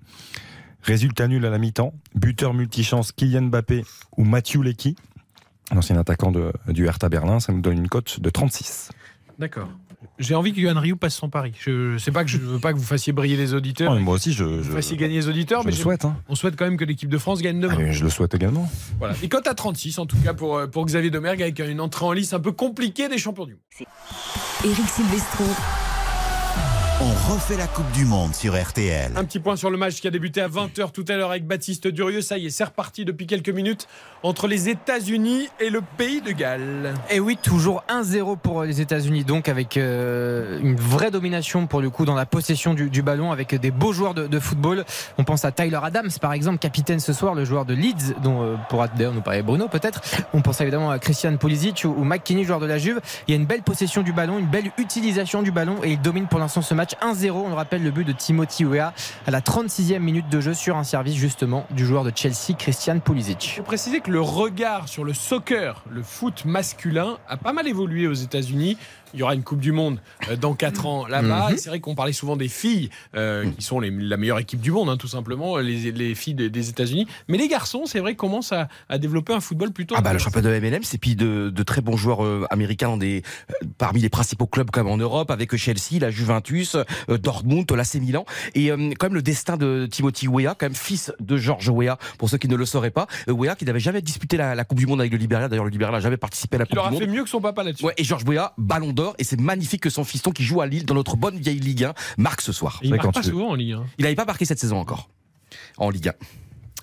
Résultat nul à la mi-temps. Buteur multichance Kylian Mbappé ou Mathieu Lecky, ancien attaquant de, du Hertha Berlin. Ça nous donne une cote de 36. d'accord. J'ai envie que Johan Ryu passe son pari. Je sais pas que je veux pas que vous fassiez briller les auditeurs. Mais moi aussi, je, Vous je, fassiez gagner les auditeurs, je mais le souhaite. Hein. on souhaite quand même que l'équipe de France gagne demain. Ah, mais je le souhaite également. Voilà. Et cote à 36 en tout cas pour, euh, pour Xavier Domergue avec une entrée en lice un peu compliquée des champions du monde. Éric Silvestro. On refait la Coupe du Monde sur RTL. Un petit point sur le match qui a débuté à 20h tout à l'heure avec Baptiste Durieux. Ça y est, c'est reparti depuis quelques minutes entre les États-Unis et le pays de Galles. Et oui, toujours 1-0 pour les États-Unis, donc avec euh, une vraie domination pour le coup dans la possession du, du ballon, avec des beaux joueurs de, de football. On pense à Tyler Adams, par exemple, capitaine ce soir, le joueur de Leeds, dont euh, pourra d'ailleurs nous parler Bruno peut-être. On pense évidemment à Christian Pulisic ou, ou McKinney, joueur de la Juve. Il y a une belle possession du ballon, une belle utilisation du ballon, et il domine pour l'instant ce match 1-0. On le rappelle le but de Timothy Weah à la 36e minute de jeu sur un service justement du joueur de Chelsea, Christian Pulisic. Faut préciser que le regard sur le soccer, le foot masculin, a pas mal évolué aux États-Unis. Il y aura une Coupe du Monde euh, dans 4 ans là-bas. Mhm. C'est vrai qu'on parlait souvent des filles, euh, qui sont les- la meilleure équipe du monde, hein, tout simplement, les, les filles des, des États-Unis. Mais les garçons, c'est vrai, commencent à, à développer un football plutôt. Ah bah le championnat de MLM, c'est puis de, de très bons joueurs euh, américains dans des, euh, parmi les principaux clubs comme en Europe, avec Chelsea, la Juventus, euh, Dortmund, l'AC Milan. Et euh, quand même le destin de Timothy Weah, quand même fils de George Weah, pour ceux qui ne le sauraient pas. Euh, Weah qui n'avait jamais disputé la, la Coupe du Monde avec le Libéria. D'ailleurs le Libéria n'a jamais participé à la Il Coupe aura du Monde. fait mieux que son papa là-dessus. Ouais, et Georges Weah, ballon d'or, et c'est magnifique que son fiston qui joue à Lille dans notre bonne vieille Ligue 1 marque ce soir. Et il marque pas souvent en Ligue 1. Il n'avait pas marqué cette saison encore en Ligue 1.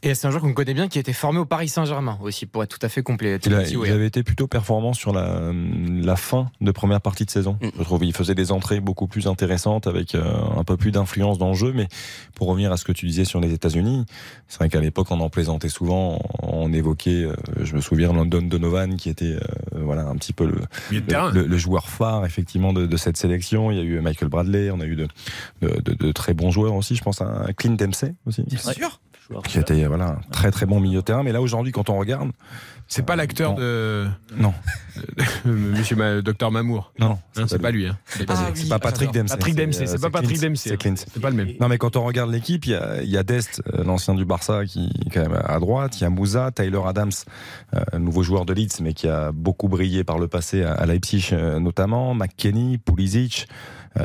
Et c'est un joueur qu'on connaît bien qui a été formé au Paris Saint-Germain aussi, pour être tout à fait complet. Il, a- avait été plutôt performant sur la, la fin de première partie de saison. Mm. Je trouve il faisait des entrées beaucoup plus intéressantes avec euh, un peu plus d'influence dans le jeu. Mais pour revenir à ce que tu disais sur les États-Unis, c'est vrai qu'à l'époque on en plaisantait souvent. On évoquait, euh, je me souviens, London Donovan qui était euh, voilà un petit peu le, joueur phare effectivement de, de cette sélection. Il y a eu Michael Bradley, on a eu de, de, de- de très bons joueurs aussi. Je pense à Clint Dempsey aussi. Bien sûr. Qui était voilà un très très bon milieu de terrain. Mais là aujourd'hui quand on regarde, C'est pas l'acteur de. non, Monsieur Ma- Docteur Mamour. non, non, Hein, c'est pas lui. Hein. C'est pas, Ah c'est oui, pas Patrick j'adore. Dempsey. Patrick Dempsey, euh, c'est pas Patrick Clint, Dempsey. C'est Clint. C'est pas le même. Non, mais quand on regarde l'équipe, il y a, il y a Dest, euh, l'ancien du Barça, qui est quand même à droite. Il y a Moussa, Tyler Adams, euh, un nouveau joueur de Leeds, mais qui a beaucoup brillé par le passé à, à Leipzig euh, notamment. McKenny, Pulisic, euh,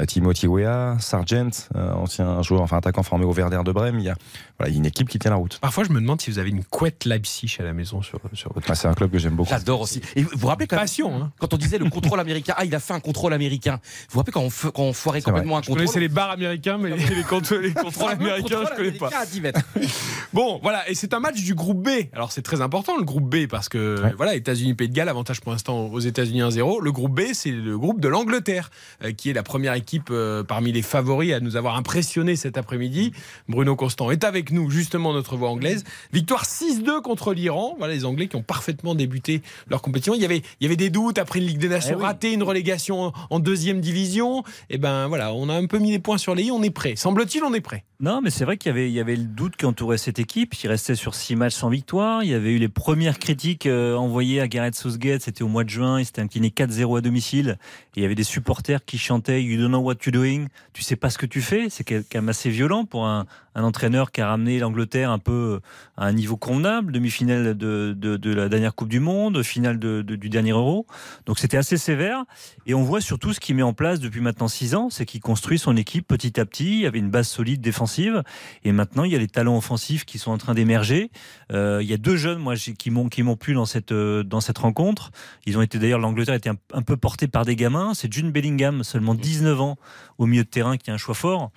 Timothy Weah, Sargent, euh, ancien joueur, enfin attaquant formé au Werder de Brême. Il y a, voilà, une équipe qui tient la route. Parfois, je me demande si vous avez une couette Leipzig à la maison sur, sur votre. Ah, c'est un club que j'aime beaucoup. J'adore aussi. Et vous vous rappelez quand, Passion, hein. quand on disait le contrôle américain, ah il a fait un contrôle américain. Vous vous rappelez quand on, quand on foirait C'est vrai. complètement un Je contrôle? connaissais les bars américains, mais les, les contrôles, les contrôles américains, je connais pas. à 10 mètres. Bon, voilà, et c'est un match du groupe B. Alors c'est très important le groupe B parce que Ouais. voilà, États-Unis Pays de Galles, avantage pour l'instant aux États-Unis 1-0. Le groupe B, c'est le groupe de l'Angleterre euh, qui est la première équipe euh, parmi les favoris à nous avoir impressionné cet après-midi. Bruno Constant est avec nous, justement notre voix anglaise. Victoire 6-2 contre l'Iran. Voilà les Anglais qui ont parfaitement débuté leur compétition. Il y avait, il y avait des doutes après une Ligue des Nations Eh oui. ratée, une relégation en, deuxième division. Et ben voilà, on a un peu mis les points sur les i, on est prêt. Semble-t-il, on est prêt. Non, mais c'est vrai qu'il y avait, il y avait le doute qui entourait cette équipe. Il restait sur six matchs sans victoire. Il y avait eu les premières critiques euh, envoyées à Gareth Southgate. C'était au mois de juin. Il s'était incliné 4-0 à domicile. Et il y avait des supporters qui chantaient You know what you're doing. Tu sais pas ce que tu fais. C'est quand même assez violent pour un, un entraîneur qui a ramené l'Angleterre un peu à un niveau convenable. Demi-finale de, la dernière Coupe du Monde, finale du dernier Euro. Donc c'était assez sévère. Et on voit surtout ce qu'il met en place depuis maintenant six ans, c'est qu'il construit son équipe petit à petit. Il y avait une base solide défensive. Et maintenant, il y a les talents offensifs qui sont en train d'émerger. Euh, il y a deux jeunes, moi, qui m'ont qui plu dans cette euh, dans cette rencontre. Ils ont été d'ailleurs l'Angleterre était un, un peu portée par des gamins. C'est June Bellingham, seulement 19 ans, au milieu de terrain, qui a un choix fort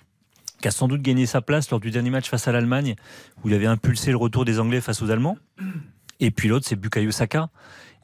qui a sans doute gagné sa place lors du dernier match face à l'Allemagne, où il avait impulsé le retour des Anglais face aux Allemands. Et puis l'autre, c'est Bukayo Saka,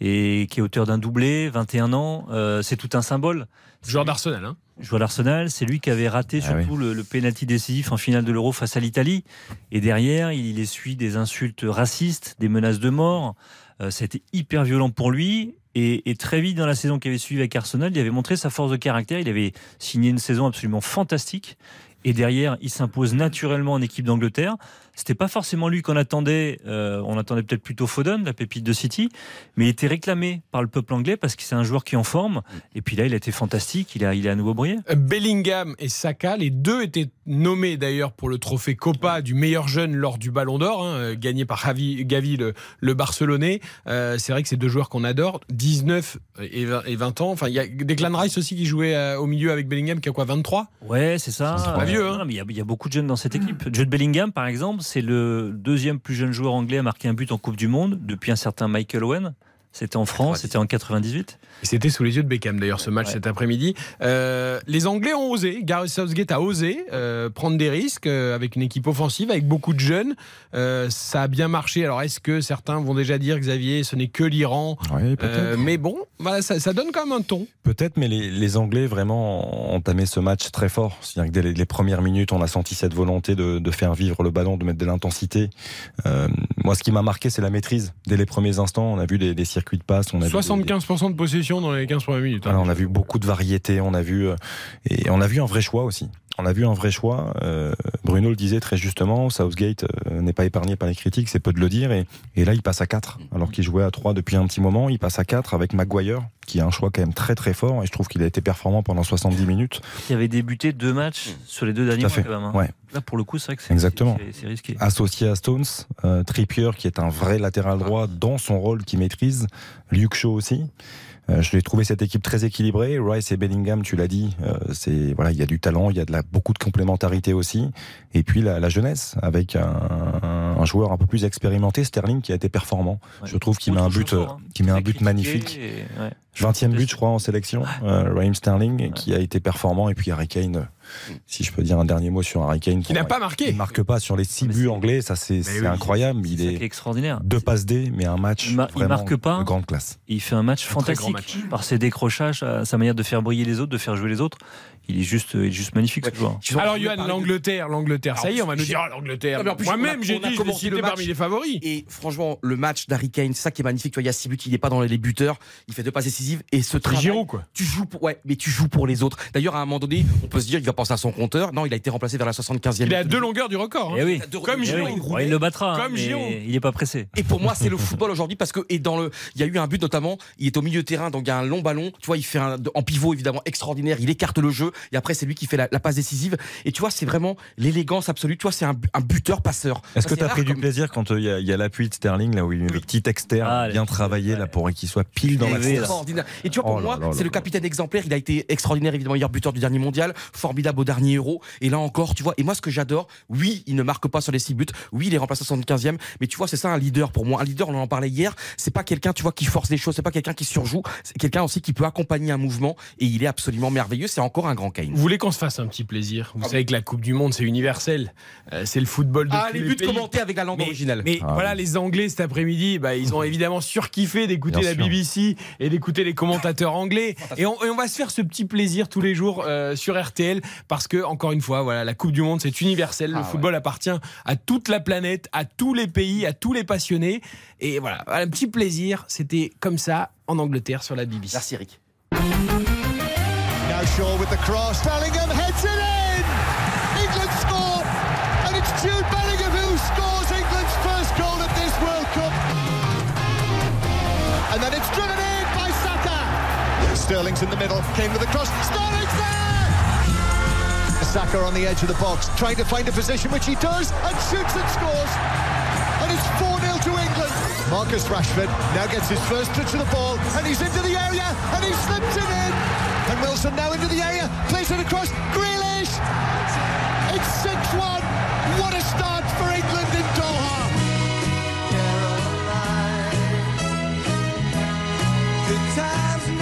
et qui est auteur d'un doublé, 21 ans. Euh, c'est tout un symbole. Joueur d'Arsenal, hein. Joueur d'Arsenal, c'est lui qui avait raté Ah surtout le, le pénalty décisif en finale de l'Euro face à l'Italie. Et derrière, il essuie des insultes racistes, des menaces de mort. Euh, ça a été hyper violent pour lui. Et, et très vite dans la saison qui avait suivi avec Arsenal, il avait montré sa force de caractère. Il avait signé une saison absolument fantastique. Et derrière, il s'impose naturellement en équipe d'Angleterre. C'était pas forcément lui qu'on attendait. euh, on attendait peut-être plutôt Foden, la pépite de City, mais il était réclamé par le peuple anglais parce que c'est un joueur qui est en forme. Et puis là, il a été fantastique. Il a, il a à nouveau brillé. Bellingham et Saka, les deux étaient nommés d'ailleurs pour le trophée Copa du meilleur jeune lors du Ballon d'Or, hein, gagné par Javi, Gavi, le, le Barcelonais. Euh, c'est vrai que c'est deux joueurs qu'on adore, 19 et 20, et 20 ans. Enfin, il y a Declan Rice aussi qui jouait euh, au milieu avec Bellingham, qui a quoi, 23 Ouais, c'est ça. C'est pas vieux, hein. Non, mais il y a- il y, a beaucoup de jeunes dans cette équipe. Jude Bellingham, par exemple, c'est le deuxième plus jeune joueur anglais à marquer un but en Coupe du Monde depuis un certain Michael Owen. C'était en France, c'était en 98. Et C'était sous les yeux de Beckham d'ailleurs ce match cet après-midi. Euh, les Anglais ont osé, Gareth Southgate a osé euh, prendre des risques euh, avec une équipe offensive, avec beaucoup de jeunes. Euh, ça a bien marché. Alors est-ce que certains vont déjà dire Xavier, ce n'est que l'Iran? Ouais, peut-être. Euh, Mais bon, voilà, ça, ça donne quand même un ton. Peut-être, mais les, les Anglais vraiment ont entamé ce match très fort. C'est-à-dire que dès les, les premières minutes, on a senti cette volonté de, de faire vivre le ballon, de mettre de l'intensité. Euh, moi, ce qui m'a marqué, c'est la maîtrise. Dès les premiers instants, on a vu des, des circuits de passe. On a vu des- 75% de possession dans les 15 premières minutes. hein. Voilà, on a vu beaucoup de variétés, on a vu euh, et on a vu un vrai choix aussi. On a vu un vrai choix. euh, Bruno le disait très justement, Southgate euh, n'est pas épargné par les critiques, c'est peu de le dire. Et, et là, il passe à 4, alors qu'il jouait à 3 depuis un petit moment. Il passe à 4 avec Maguire, qui a un choix quand même très très fort. Et je trouve qu'il a été performant pendant 70 minutes. Qui avait débuté deux matchs sur les deux derniers mois quand même. hein. Ouais. Là, pour le coup, c'est vrai que c'est Exactement. c'est- c'est risqué. Associé à Stones, euh, Trippier qui est un vrai latéral droit dans son rôle qu'il maîtrise, Luke Shaw aussi. Euh, je l'ai trouvé cette équipe très équilibrée. Rice et Bellingham, tu l'as dit, euh, c'est voilà, il y a du talent, il y a de la, beaucoup de complémentarité aussi. Et puis la, la jeunesse avec un, un joueur un peu plus expérimenté, Sterling, qui a été performant. Je trouve qu'il met un but, qui met un but magnifique. Et, ouais. 20e but, je crois, en sélection, euh, Raheem Sterling, qui a été performant. Et puis Harry Kane, si je peux dire un dernier mot sur Harry Kane. Qui n'a pas marqué. Il marque pas sur les six buts anglais, ça c'est c'est oui, incroyable. Il est extraordinaire. deux passes D, mais un match Il, marque pas. de grande classe. Il fait un match Un fantastique par ses décrochages, sa manière de faire briller les autres, de faire jouer les autres. Il est juste, il est juste magnifique ce joueur. Alors Yoann, l'Angleterre, l'Angleterre, ça y est, on va nous dire oh, l'Angleterre. Moi-même, j'ai dit, cité le parmi les favoris. Et franchement, le match d'Harry Kane, c'est ça qui est magnifique. Tu vois, il y a 6 buts, il n'est pas dans les buteurs. Il fait deux passes décisives. Et ce travail. Giroud, quoi. Tu joues pour, ouais, mais tu joues pour les autres. D'ailleurs, à un moment donné, on peut se dire, il va penser à son compteur. Non, il a été remplacé vers la 75e. Il est à deux longueurs du record. hein. Eh oui. Comme Giroud. oui. Ouais, il le battra, hein, Comme mais Giroud. il n'est pas pressé. Et pour moi, c'est le football aujourd'hui parce que et dans le, il y a eu un but notamment. Il est au milieu de terrain, donc il y a un long ballon. Tu vois, il fait un en pivot évidemment extraordinaire. Il écarte le jeu et après c'est lui qui fait la, la passe décisive. Et tu vois, c'est vraiment l'élégance absolue. Tu vois, c'est un, un buteur passeur. Est-ce que tu as pris du plaisir quand euh, il y a, l'appui de Sterling, là où il met le petit externe Ah, bien travaillé, là pour qu'il soit pile dans la extraordinaire. Et tu vois, pour Oh moi, c'est le capitaine exemplaire. Il a été extraordinaire, évidemment, hier buteur du dernier mondial, formidable au dernier euro. Et là encore, tu vois, et moi, ce que j'adore, oui, il ne marque pas sur les six buts. Oui, il est remplacé à 75e. Mais tu vois, c'est ça un leader pour moi. Un leader, on en parlait hier. C'est pas quelqu'un, tu vois, qui force les choses. C'est pas quelqu'un qui surjoue. C'est quelqu'un aussi qui peut accompagner un mouvement. Et il est absolument merveilleux. C'est encore un grand Vous voulez qu'on se fasse un petit plaisir Vous savez que la Coupe du Monde, c'est universel. Euh, c'est le football de Ah, tous les les buts pays. commentés avec la langue Mais, originale. mais Ah voilà, oui. les Anglais cet après-midi, bah, ils ont évidemment surkiffé d'écouter la sûr. BBC et d'écouter les commentateurs anglais. Et on, et on va se faire ce petit plaisir tous les jours euh, sur RTL parce que, encore une fois, voilà, la Coupe du Monde, c'est universel. Le Ah, football appartient à toute la planète, à tous les pays, à tous les passionnés. Et voilà, un petit plaisir. C'était comme ça en Angleterre sur la BBC. Merci, Eric. Shaw with the cross. Bellingham heads it in. England score, and it's Jude Bellingham who scores England's first goal at this World Cup. And then it's driven in by Saka. Sterling's in the middle. Came with the cross. Sterling's there. Saka on the edge of the box, trying to find a position which he does, and shoots and scores. And it's 4 0 to England. Marcus Rashford now gets his first touch of the ball, and he's into the area, and he slips it in. Wilson now into the area, plays it across. Grealish! It's 6 1. What a start for England in Doha.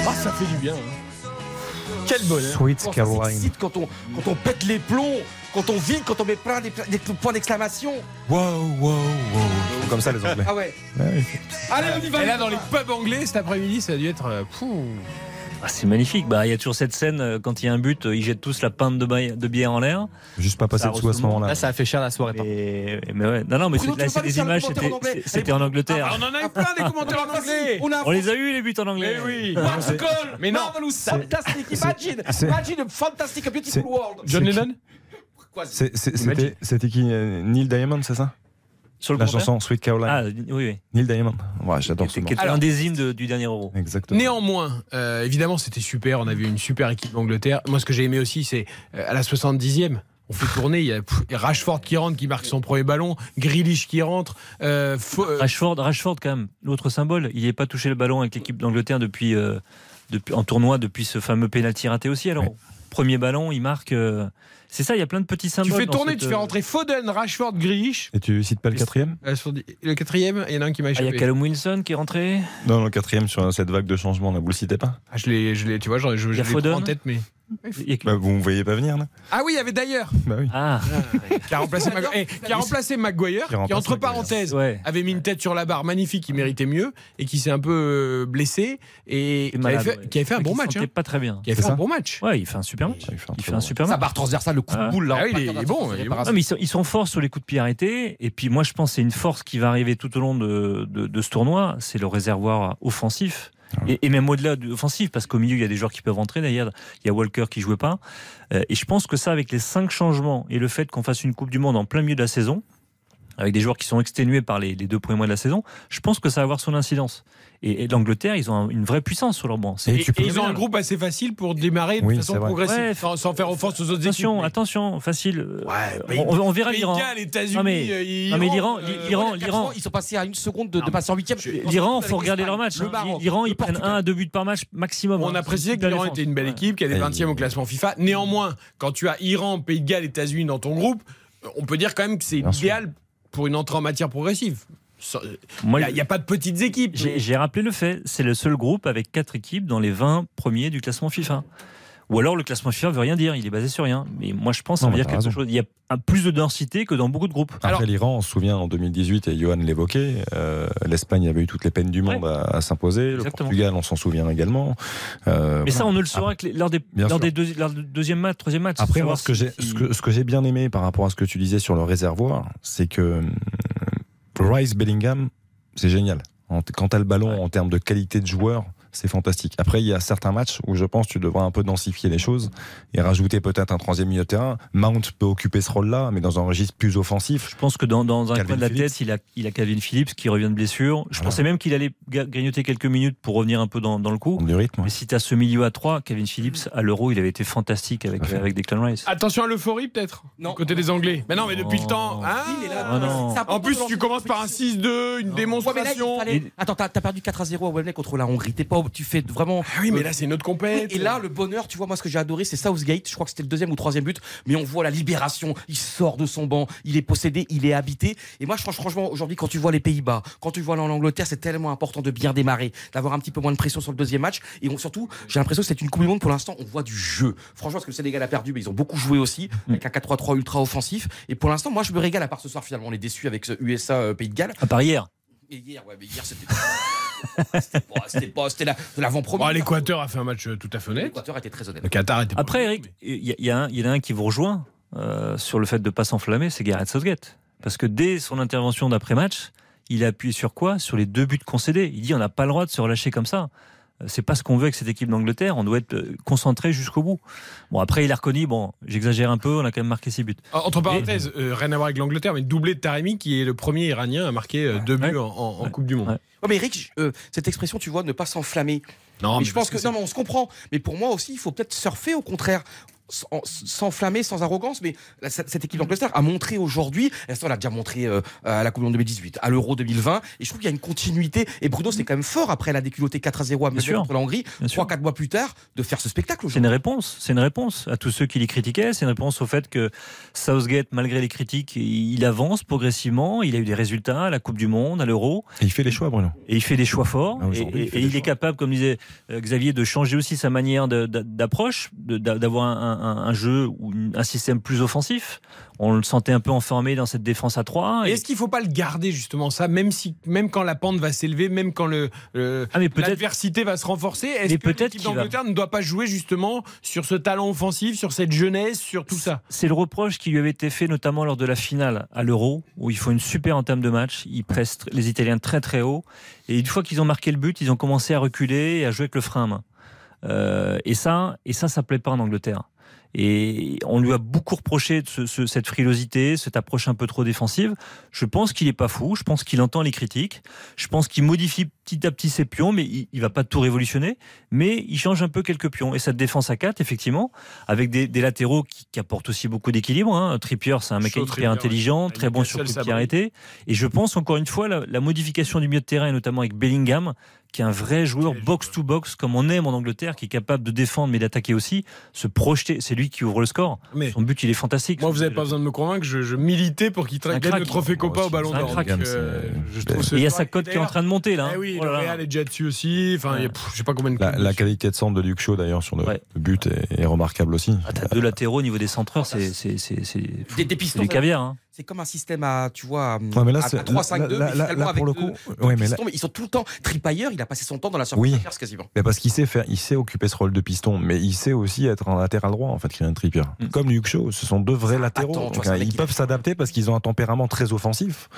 Ah, ça fait du bien. hein. Quel bonheur. Sweet Quand ça Caroline. Quand on, quand on pète les plombs, quand on vide, quand on met plein des, des points d'exclamation. Wow, wow, wow. Comme ça les Anglais. Ah ouais. Ouais. Allez, on y va. Et là, dans les pubs anglais cet après-midi, ça a dû être. pouh. Ah, c'est magnifique. Bah, il y a toujours cette scène euh, quand il y a un but, euh, ils jettent tous la pinte de, bière en l'air. Juste pas passer dessous à ce moment-là. Là, ça a fait cher la soirée. mais ouais, non, non, mais Bruno, là, c'est des images, c'était en Angleterre. Ah, on en a eu plein des commentaires en anglais. On a On les a eu les buts en anglais. Eh oui. Goal? Mais non. Marvelous, fantastic. Imagine, imagine a fantastic, a beautiful world. John Lennon c'était qui euh, Neil Diamond, c'est ça? Sur le La chanson Sweet Caroline. Ah, oui, oui. Neil Diamond. Ouais, j'adore ce morceau. un des hymnes de- du dernier euro. Exactement. Néanmoins, euh, évidemment, c'était super. On a vu une super équipe d'Angleterre. Moi, ce que j'ai aimé aussi, c'est euh, à la 70e. On fait tourner, il y a pff, Rashford qui rentre, qui marque son premier ballon, Grealish qui rentre. euh, Fo- Rashford, Rashford quand même, l'autre symbole. Il n'est pas touché le ballon avec l'équipe d'Angleterre depuis, euh, depuis, en tournoi depuis ce fameux penalty raté aussi. Alors, premier ballon, il marque. C'est ça, il y a plein de petits Tu symboles. fais dans tourner, cette, tu fais rentrer Foden, Rashford, Grealish. Et tu cites pas le quatrième Euh, Le quatrième, il y en a un qui m'a Ah, il y échappé. a Callum Wilson qui est rentré. Non, le quatrième sur cette vague de changement, là, vous le citez pas Ah, je l'ai, je l'ai, tu vois, j'en- je, je a l'ai en tête, mais. Bah, Vous me voyez pas venir, là Ah oui, il y avait d'ailleurs. Bah oui. Ah, qui a remplacé, Mag- eh, qui a remplacé Maguire, Qui qui, entre parenthèses ouais. avait mis une tête sur la barre magnifique, il méritait mieux et qui s'est un peu euh, blessé et qui, malade, avait fait, ouais. qui avait fait un bon qui match. hein. pas très bien. Qui avait fait un ça bon match. Ouais, il fait un super match. il fait un Il fait un super Sa match. barre transversale, le coup de Ah. boule là. Ah il est- bon, ils sont, ils sont forts sur les coups de pied arrêtés. Et puis moi, je pense que c'est une force qui va arriver tout au long de, de, de ce tournoi. C'est le réservoir offensif. Et, et même au-delà de offensif, parce qu'au milieu, il y a des joueurs qui peuvent rentrer. D'ailleurs, il y a Walker qui jouait pas. Euh, et je pense que ça, avec les cinq changements et le fait qu'on fasse une Coupe du Monde en plein milieu de la saison, avec des joueurs qui sont exténués par les, les deux premiers mois de la saison, je pense que ça va avoir son incidence. Et, et l'Angleterre, ils ont un- une vraie puissance sur leur banc. C'est- Et, et ils ont un groupe assez facile pour démarrer de Oui, façon progressive, Ouais. sans, sans faire offense aux autres Attention, équipes. attention, facile. Euh, Pays- on, on verra l'Iran. de Galles, États-Unis, Non, mais- euh, non, mais l'Iran, euh, l'Iran, l'Iran, Ils sont passés à une seconde de, de passer en huitième. L'Iran, faut regarder leur match. Hein. Le ils prennent un à deux buts par match maximum. On hein. a précisé que l'Iran était une belle équipe, qui est Et- 20e au classement FIFA. Néanmoins, quand tu as Iran, Pays de Galles, États-Unis dans ton groupe, on peut dire quand même que c'est idéal pour une entrée en matière progressive. Il Moi, n'y a, pas de petites équipes. J'ai rappelé le fait, c'est le seul groupe avec quatre équipes dans les 20 premiers du classement FIFA. Ou alors le classement FIFA veut rien dire, il est basé sur rien. Mais moi je pense que ça Non, veut dire quelque raison. chose. Il y a plus de densité que dans beaucoup de groupes. Après Alors- l'Iran, on se souvient en 2018, et Johan l'évoquait, euh, l'Espagne avait eu toutes les peines du monde à, à s'imposer. Le. Portugal, on s'en souvient également. Euh, Mais ça, on ne le saura que lors des, Bien lors sûr. des deux, lors du deuxième match, troisième match. Après, moi, ce que si- j'ai, si- ce que, ce que j'ai bien aimé par rapport à ce que tu disais sur le réservoir, c'est que hum, Rice Bellingham, c'est génial. Quand tu as le ballon en termes de qualité de joueur, c'est fantastique. Après, il y a certains matchs où je pense que tu devras un peu densifier les choses et rajouter peut-être un troisième milieu de terrain. Mount peut occuper ce rôle-là, mais dans un registre plus offensif. Je pense que dans, dans un Calvin coin de la Phillips. tête, il a, il a Calvin Phillips qui revient de blessure. Je Voilà. pensais même qu'il allait grignoter quelques minutes pour revenir un peu dans, dans le coup. Du rythme. Mais si tu as ce milieu à 3, Calvin Phillips, à l'Euro, il avait été fantastique avec, fait. avec Declan Rice. Attention à l'euphorie peut-être? Non. du côté des Anglais. Mais non, mais depuis Oh. le temps. hein? Là, Ah non. ça en plus, tu commences par un 6-2, une Ouais, mais là, il démonstration. fallait- Attends, t'as t'as perdu 4 à 0 à Wembley contre la Hongrie. T'es pas, tu fais vraiment. Ah oui, mais là, c'est une autre compète. Et là, le bonheur, tu vois, moi, ce que j'ai adoré, c'est Southgate. Je crois que c'était le deuxième ou troisième but. Mais on voit la libération. Il sort de son banc. Il est possédé. Il est habité. Et moi, je franch- franchement, aujourd'hui, quand tu vois les Pays-Bas, quand tu vois l'Angleterre, c'est tellement important de bien démarrer, d'avoir un petit peu moins de pression sur le deuxième match. Et on, surtout, j'ai l'impression que c'est une Coupe du Monde pour l'instant. On voit du jeu. Franchement, parce que le Sénégal a perdu, mais ils ont beaucoup joué aussi, avec un 4-3-3 ultra offensif. Et pour l'instant, moi, je me régale, à part ce soir, finalement, on est déçu avec ce USA euh, Pays de Galles. À part hier. Et hier, ouais, mais hier, c'était. c'était pas, c'était pas, c'était la- l'avant-première. Bon, L'Équateur a fait un match euh, tout à fait honnête. L'Équateur était très honnête. Le Qatar était. pas- Après, Eric, il y, a- il y a un- il y en a un qui vous rejoint euh, sur le fait de ne pas s'enflammer, c'est Gareth Southgate. Parce que dès son intervention d'après-match, il a appuyé sur quoi? Sur les deux buts concédés. Il dit on n'a pas le droit de se relâcher comme ça. C'est pas ce qu'on veut avec cette équipe d'Angleterre. On doit être euh, concentré jusqu'au bout. Bon, après, il a reconnu. Bon, j'exagère un peu. On a quand même marqué six buts. Entre parenthèses, euh, rien à voir avec l'Angleterre, mais doublé de Taremi, qui est le premier Iranien à marquer euh, deux buts Ouais. en, Coupe du Monde. Ouais. Ouais, mais Eric, euh, cette expression, tu vois, ne pas s'enflammer. Non, mais je pense que, parce non, mais on se comprend. Mais pour moi aussi, il faut peut-être surfer au contraire. Sans- S'enflammer sans arrogance, mais la- cette équipe d'Angleterre a montré aujourd'hui, elle l'a déjà montré euh, à la Coupe du Monde 2018, à l'Euro 2020, et je trouve qu'il y a une continuité. Et Bruno, c'est quand même fort après la déculottée 4 à 0 à sûr. contre la Hongrie, Bien sûr. 3-4 mois plus tard, de faire ce spectacle C'est une aujourd'hui. réponse. C'est une réponse à tous ceux qui les critiquaient. C'est une réponse au fait que Southgate, malgré les critiques, il avance progressivement. Il a eu des résultats à la Coupe du Monde, à l'Euro. Et il fait les choix, Bruno. Et il fait des choix forts. Ah, et aujourd'hui, et- il fait et des il est capable, comme disait euh, Xavier, de changer aussi sa manière d'approche, d'avoir un, un- un jeu ou un système plus offensif. On le sentait un peu enfermé dans cette défense à 3. Et est-ce qu'il ne faut pas le garder justement ça, même si, même quand la pente va s'élever, même quand le, le- Ah, l'adversité va se renforcer, est-ce Mais que peut-être l'équipe va- d'Angleterre ne doit pas jouer justement sur ce talent offensif, sur cette jeunesse, sur tout ça? C'est le reproche qui lui avait été fait notamment lors de la finale à l'Euro, où ils font une super entame de match. Ils pressent les Italiens très très haut. Et une fois qu'ils ont marqué le but, ils ont commencé à reculer et à jouer avec le frein à main. Euh, et ça, et ça, ça plaît pas en Angleterre. Et on lui a beaucoup reproché de ce- ce- cette frilosité, cette approche un peu trop défensive. Je pense qu'il est pas fou. Je pense qu'il entend les critiques. Je pense qu'il modifie petit à petit ses pions, mais il, il va pas tout révolutionner. Mais il change un peu quelques pions. Et cette défense à 4, effectivement, avec des, des latéraux qui, qui apportent aussi beaucoup d'équilibre. Hein. Trippier, c'est un mec Chaud, hyper Trippier, intelligent, ouais. très bon sur coup de pied arrêté. Et je pense encore une fois la, la modification du milieu de terrain, et notamment avec Bellingham, qui est un vrai joueur box-to-box, comme on aime en Angleterre, qui est capable de défendre mais d'attaquer aussi, se projeter. C'est lui qui ouvre le score. Mais- Son but, il est fantastique. Moi, vous n'avez pas besoin de me convaincre, je, je militais pour qu'il gagne crack. le trophée Copa au Ballon d'Or. euh, il y a sa cote qui est en train de monter là. hein. Eh oui, Oh là le là. Real est déjà dessus aussi. Enfin, il y a- pff, je sais pas combien de La, la qualité de centre de Luke Shaw d'ailleurs sur le, le but est, est remarquable aussi. Ah, T'as deux latéraux au niveau des centreurs, c'est Des, des pistons. du caviar. hein. C'est comme un système à, tu vois, Ouais, mais là, à, c'est- à 3-5-2, là, là, mais finalement là, avec pour le deux- coup, deux ouais, mais là- pistons, mais ils sont tout le temps. Tripailleur, il a passé son temps dans la surface Oui. adverse quasiment. Mais parce qu'il sait faire, il sait occuper ce rôle de piston, mais il sait aussi être un latéral droit en fait, Kylian Trippier. Mm. Comme Luke Shaw, ce sont deux vrais latéraux. attends, vois, un euh, mec ils peuvent s'adapter parce qu'ils ont un tempérament très offensif.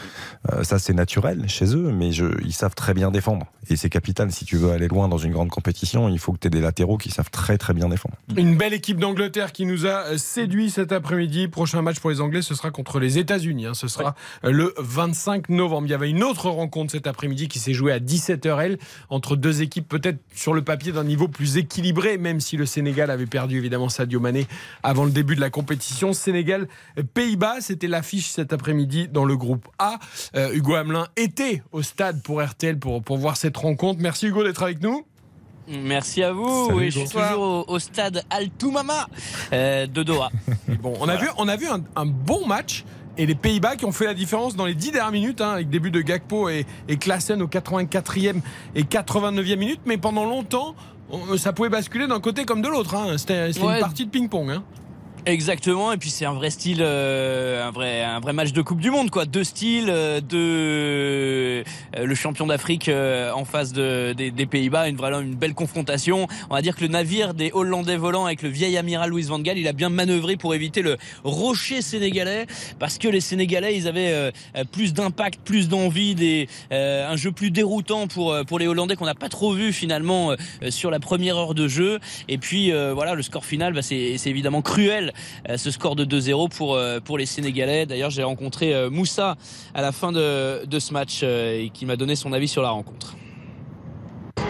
Euh, ça c'est naturel chez eux, mais je, ils savent très bien défendre. Et c'est capital si tu veux aller loin dans une grande compétition, il faut que tu aies des latéraux qui savent très très bien défendre. Une belle équipe d'Angleterre qui nous a euh, séduit cet après-midi. Prochain match pour les Anglais, ce sera contre les États-Unis. hein. Ce sera le 25 novembre. Il y avait une autre rencontre cet après-midi qui s'est jouée à 17h entre deux équipes peut-être sur le papier d'un niveau plus équilibré, même si le Sénégal avait perdu évidemment Sadio Mané avant le début de la compétition. Sénégal-Pays-Bas, c'était l'affiche cet après-midi dans le groupe A. Euh, Hugo Hamelin était au stade pour RTL pour, pour voir cette rencontre. Merci Hugo d'être avec nous. Merci à vous. Salut, oui, je suis toujours au, au stade Al Toumama euh, de Doha. Bon, on a vu, on a vu un, un bon match. Et les Pays-Bas qui ont fait la différence dans les 10 dernières minutes, hein, avec début de Gakpo et, et Klaassen au 84e et 89e minute. Mais pendant longtemps, on- ça pouvait basculer d'un côté comme de l'autre. hein. C'était Ouais. une partie de ping-pong. hein. Exactement, et puis c'est un vrai style, euh, un vrai, un vrai match de Coupe du Monde, quoi. Deux styles, euh, euh, le champion d'Afrique euh, en face de, des, des Pays-Bas, une vraiment une belle confrontation. On va dire que le navire des Hollandais volants avec le vieil amiral Louis van Gaal, il a bien manœuvré pour éviter le rocher sénégalais, parce que les Sénégalais, ils avaient euh, euh, plus d'impact, plus d'envie, des, un jeu plus déroutant pour pour les Hollandais qu'on n'a pas trop vu finalement sur la première heure de jeu. Et puis voilà, le score final, bah, c'est évidemment cruel, euh, ce score de 2-0 pour euh, pour les Sénégalais. D'ailleurs, j'ai rencontré euh, Moussa à la fin de ce match et qui m'a donné son avis sur la rencontre.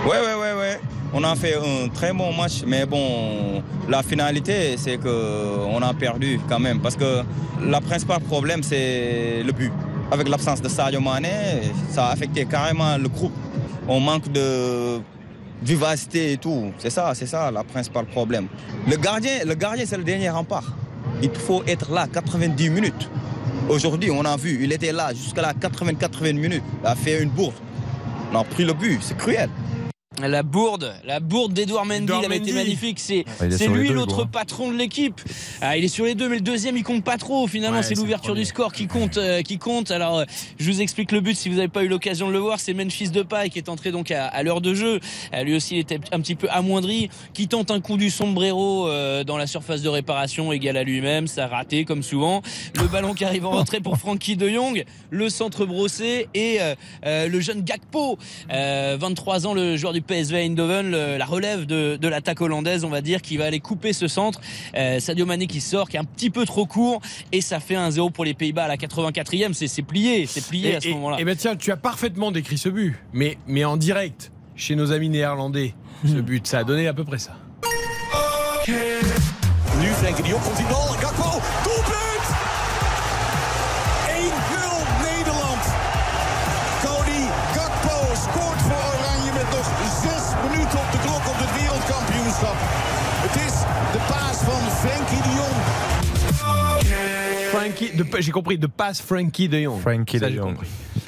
Ouais, ouais, ouais, ouais. On a fait un très bon match, mais bon, la finalité, c'est que on a perdu quand même, parce que le principal problème, c'est le but. Avec l'absence de Sadio Mané, ça a affecté carrément le groupe. On manque de vivacité et tout. C'est ça, c'est ça le principal problème. Le gardien, le gardien, c'est le dernier rempart. Il faut être là 90 minutes. Aujourd'hui, on a vu, il était là jusqu'à la 80-80 minutes. Il a fait une bourde. On a pris le but, c'est cruel. La bourde, la bourde d'Edouard Mendy, Edouard il avait été magnifique. C'est Ah, lui l'autre patron de l'équipe. Ah, il est sur les deux, mais le deuxième il compte pas trop. Finalement, Ouais, c'est l'ouverture du score qui compte, euh, qui compte. Alors, euh, je vous explique le but si vous n'avez pas eu l'occasion de le voir. C'est Memphis Depay qui est entré donc à, à l'heure de jeu. Euh, lui aussi, il était un petit peu amoindri, qui tente un coup du sombrero euh, dans la surface de réparation égale à lui-même. Ça a raté comme souvent. Le ballon qui arrive en retrait pour Frankie De Jong, le centre brossé et euh, euh, le jeune Gakpo, euh, 23 ans, le joueur du PSV Eindhoven, le- la relève de, de l'attaque hollandaise, on va dire, qui va aller couper ce centre. Euh, Sadio Mané qui sort, qui est un petit peu trop court, et ça fait un 0 pour les Pays-Bas à la 84e. C'est c'est plié, c'est plié à ce moment-là. Et ben tiens, tu as parfaitement décrit ce but, mais, mais en direct, chez nos amis néerlandais. Ce but, ça a donné à peu près ça. Nu Frenkie de Jong komt die bal. Gakpo, Frankie, de- j'ai compris, de passe Frankie de Jong. Frankie Ça, de Jong.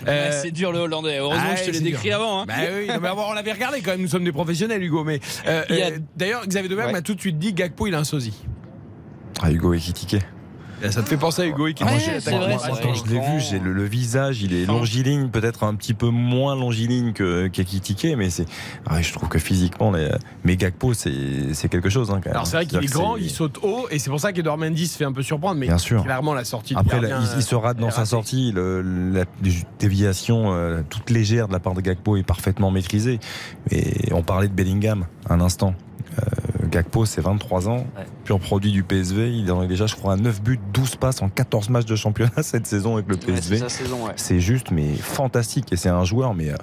Ouais, c'est dur le hollandais. Heureusement Ah, que je te l'ai décrit dur. avant. hein. Bah oui, non, mais on l'avait regardé quand même, nous sommes des professionnels, Hugo. Mais euh, a- euh, d'ailleurs, Xavier Deberg Ouais. m'a tout de suite dit Gakpo, il a un sosie. Ah, Hugo Ekitike. Ça te fait penser à Hugo. Moi, Ouais, vrai, moi, c'est quand je l'ai vu, j'ai le, le visage, il est longiligne, peut-être un petit peu moins longiligne que qu'Ekitike, mais c'est, je trouve que physiquement, les, mais Gakpo, c'est quelque chose. Hein, quand même. Alors c'est vrai qu'il est grand, il saute haut, et c'est pour ça qu'Edouard Mendy se fait un peu surprendre, mais Bien sûr. clairement la sortie. Après, il, il se rate dans est sa sortie. Le- la déviation euh, toute légère de la part de Gakpo est parfaitement maîtrisée. Et on parlait de Bellingham un instant. Euh, Gakpo, c'est 23 ans, pur produit du PSV. Il en est déjà, je crois, à 9 buts, 12 passes en 14 matchs de championnat cette saison avec le Ouais, PSV. c'est ouais. Juste, mais fantastique. Et c'est un joueur, mais euh,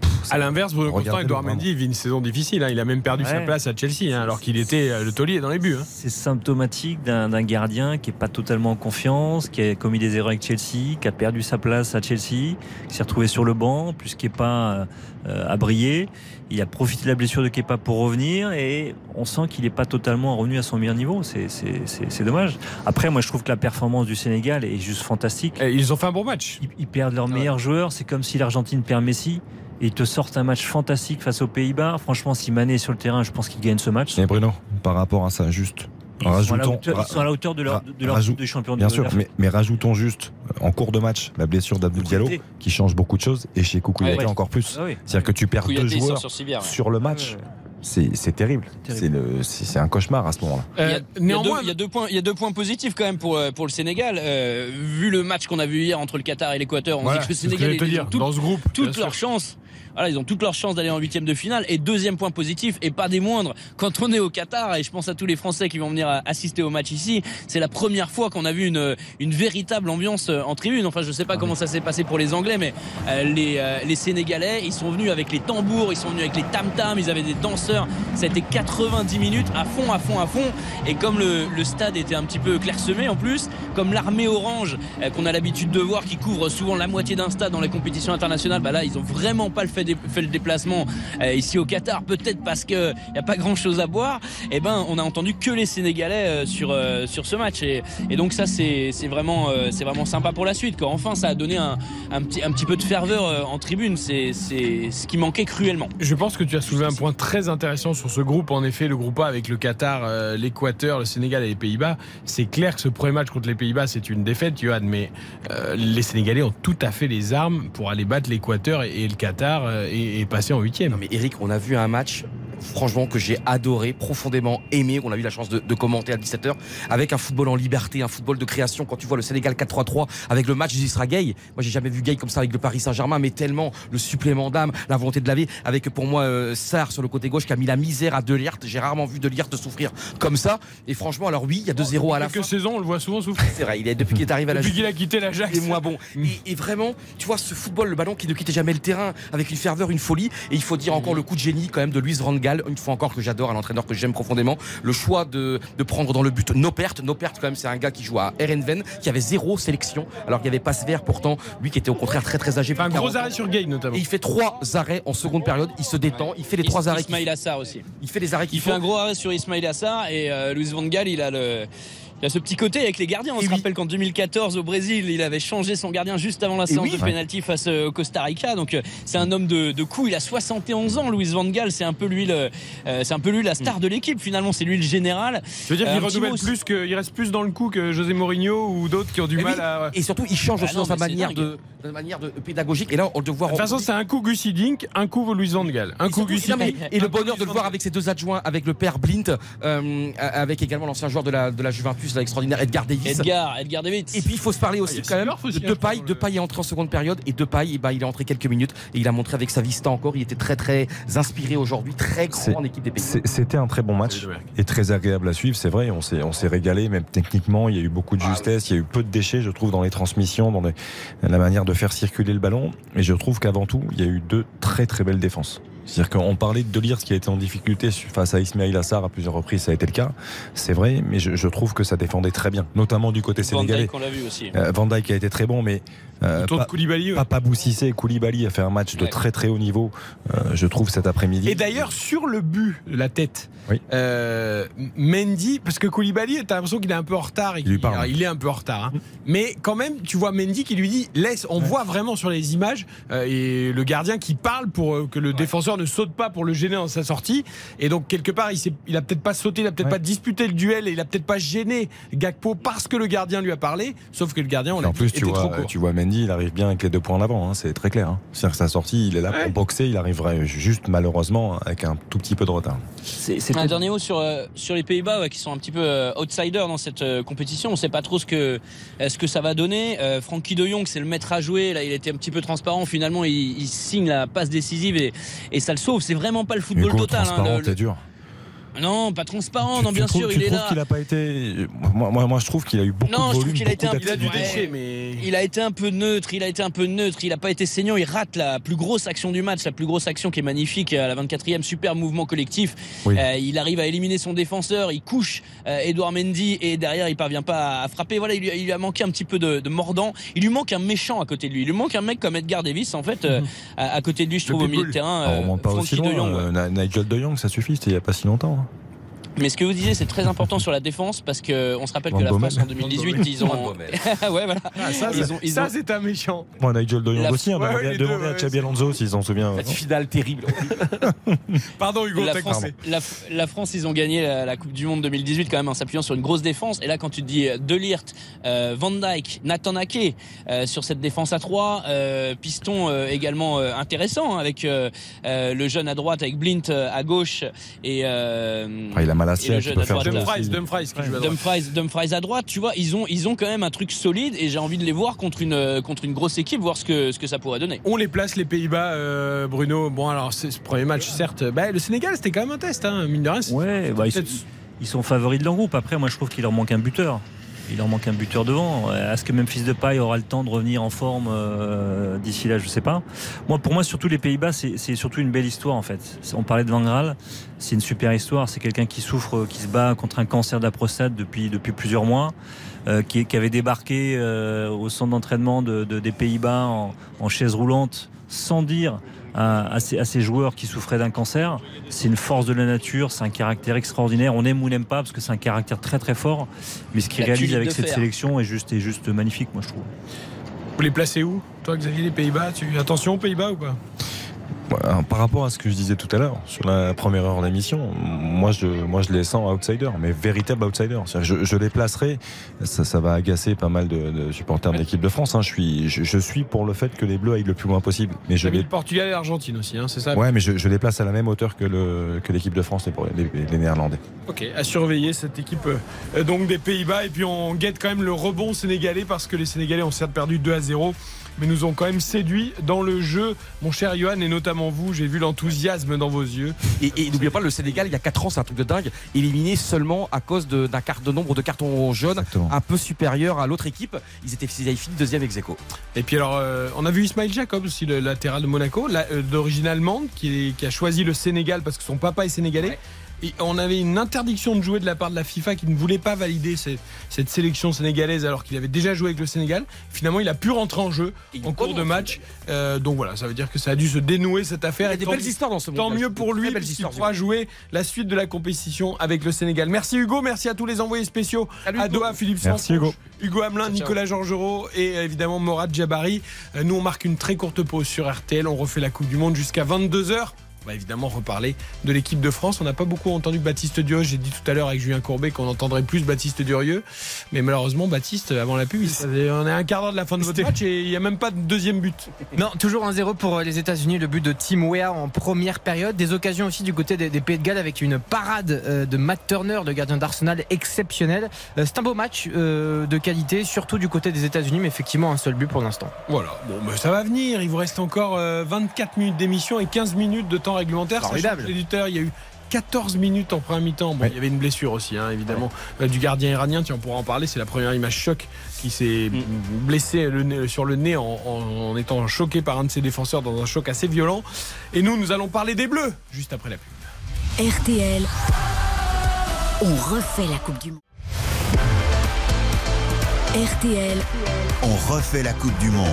pff, À l'inverse, Bruno Constant, Edouard Mendy, il vit une saison difficile. hein. Il a même perdu sa Ouais. place à Chelsea, hein, alors qu'il était euh, le taulier dans les buts. hein. C'est symptomatique d'un gardien qui est pas totalement en confiance, qui a commis des erreurs avec Chelsea, qui a perdu sa place à Chelsea, qui s'est retrouvé sur le banc, plus Kepa euh, a brillé. Il a profité de la blessure de Kepa pour revenir et on sent qu'il n'est pas totalement revenu à son meilleur niveau. C'est- C'est c'est- c'est dommage. Après, moi, je trouve que la performance du Sénégal est juste fantastique. ils ont fait un bon match. Ils, ils perdent leurs meilleurs joueurs. C'est comme si l'Argentine perd Messi. Et ils te sortent un match fantastique face aux Pays-Bas. Franchement, si Mané est sur le terrain, je pense qu'il gagne ce match. Et Bruno, par rapport à ça, juste. Ils sont à la rajoutons- hauteur- ils sont à la hauteur de leur- ra- de leur rajout- de Bien du- sûr, mais, mais rajoutons juste en cours de match la blessure d'Abdou Diallo qui change beaucoup de choses et chez Kouyaté Ouais. encore plus. Ah. C'est-à-dire que tu perds deux joueurs sur civière, ouais. sur le match. C'est c'est terrible. C'est le- c'est c'est un cauchemar à ce moment-là. Euh, il y, a néanmoins- deux, il y a deux points, il y a deux points positifs quand même pour euh, pour le Sénégal. Euh, vu le match qu'on a vu hier entre le Qatar et l'Équateur, on Voilà, dit que le Sénégal te dire, ont toutes, dans ce groupe, bien toutes sûr. leurs chances. Voilà, ils ont toutes leurs chances d'aller en huitième de finale. Et deuxième point positif, et pas des moindres, quand on est au Qatar, et je pense à tous les Français qui vont venir assister au match ici, c'est la première fois qu'on a vu une, une véritable ambiance euh, en tribune. Enfin, je sais pas comment ça s'est passé pour les Anglais, mais euh, les, euh, les Sénégalais, ils sont venus avec les tambours, ils sont venus avec les tam-tams, ils avaient des danseurs. Ça a été 90 minutes à fond, à fond, à fond. Et comme le, le stade était un petit peu clairsemé en plus, comme l'armée orange euh, qu'on a l'habitude de voir qui couvre souvent la moitié d'un stade dans les compétitions internationales, bah là ils ont vraiment pas le fait, fait le déplacement euh, ici au Qatar, peut-être parce que y a pas grand chose à boire. Et ben on a entendu que les Sénégalais euh, sur euh, sur ce match et, donc ça c'est vraiment vraiment sympa pour la suite. Quoi. Enfin ça a donné un, un petit un petit peu de ferveur en tribune. C'est ce qui manquait cruellement. Je pense que tu as soulevé un point très intéressant sur ce groupe. En effet, le groupe A avec le Qatar, l'Équateur, le Sénégal et les Pays-Bas. C'est clair que ce premier match contre les Pays-Bas, c'est une défaite, Johan, mais les Sénégalais ont tout à fait les armes pour aller battre l'Équateur et le Qatar et, et passer en huitième. Mais Eric, on a vu un match franchement que j'ai adoré, profondément aimé. On a eu la chance de, de commenter à 17h avec un football en liberté, un football de création. Quand tu vois le Sénégal 4-3-3 avec le match d'Isra Gay, moi j'ai jamais vu Gay comme ça avec le Paris Saint-Germain, mais tellement le supplément d'âme, la volonté de laver, avec pour moi euh, Sarr sur le côté gauche qui a mis la misère à Delirte. J'ai rarement vu Delirte souffrir comme ça. Et franchement, alors oui, il y a 2-0 à la fin. Saisons, on le voit souvent souffrir. C'est vrai, il est depuis qu'il est arrivé à la Depuis qu'il a quitté l'Ajax. il est moins bon. Et, et vraiment, tu vois, ce football, le ballon qui ne quittait jamais le terrain, avec une ferveur, une folie. Et il faut dire encore le coup de génie quand même de Luis Van Gaal, une fois encore que j'adore, un entraîneur que j'aime profondément. Le choix de, de prendre dans le but nos pertes. Nos pertes, quand même, c'est un gars qui joue à Erenven, qui avait zéro sélection, alors qu'il y avait passe vert pourtant, lui qui était au contraire très très âgé. Un gros 40 ans. arrêt sur Gay notamment. Et il fait trois arrêts en seconde période. Il se détend, il fait les trois arrêts. Ismail Assar aussi. Il fait les arrêts qu'il Il fait faut. un gros arrêt sur Ismail Assar et euh, Luis Van Gaal, il a le. Il a ce petit côté avec les gardiens. On se rappelle qu'en 2014 au Brésil, il avait changé son gardien juste avant la séance oui. de penalty face euh, au Costa Rica. Donc euh, c'est un homme de, de coup. Il a 71 ans, Luis Van Gaal. C'est un peu lui le, euh, c'est un peu lui la star de l'équipe. Finalement, c'est lui le général. Je veux dire Euh, qu'il renouvelle mot- plus, que, il reste plus dans le coup que José Mourinho ou d'autres qui ont du Et mal oui. à. Et surtout, il change Ah aussi non, dans sa manière dingue. de, de manière de pédagogique. Et là, on le voir. De toute façon, c'est un coup Gus Hiddink, un coup Luis Van Gaal. Un Et coup surtout- Gus non, mais- Hiddink. et le bonheur de le voir avec ses deux adjoints, avec le père Blint, euh, avec également l'ancien joueur de la, de la Juventus, l'extraordinaire Edgar Davis. Edgar, Edgar Davids. Et puis il faut se parler aussi Ah, quand même de hein, Depay. est entré en seconde période et Depay, eh ben, il est entré quelques minutes et il a montré avec sa vista encore. Il était très très inspiré aujourd'hui, très grand en équipe des pays. C'était un très bon match et très agréable à suivre, c'est vrai. On s'est, on s'est régalé, même techniquement. Il y a eu beaucoup de justesse, il y a eu peu de déchets, je trouve, dans les transmissions, dans les- la manière de faire circuler le ballon. Et je trouve qu'avant tout, il y a eu deux très très belles défenses. C'est-à-dire qu'on parlait de Delire, qui a été en difficulté face à Ismail Assar à plusieurs reprises, ça a été le cas. C'est vrai, mais je, je trouve que ça défendait très bien, notamment du côté Van sénégalais. Dijk, on l'a vu aussi. Euh, Van Dijk a été très bon, mais euh, Pa- Koulibaly, ouais. Papa Boussissé, Koulibaly a fait un match de Ouais. très très haut niveau, euh, je trouve, cet après-midi. Et d'ailleurs, sur le but, la tête, Oui. euh, Mendy, parce que Koulibaly, t'as l'impression qu'il est un peu en retard. et Il lui qu'il- parle. alors, il est un peu en retard. hein. Mais quand même, tu vois Mendy qui lui dit laisse. On voit vraiment sur les images euh, et le gardien qui parle pour euh, que le défenseur ne saute pas pour le gêner dans sa sortie. Et donc quelque part, il, s'est- il a peut-être pas sauté, il a peut-être Ouais. pas disputé le duel et il a peut-être pas gêné Gakpo parce que le gardien lui a parlé. Sauf que le gardien, on l'a en plus, tu vois, tu vois Mendy, il arrive bien avec les deux points en avant, hein, c'est très clair. Hein. C'est-à-dire que sa sortie, il est là Ouais. pour boxer, il arriverait juste malheureusement avec un tout petit peu de retard. C'est Un dernier mot sur, euh, sur les Pays-Bas ouais, qui sont un petit peu euh, outsiders dans cette euh, compétition. On ne sait pas trop ce que, euh, ce que ça va donner. Euh, Frankie de Jong, c'est le maître à jouer. Là, il était un petit peu transparent. Finalement, il, il signe la passe décisive et, et ça le sauve. C'est vraiment pas le football total. hein, le- le- dur. Non, pas transparent. Tu- non, tu bien trouves- sûr, tu il est trouves là. qu'il a pas été. Moi, moi, moi, je trouve qu'il a eu beaucoup Non, de je trouve volume, qu'il a été un peu Il a été un peu neutre. Il a été un peu neutre. Il a pas été saignant. Il rate la plus grosse action du match, la plus grosse action qui est magnifique à la 24e super mouvement collectif. Oui. Euh, il arrive à éliminer son défenseur. Il couche euh, Edouard Mendy et derrière il parvient pas à frapper. Voilà, il lui, il lui a manqué un petit peu de, de mordant. Il lui manque un méchant à côté de lui. Il lui manque un mec comme Edgar Davis en fait euh, à, à côté de lui. Je trouve au milieu de terrain. On euh, remonte pas aussi de. Jong, ouais. euh, Nigel De Jong, ça suffit, c'était il y a pas si longtemps. Hein. Mais ce que vous disiez, c'est très important sur la défense parce que on se rappelle Van que la Bommel. France en 2018, ils ont. ouais, voilà. Ah, ça, Ils ça, ont- ils ça, ont- c'est un méchant. Bon, Nigel De Jong La- aussi, hein, Ouais, demandez, ouais, à Xabi Alonso s'ils s'en souviennent. Cette finale terrible. Pardon, Hugo, la t'as France, la, la France, ils ont gagné la, la Coupe du Monde 2018 quand même en s'appuyant sur une grosse défense. Et là, quand tu te dis euh, De Ligt, euh, Van Dijk, Nathan Ake euh, sur cette défense à 3, euh, piston euh, également euh, intéressant hein, avec euh, euh, le jeune à droite, avec Blint euh, à gauche et, euh, Ah, il a et Qui peut faire. Dumfries, aussi. Dumfries qui joue à droite. Dumfries, Dumfries à droite, tu vois, ils ont, ils ont quand même un truc solide et j'ai envie de les voir contre une, contre une grosse équipe, voir ce que, ce que ça pourrait donner. On les place, les Pays-Bas, euh, Bruno. Bon, alors, c'est ce premier match, certes. Bah, le Sénégal, c'était quand même un test, hein, mine de rien. Ouais, bah, ils, sont, ils sont favoris de leur groupe. Après, moi, je trouve qu'il leur manque un buteur. Il leur manque un buteur devant. Est-ce que Memphis Depay aura le temps de revenir en forme euh, d'ici là? Je sais pas. Moi, pour moi, surtout les Pays-Bas, c'est surtout une belle histoire en fait. On parlait de Van Gaal, c'est une super histoire. C'est quelqu'un qui souffre, qui se bat contre un cancer de la prostate depuis plusieurs mois, euh, qui, avait débarqué euh, au centre d'entraînement de, de- des Pays-Bas en, en chaise roulante, sans dire à, à ces, à ces joueurs qui souffraient d'un cancer. C'est une force de la nature, c'est un caractère extraordinaire. On aime ou n'aime pas parce que c'est un caractère très très fort. Mais ce qu'il réalise avec cette sélection est juste, est juste magnifique, moi je trouve. Vous les placez où Toi, Xavier, les Pays-Bas tu... Attention aux Pays-Bas ou pas? Par rapport à ce que je disais tout à l'heure sur la première heure d'émission, moi je, moi je les sens outsiders, mais véritables outsiders. Je, je les placerai, ça, ça va agacer pas mal de, de supporters de l'équipe de France. hein. Je, suis, je, je suis pour le fait que les Bleus aillent le plus loin possible. Mais je les, le Portugal et l'Argentine aussi, hein, c'est ça? Ouais, mais je, je les place à la même hauteur que, le, que l'équipe de France, les, les, les Néerlandais. Ok, à surveiller cette équipe euh, donc des Pays-Bas. Et puis on guette quand même le rebond sénégalais parce que les Sénégalais ont certes perdu 2 à 0, mais nous ont quand même séduit dans le jeu. Mon cher Johan, et notamment vous, j'ai vu l'enthousiasme dans vos yeux. Et, et n'oubliez pas, le Sénégal, il y a 4 ans, c'est un truc de dingue, éliminé seulement à cause d'un quart de nombre de cartons jaunes, un peu supérieur à l'autre équipe. Ils étaient ils fini deuxième ex aequo. Et puis alors, euh, on a vu Ismail Jacob aussi, le latéral de Monaco, la- euh, d'origine allemande, qui, a choisi le Sénégal parce que son papa est sénégalais. On avait une interdiction de jouer de la part de la FIFA qui ne voulait pas valider cette, cette sélection sénégalaise alors qu'il avait déjà joué avec le Sénégal. Finalement, il a pu rentrer en jeu en cours de match. Euh, donc voilà, ça veut dire que ça a dû se dénouer cette affaire. Il y a Et des tant- belles histoires dans ce Tant mieux pour lui, puisqu'il pourra jouer la suite de la compétition avec le Sénégal. Merci Hugo, merci à tous les envoyés spéciaux. Salut, à Hugo. Doha, Philippe Merci, Sanfonge, Hugo. Hugo Hamelin. Nicolas Georgerot et euh, évidemment Morad Jabari. Euh, Nous, on marque une très courte pause sur RTL. On refait la Coupe du Monde jusqu'à 22h. Va évidemment reparler de l'équipe de France. On n'a pas beaucoup entendu Baptiste Durieux. J'ai dit tout à l'heure avec Julien Courbet qu'on entendrait plus Baptiste Durieux. Mais malheureusement, Baptiste, avant la pub, on est à un quart d'heure de la fin de votre match et il n'y a même pas de deuxième but. Non, toujours 1-0 pour euh, les États-Unis. Le but de Tim Weah en première période. Des occasions aussi du côté des, des Pays de Galles avec une parade euh, de Matt Turner, le gardien d'Arsenal, exceptionnel. Euh, C'est un beau match de qualité, surtout du côté des États-Unis, mais effectivement un seul but pour l'instant. Voilà, bon, bah, ça va venir. Il vous reste encore euh, 24 minutes d'émission et 15 minutes de temps réglementaire. Formidable. l'éditeur, il y a eu 14 minutes en première mi-temps. Bon, il y avait une blessure aussi, hein, évidemment, euh, du gardien iranien. Tiens, on pourra en parler. C'est la première image choc qui s'est blessé le nez- sur le nez en, en- en étant choqué par un de ses défenseurs dans un choc assez violent. Et nous, nous allons parler des Bleus juste après la pub. RTL, on refait la Coupe du Monde. RTL, On refait la Coupe du Monde.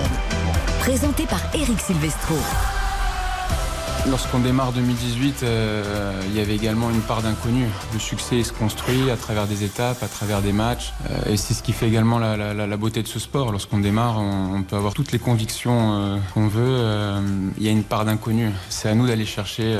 présenté par Eric Silvestro. Lorsqu'on démarre 2018, euh, il y avait également une part d'inconnu. Le succès se construit à travers des étapes, à travers des matchs. euh, et c'est ce qui fait également la, beauté de ce sport. Lorsqu'on démarre, on, peut avoir toutes les convictions euh, qu'on veut. il y a une part d'inconnu. C'est à nous d'aller chercher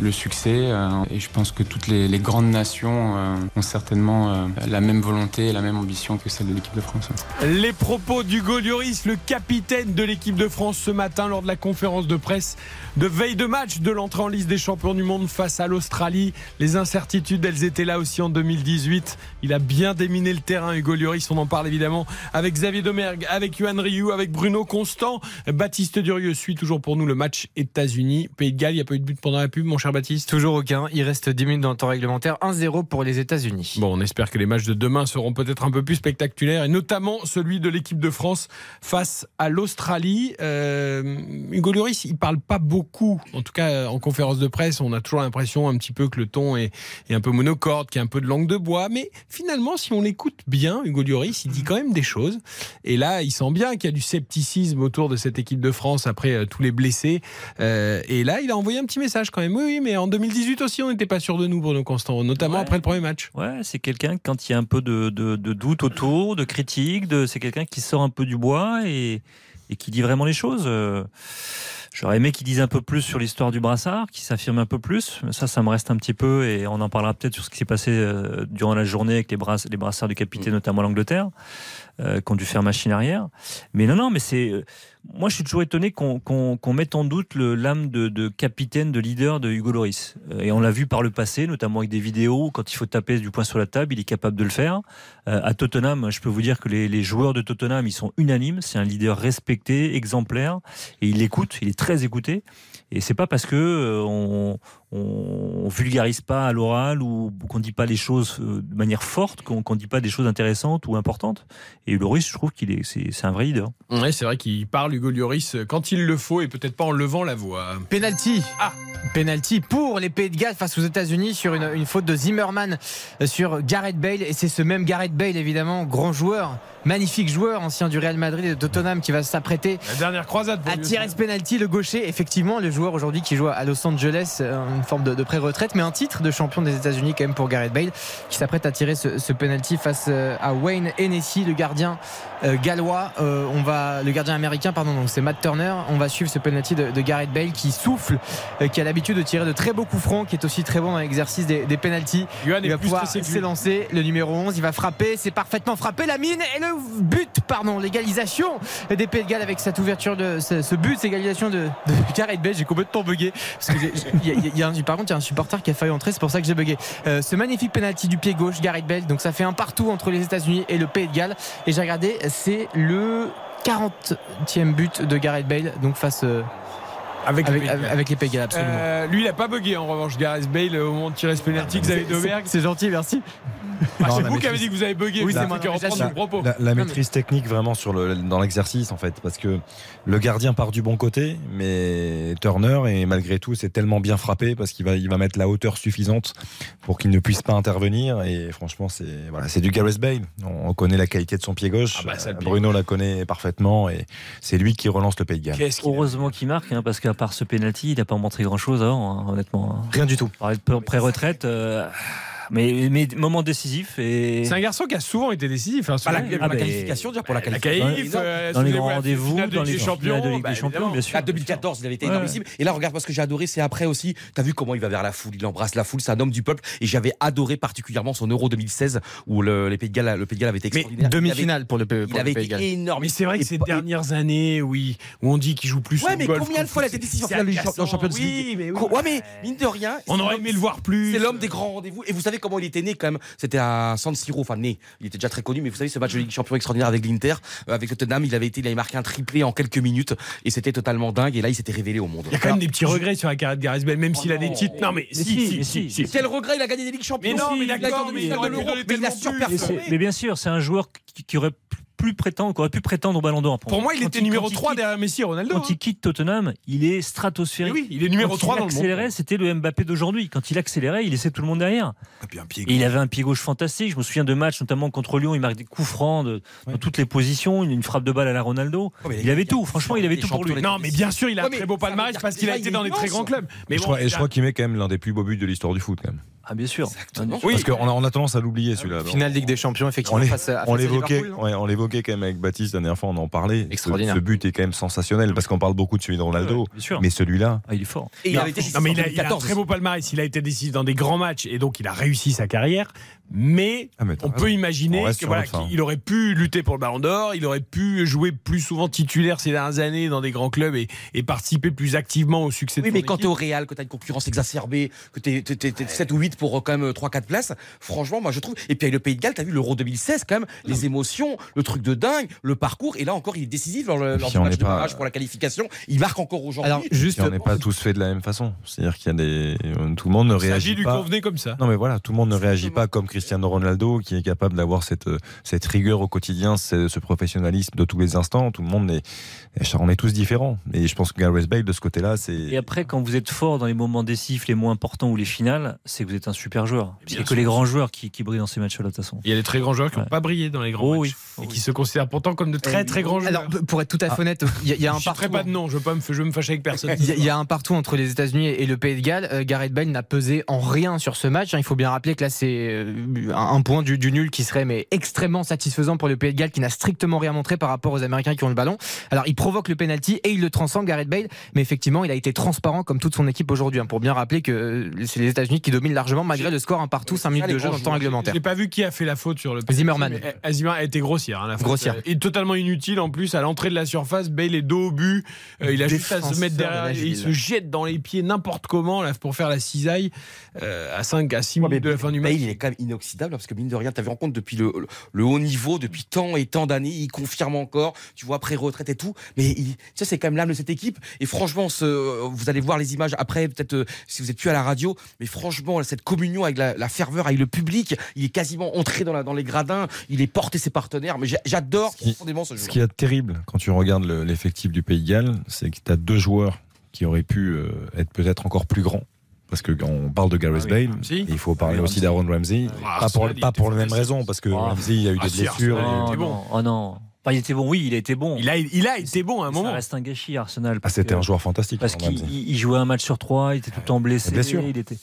le succès. et je pense que toutes les, grandes nations ont certainement la même volonté et la même ambition que celle de l'équipe de France. Les propos d'Hugo Lloris, le capitaine de l'équipe de France ce matin lors de la conférence de presse de veille de match match de l'entrée en liste des champions du monde face à l'Australie. Les incertitudes, elles étaient là aussi en 2018. Il a bien déminé le terrain, Hugo Lloris. On en parle évidemment avec Xavier Domergue, avec Yohan Ryu, avec Bruno Constant. Baptiste Durieux suit toujours pour nous le match États-Unis. Pays de Galles, il n'y a pas eu de but pendant la pub, mon cher Baptiste? Toujours aucun. Il reste 10 minutes dans le temps réglementaire. 1-0 pour les États-Unis. Bon, on espère que les matchs de demain seront peut-être un peu plus spectaculaires, et notamment celui de l'équipe de France face à l'Australie. Euh, Hugo Lloris, il parle pas beaucoup, en tout cas euh, en conférence de presse, on a toujours l'impression un petit peu que le ton est, est un peu monocorde, qu'il y a un peu de langue de bois, mais finalement, si on l'écoute bien, Hugo Lloris, il dit quand même des choses. Et là, il sent bien qu'il y a du scepticisme autour de cette équipe de France après euh, tous les blessés. Euh, et là, il a envoyé un petit message quand même. Oui, oui, mais en 2018 aussi, on n'était pas sûr de nous, Bruno Constant, notamment Ouais. après le premier match. Ouais, c'est quelqu'un, quand il y a un peu de, de, de doute autour, de critique, de, c'est quelqu'un qui sort un peu du bois et, et qui dit vraiment les choses. Euh, J'aurais aimé qu'il dise un peu plus sur l'histoire du brassard, qu'il s'affirme un peu plus. Ça, ça me reste un petit peu et on en parlera peut-être sur ce qui s'est passé euh, durant la journée avec les, brass- les brassards du capitaine, notamment l'Angleterre, euh, qui ont dû faire machine arrière. Mais non, non, mais c'est. Moi, je suis toujours étonné qu'on mette en doute l'âme de, de capitaine, de leader de Hugo Loris. Euh, Et on l'a vu par le passé, notamment avec des vidéos. Quand il faut taper du poing sur la table, il est capable de le faire. Euh, à Tottenham, je peux vous dire que les, les joueurs de Tottenham, ils sont unanimes. C'est un leader respecté, exemplaire, et il écoute. Il est très écouté. Et c'est pas parce que euh, on, on vulgarise pas à l'oral ou qu'on dit pas les choses euh, de manière forte qu'on qu'on dit pas des choses intéressantes ou importantes. Et Loris, je trouve qu'il est, c'est un vrai leader. Ouais, c'est vrai qu'il parle Hugo Lloris quand il le faut et peut-être pas en levant la voix. Penalty. Ah, penalty pour les Pays de Galles face aux États-Unis sur une, une faute de Zimmerman euh, sur Gareth Bale. Et c'est ce même Gareth Bale, évidemment, grand joueur, magnifique joueur, ancien du Real Madrid et de Tottenham, qui va s'apprêter La dernière croisade. pour à tirer ce penalty, le gaucher. Effectivement, le joueur aujourd'hui qui joue à Los Angeles, euh, forme de, de pré-retraite, mais un titre de champion des États-Unis quand même pour Gareth Bale, qui s'apprête à tirer ce, ce penalty face euh, à Wayne Hennessy, le gardien euh, gallois. Euh, on va, le gardien américain, pardon, donc c'est Matt Turner. On va suivre ce penalty de, de Gareth Bale qui souffle, euh, qui a l'habitude de tirer de très beaux coups francs, qui est aussi très bon dans l'exercice des, des penalties. Il va pouvoir s'élancer. Le numéro 11, il va frapper. C'est parfaitement frappé. La mine et le but, pardon, l'égalisation des Pays de Galles avec cette ouverture de ce, ce but, cette égalisation de, de Gareth Bale. J'ai complètement bugué. Parce que il y a- y a par contre, il y a un supporter qui a failli entrer. C'est pour ça que j'ai bugué. Euh, ce magnifique penalty du pied gauche, Gareth Bale. Donc ça fait un partout entre les États-Unis et le Pays de Galles. Et j'ai regardé, c'est le 40e but de Gareth Bale. Donc face. Euh, Avec, avec, les Pays avec les absolument. Euh, lui, il a pas bugué en revanche, Gareth Bale, au moment de tirer ce penalty, Xavier Domergue. C'est gentil, merci. Ah, c'est vous qui avez dit que vous avez bugué. Oui, c'est moi, reprendre j'assume. le propos. La, la Non, maîtrise technique vraiment sur le, dans l'exercice en fait, parce que le gardien part du bon côté, mais Turner et malgré tout c'est tellement bien frappé parce qu'il va il va mettre la hauteur suffisante pour qu'il ne puisse pas intervenir et franchement c'est voilà c'est du Gareth Bale. On, on connaît la qualité de son pied gauche, Ah bah, pied Bruno la connaît parfaitement et c'est lui qui relance le Pays de Galles. Heureusement qu'il marque, hein, parce qu'à part ce penalty, il n'a pas montré grand-chose avant, hein, honnêtement. hein. Rien du tout. Parler de pré-retraite, euh, mais, mais moment décisif et C'est un garçon qui a souvent été décisif. hein, Pas la, pour Ah, la mais- qualification, dire pour la La qualification. qualif, euh, dans les grands la rendez-vous, dans les finales de Champions, Ligue bah, des Champions, évidemment. bien sûr. La 2014, il avait été Ouais. énormissime. Et là, regarde, parce que j'ai adoré, c'est après aussi. T'as vu comment il va vers la foule, il embrasse la foule, c'est un homme du peuple. Et j'avais adoré particulièrement son Euro 2016 où le, les Pays de Galles, le Pays de Galles avait été Mais extraordinaire. demi-finale pour le Pays Il avait, il avait été énorme. Mais c'est vrai que ces dernières années, oui, où on dit qu'il joue plus Ouais, mais combien de fois il a été décisif en Champions League. Ouais, mais mine de rien. On c'est aurait aimé le voir plus. C'est l'homme des grands rendez-vous. Et vous savez comment il était né quand même C'était à San Siro, enfin né. Il était déjà très connu, mais vous savez ce match de Ligue des Champions extraordinaire avec l'Inter, euh, avec Tottenham, il avait été, il avait marqué un triplé en quelques minutes et c'était totalement dingue. Et là, il s'était révélé au monde. Il y a quand même des petits regrets sur la carrière de Gareth Bale, même s'il a des titres. Non, mais si, si, si. Quel regret, il a gagné des Ligues Champions. Mais non, mais Il a d'accord, gagné mais des il de l'Euro, mais a. Mais, c'est- surperformé. mais bien sûr, c'est un joueur qui, qui aurait plus prétendre, qui aurait pu prétendre au Ballon d'Or. Pour moi, il Quand était numéro quand 3 quitte- derrière Messi et Ronaldo. Quand il quitte Tottenham, il est stratosphérique. Mais oui, il est numéro Quand 3 il dans le monde. accélérait, c'était le Mbappé d'aujourd'hui. Quand il accélérait, il laissait tout le monde derrière. Et puis un pied Et il avait un pied gauche fantastique. Je me souviens de matchs, notamment contre Lyon, il marque des coups francs de- dans toutes les positions, une, une frappe de balle à la Ronaldo. il avait tout. Franchement, il avait tout pour lui. Non, mais bien sûr, il a un très beau palmarès parce qu'il a été dans des très grands clubs. Mais je crois qu'il met quand même l'un des plus beaux buts de l'histoire du foot quand même. Ah, bien sûr. Oui. Parce qu'on a, on a tendance à l'oublier celui-là. Finale Ligue des Champions, On effectivement. on l'évoquait, ouais, on quand même avec Baptiste la dernière fois, on en parlait. Ce- Extraordinaire. Ce, but est quand même sensationnel parce qu'on parle beaucoup de celui de Ronaldo, Bien sûr. mais celui-là, Ah, il est fort. Et il avait été Non, mais il a, il a un 2014. très beau palmarès. Il a été décisif dans des grands matchs et donc il a réussi sa carrière. Mais Ah, mais on peut imaginer voilà, qu'il aurait pu lutter pour le Ballon d'Or, il aurait pu jouer plus souvent titulaire ces dernières années dans des grands clubs et, et participer plus activement au succès Oui, de mais quand équipe. t'es au Real, que t'as une concurrence exacerbée, que t'es- t'es 7 ou 8 pour euh, quand même 3-4 places, franchement, moi je trouve. Et puis avec le Pays de Galles, t'as vu l'Euro 2016, quand même, les émotions, le truc de dingue, le parcours, et là encore, il est décisif lors, le- lors du match de pas- barrage pour la qualification. Il marque encore aujourd'hui. Alors, juste. On n'est pas tous faits de la même façon. C'est-à-dire qu'il y a des. Tout le monde ne réagit lui pas. convenait comme ça. Non, mais voilà, tout le monde ne réagit pas comme Cristiano Ronaldo, qui est capable d'avoir cette, cette rigueur au quotidien, ce, ce professionnalisme de tous les instants. Tout le monde est. On est tous différents. Et je pense que Gareth Bale, de ce côté-là, c'est. Et après, quand vous êtes fort dans les moments décisifs les moins importants ou les finales, c'est que vous êtes un super joueur. Il n'y a que les grands joueurs qui, qui brillent dans ces matchs-là, de toute façon. Il y a des très grands joueurs qui n'ont Ouais. pas brillé dans les grands Oh matchs oui. et qui se considèrent pourtant comme de très très grands joueurs. Alors, pour être tout à fait honnête, il y, a- il y a un je ne partout. pas de nom, je veux pas me, je veux me fâcher avec personne. Il y, a- il y a un partout entre les États-Unis et le Pays de Galles. Euh, Gareth Bale n'a pesé en rien sur ce match. hein. Il faut bien rappeler que là, c'est euh, un point du, du nul qui serait mais extrêmement satisfaisant pour le Pays de Galles qui n'a strictement rien montré par rapport aux Américains qui ont le ballon. Alors, il provoque le penalty et il le transforme, Gareth Bale. Mais effectivement, il a été transparent comme toute son équipe aujourd'hui. hein, pour bien rappeler que euh, c'est les États-Unis qui dominent largement malgré le score un partout, 5 minutes de jeu dans le temps Je réglementaire. n'ai pas vu qui a fait la faute sur le. Zimmerman. Zimmerman a été grossière. hein, la faute. Grossière. Euh, Et totalement inutile en plus à l'entrée de la surface. Bale est dos au but. Euh, il a juste à se mettre de derrière. et il se jette dans les pieds n'importe comment là, pour faire la cisaille euh, à 5 à 6 minutes de la fin du match. Bale, il est quand même inoxydable parce que mine de rien, tu avais en compte depuis le, le- le haut niveau, depuis tant et tant d'années, il confirme encore, tu vois, après retraite et tout. Mais il, ça, c'est quand même l'âme de cette équipe. Et franchement, ce- vous allez voir les images après, peut-être euh, si vous êtes plus à la radio, mais franchement, cette communion avec la, la ferveur, avec le public, il est quasiment entré dans, la- dans les gradins, il est porté ses partenaires. Mais j'a- j'adore qui- profondément ce Ce joueur. qui est terrible quand tu regardes le- l'effectif du Pays de Galles, c'est que tu as deux joueurs qui auraient pu euh, être peut-être encore plus grands. Parce que quand on parle de Gareth Ah oui, Bale, Ramsey. il faut parler Ah aussi Ramsey. d'Aaron Ramsey. Ah, pas pour, pas était pour la même raison, parce que Ah. Ramsey, il y a eu Ah, des blessures. Arsenal, et- il était bon. non, oh non. Enfin, il était bon, oui, il a été bon. Il a, il a été bon à un Ça moment. reste un gâchis, Arsenal. Ah, c'était un joueur fantastique. Parce qu'il jouait un match sur trois, il était tout le temps blessé. Bien sûr. Il était...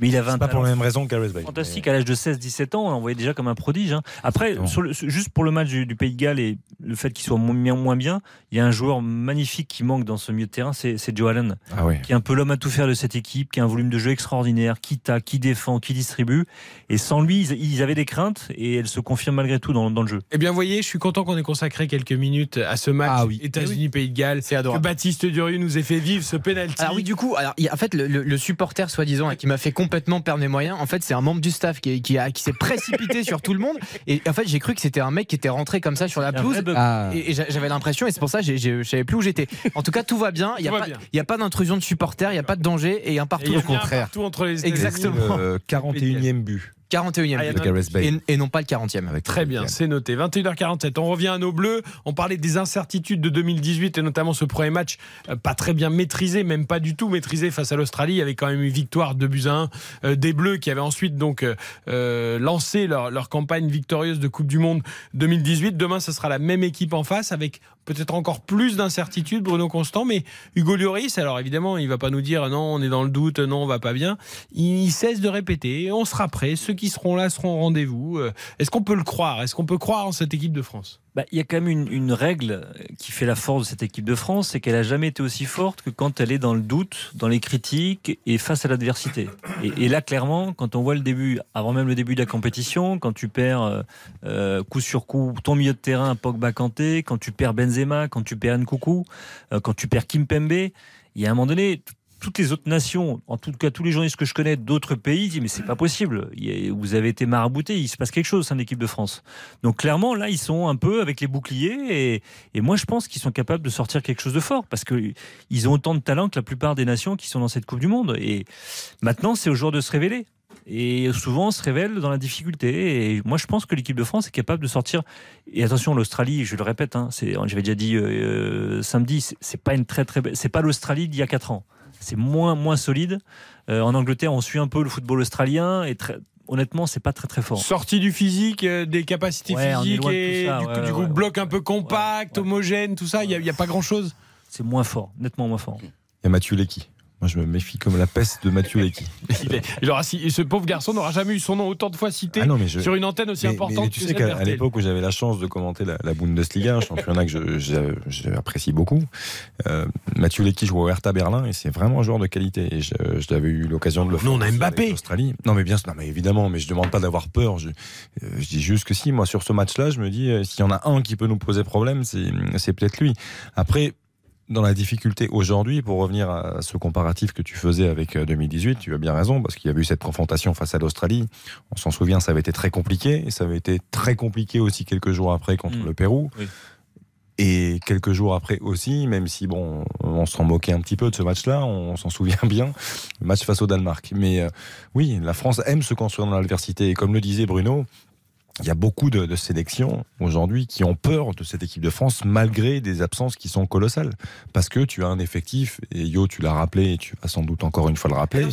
Mais il un C'est pas pour la même raison que Gareth Bale. fantastique à l'âge de 16-17 ans, on l'envoyait déjà comme un prodige. hein. Après, Exactement. sur le- juste pour le match du, du Pays de Galles et le fait qu'il soit moins, moins bien, il y a un joueur magnifique qui manque dans ce milieu de terrain, c'est c'est Joe Allen, Ah qui est un peu l'homme à tout faire de cette équipe, qui a un volume de jeu extraordinaire, qui tape, qui défend, qui distribue. Et sans lui, ils, ils avaient des craintes et elles se confirment malgré tout dans, dans le jeu. Eh bien, voyez, je suis content qu'on ait consacré quelques minutes à ce match Ah oui. États-Unis-Pays de Galles. C'est Que adorable. Baptiste Durieux nous ait fait vivre ce penalty. Alors oui, du coup, alors, a- en fait, le, le- le supporter soi-disant qui m'a fait complètement perdre mes moyens, en fait, c'est un membre du staff qui, qui, a- qui s'est précipité sur tout le monde. Et en fait, j'ai cru que c'était un mec qui était rentré comme ça sur la pelouse. Ah. Et, et j'a- j'avais l'impression, et c'est pour ça, j'ai- je savais plus où j'étais. En tout cas, tout va bien. Il n'y a, a pas d'intrusion de supporter, il n'y a pas de danger, et un Et partout il y a au contraire. partout entre les. Exactement. Le 41e but 41e Ah, et, et non pas le 40e. avec Très bien, c'est noté. 21h47. On revient à nos bleus. On parlait des incertitudes de 2018 et notamment ce premier match euh, pas très bien maîtrisé, même pas du tout maîtrisé face à l'Australie. Il y avait quand même une victoire de buts à 1 euh, des bleus qui avaient ensuite donc euh, euh, lancé leur, leur campagne victorieuse de Coupe du Monde 2018. Demain, ce sera la même équipe en face avec peut-être encore plus d'incertitudes, Bruno Constant. Mais Hugo Lloris, alors évidemment, il va pas nous dire non, on est dans le doute, non, on va pas bien. Il, il cesse de répéter. On sera prêt. Ceux qui seront là seront au rendez-vous. Euh, Est-ce qu'on peut le croire? Est-ce qu'on peut croire en cette équipe de France? Bah, Il y a quand même une, règle qui fait la force de cette équipe de France, c'est qu'elle a jamais été aussi forte que quand elle est dans le doute, dans les critiques et face à l'adversité. Et, et là, clairement, quand on voit le début, avant même le début de la compétition, quand tu perds euh, euh, coup sur coup ton milieu de terrain, Pogba Kanté, quand tu perds Benzema, quand tu perds Nkoukou, euh, quand tu perds Kimpembe, il y a un moment donné, toutes les autres nations, en tout cas tous les journalistes que je connais d'autres pays, disent mais c'est pas possible. Vous avez été marabouté, il se passe quelque chose au sein de l'équipe de France. Donc clairement là ils sont un peu avec les boucliers et, moi je pense qu'ils sont capables de sortir quelque chose de fort parce que ils ont autant de talent que la plupart des nations qui sont dans cette Coupe du Monde. Et maintenant c'est au jour de se révéler. Et souvent, on se révèle dans la difficulté. Et moi, je pense que l'équipe de France est capable de sortir. Et attention, l'Australie, je le répète, hein, c'est, j'avais déjà dit euh, euh, samedi, c'est, c'est pas une très très c'est pas l'Australie d'il y a 4 ans. C'est moins moins solide. Euh, en Angleterre, on suit un peu le football australien et très, honnêtement, c'est pas très très fort. Sorti du physique, euh, des capacités Ouais, physiques et ça, du, ouais, coup, du ouais, coup, ouais, bloc un peu compact, homogène, tout ça. Il n'y a, a pas grand-chose. C'est moins fort, nettement moins fort. Il y a Mathieu Lecky. Moi, je me méfie comme la peste de Mathieu Lecky. Il aura, si- ce pauvre garçon n'aura jamais eu son nom autant de fois cité Ah non, mais je- sur une antenne aussi Mais- importante mais tu que sais qu'à l'époque où j'avais la chance de commenter la, la Bundesliga, un championnat que j'apprécie beaucoup, euh, Mathieu Lecky jouait au Hertha Berlin et c'est vraiment un joueur de qualité. Et je, je l'avais eu l'occasion de le faire. Nous, on a Mbappé. avec l'Australie. Non, mais bien sûr, non, mais évidemment, mais je demande pas d'avoir peur. Je, euh, je dis juste que si, moi, sur ce match-là, je me dis, euh, s'il y en a un qui peut nous poser problème, c'est c'est peut-être lui. Après, dans la difficulté aujourd'hui, pour revenir à ce comparatif que tu faisais avec euh, 2018, tu as bien raison, parce qu'il y avait eu cette confrontation face à l'Australie. On s'en souvient, ça avait été très compliqué, et ça avait été très compliqué aussi quelques jours après contre le Pérou. Et quelques jours après aussi, même si bon, on s'en moquait un petit peu de ce match-là, on s'en souvient bien, le match face au Danemark. Mais euh, oui, la France aime se construire dans l'adversité. Et comme le disait Bruno, il y a beaucoup de, de sélections aujourd'hui qui ont peur de cette équipe de France malgré des absences qui sont colossales. Parce que tu as un effectif, et Yo, tu l'as rappelé, et tu vas sans doute encore une fois le rappeler,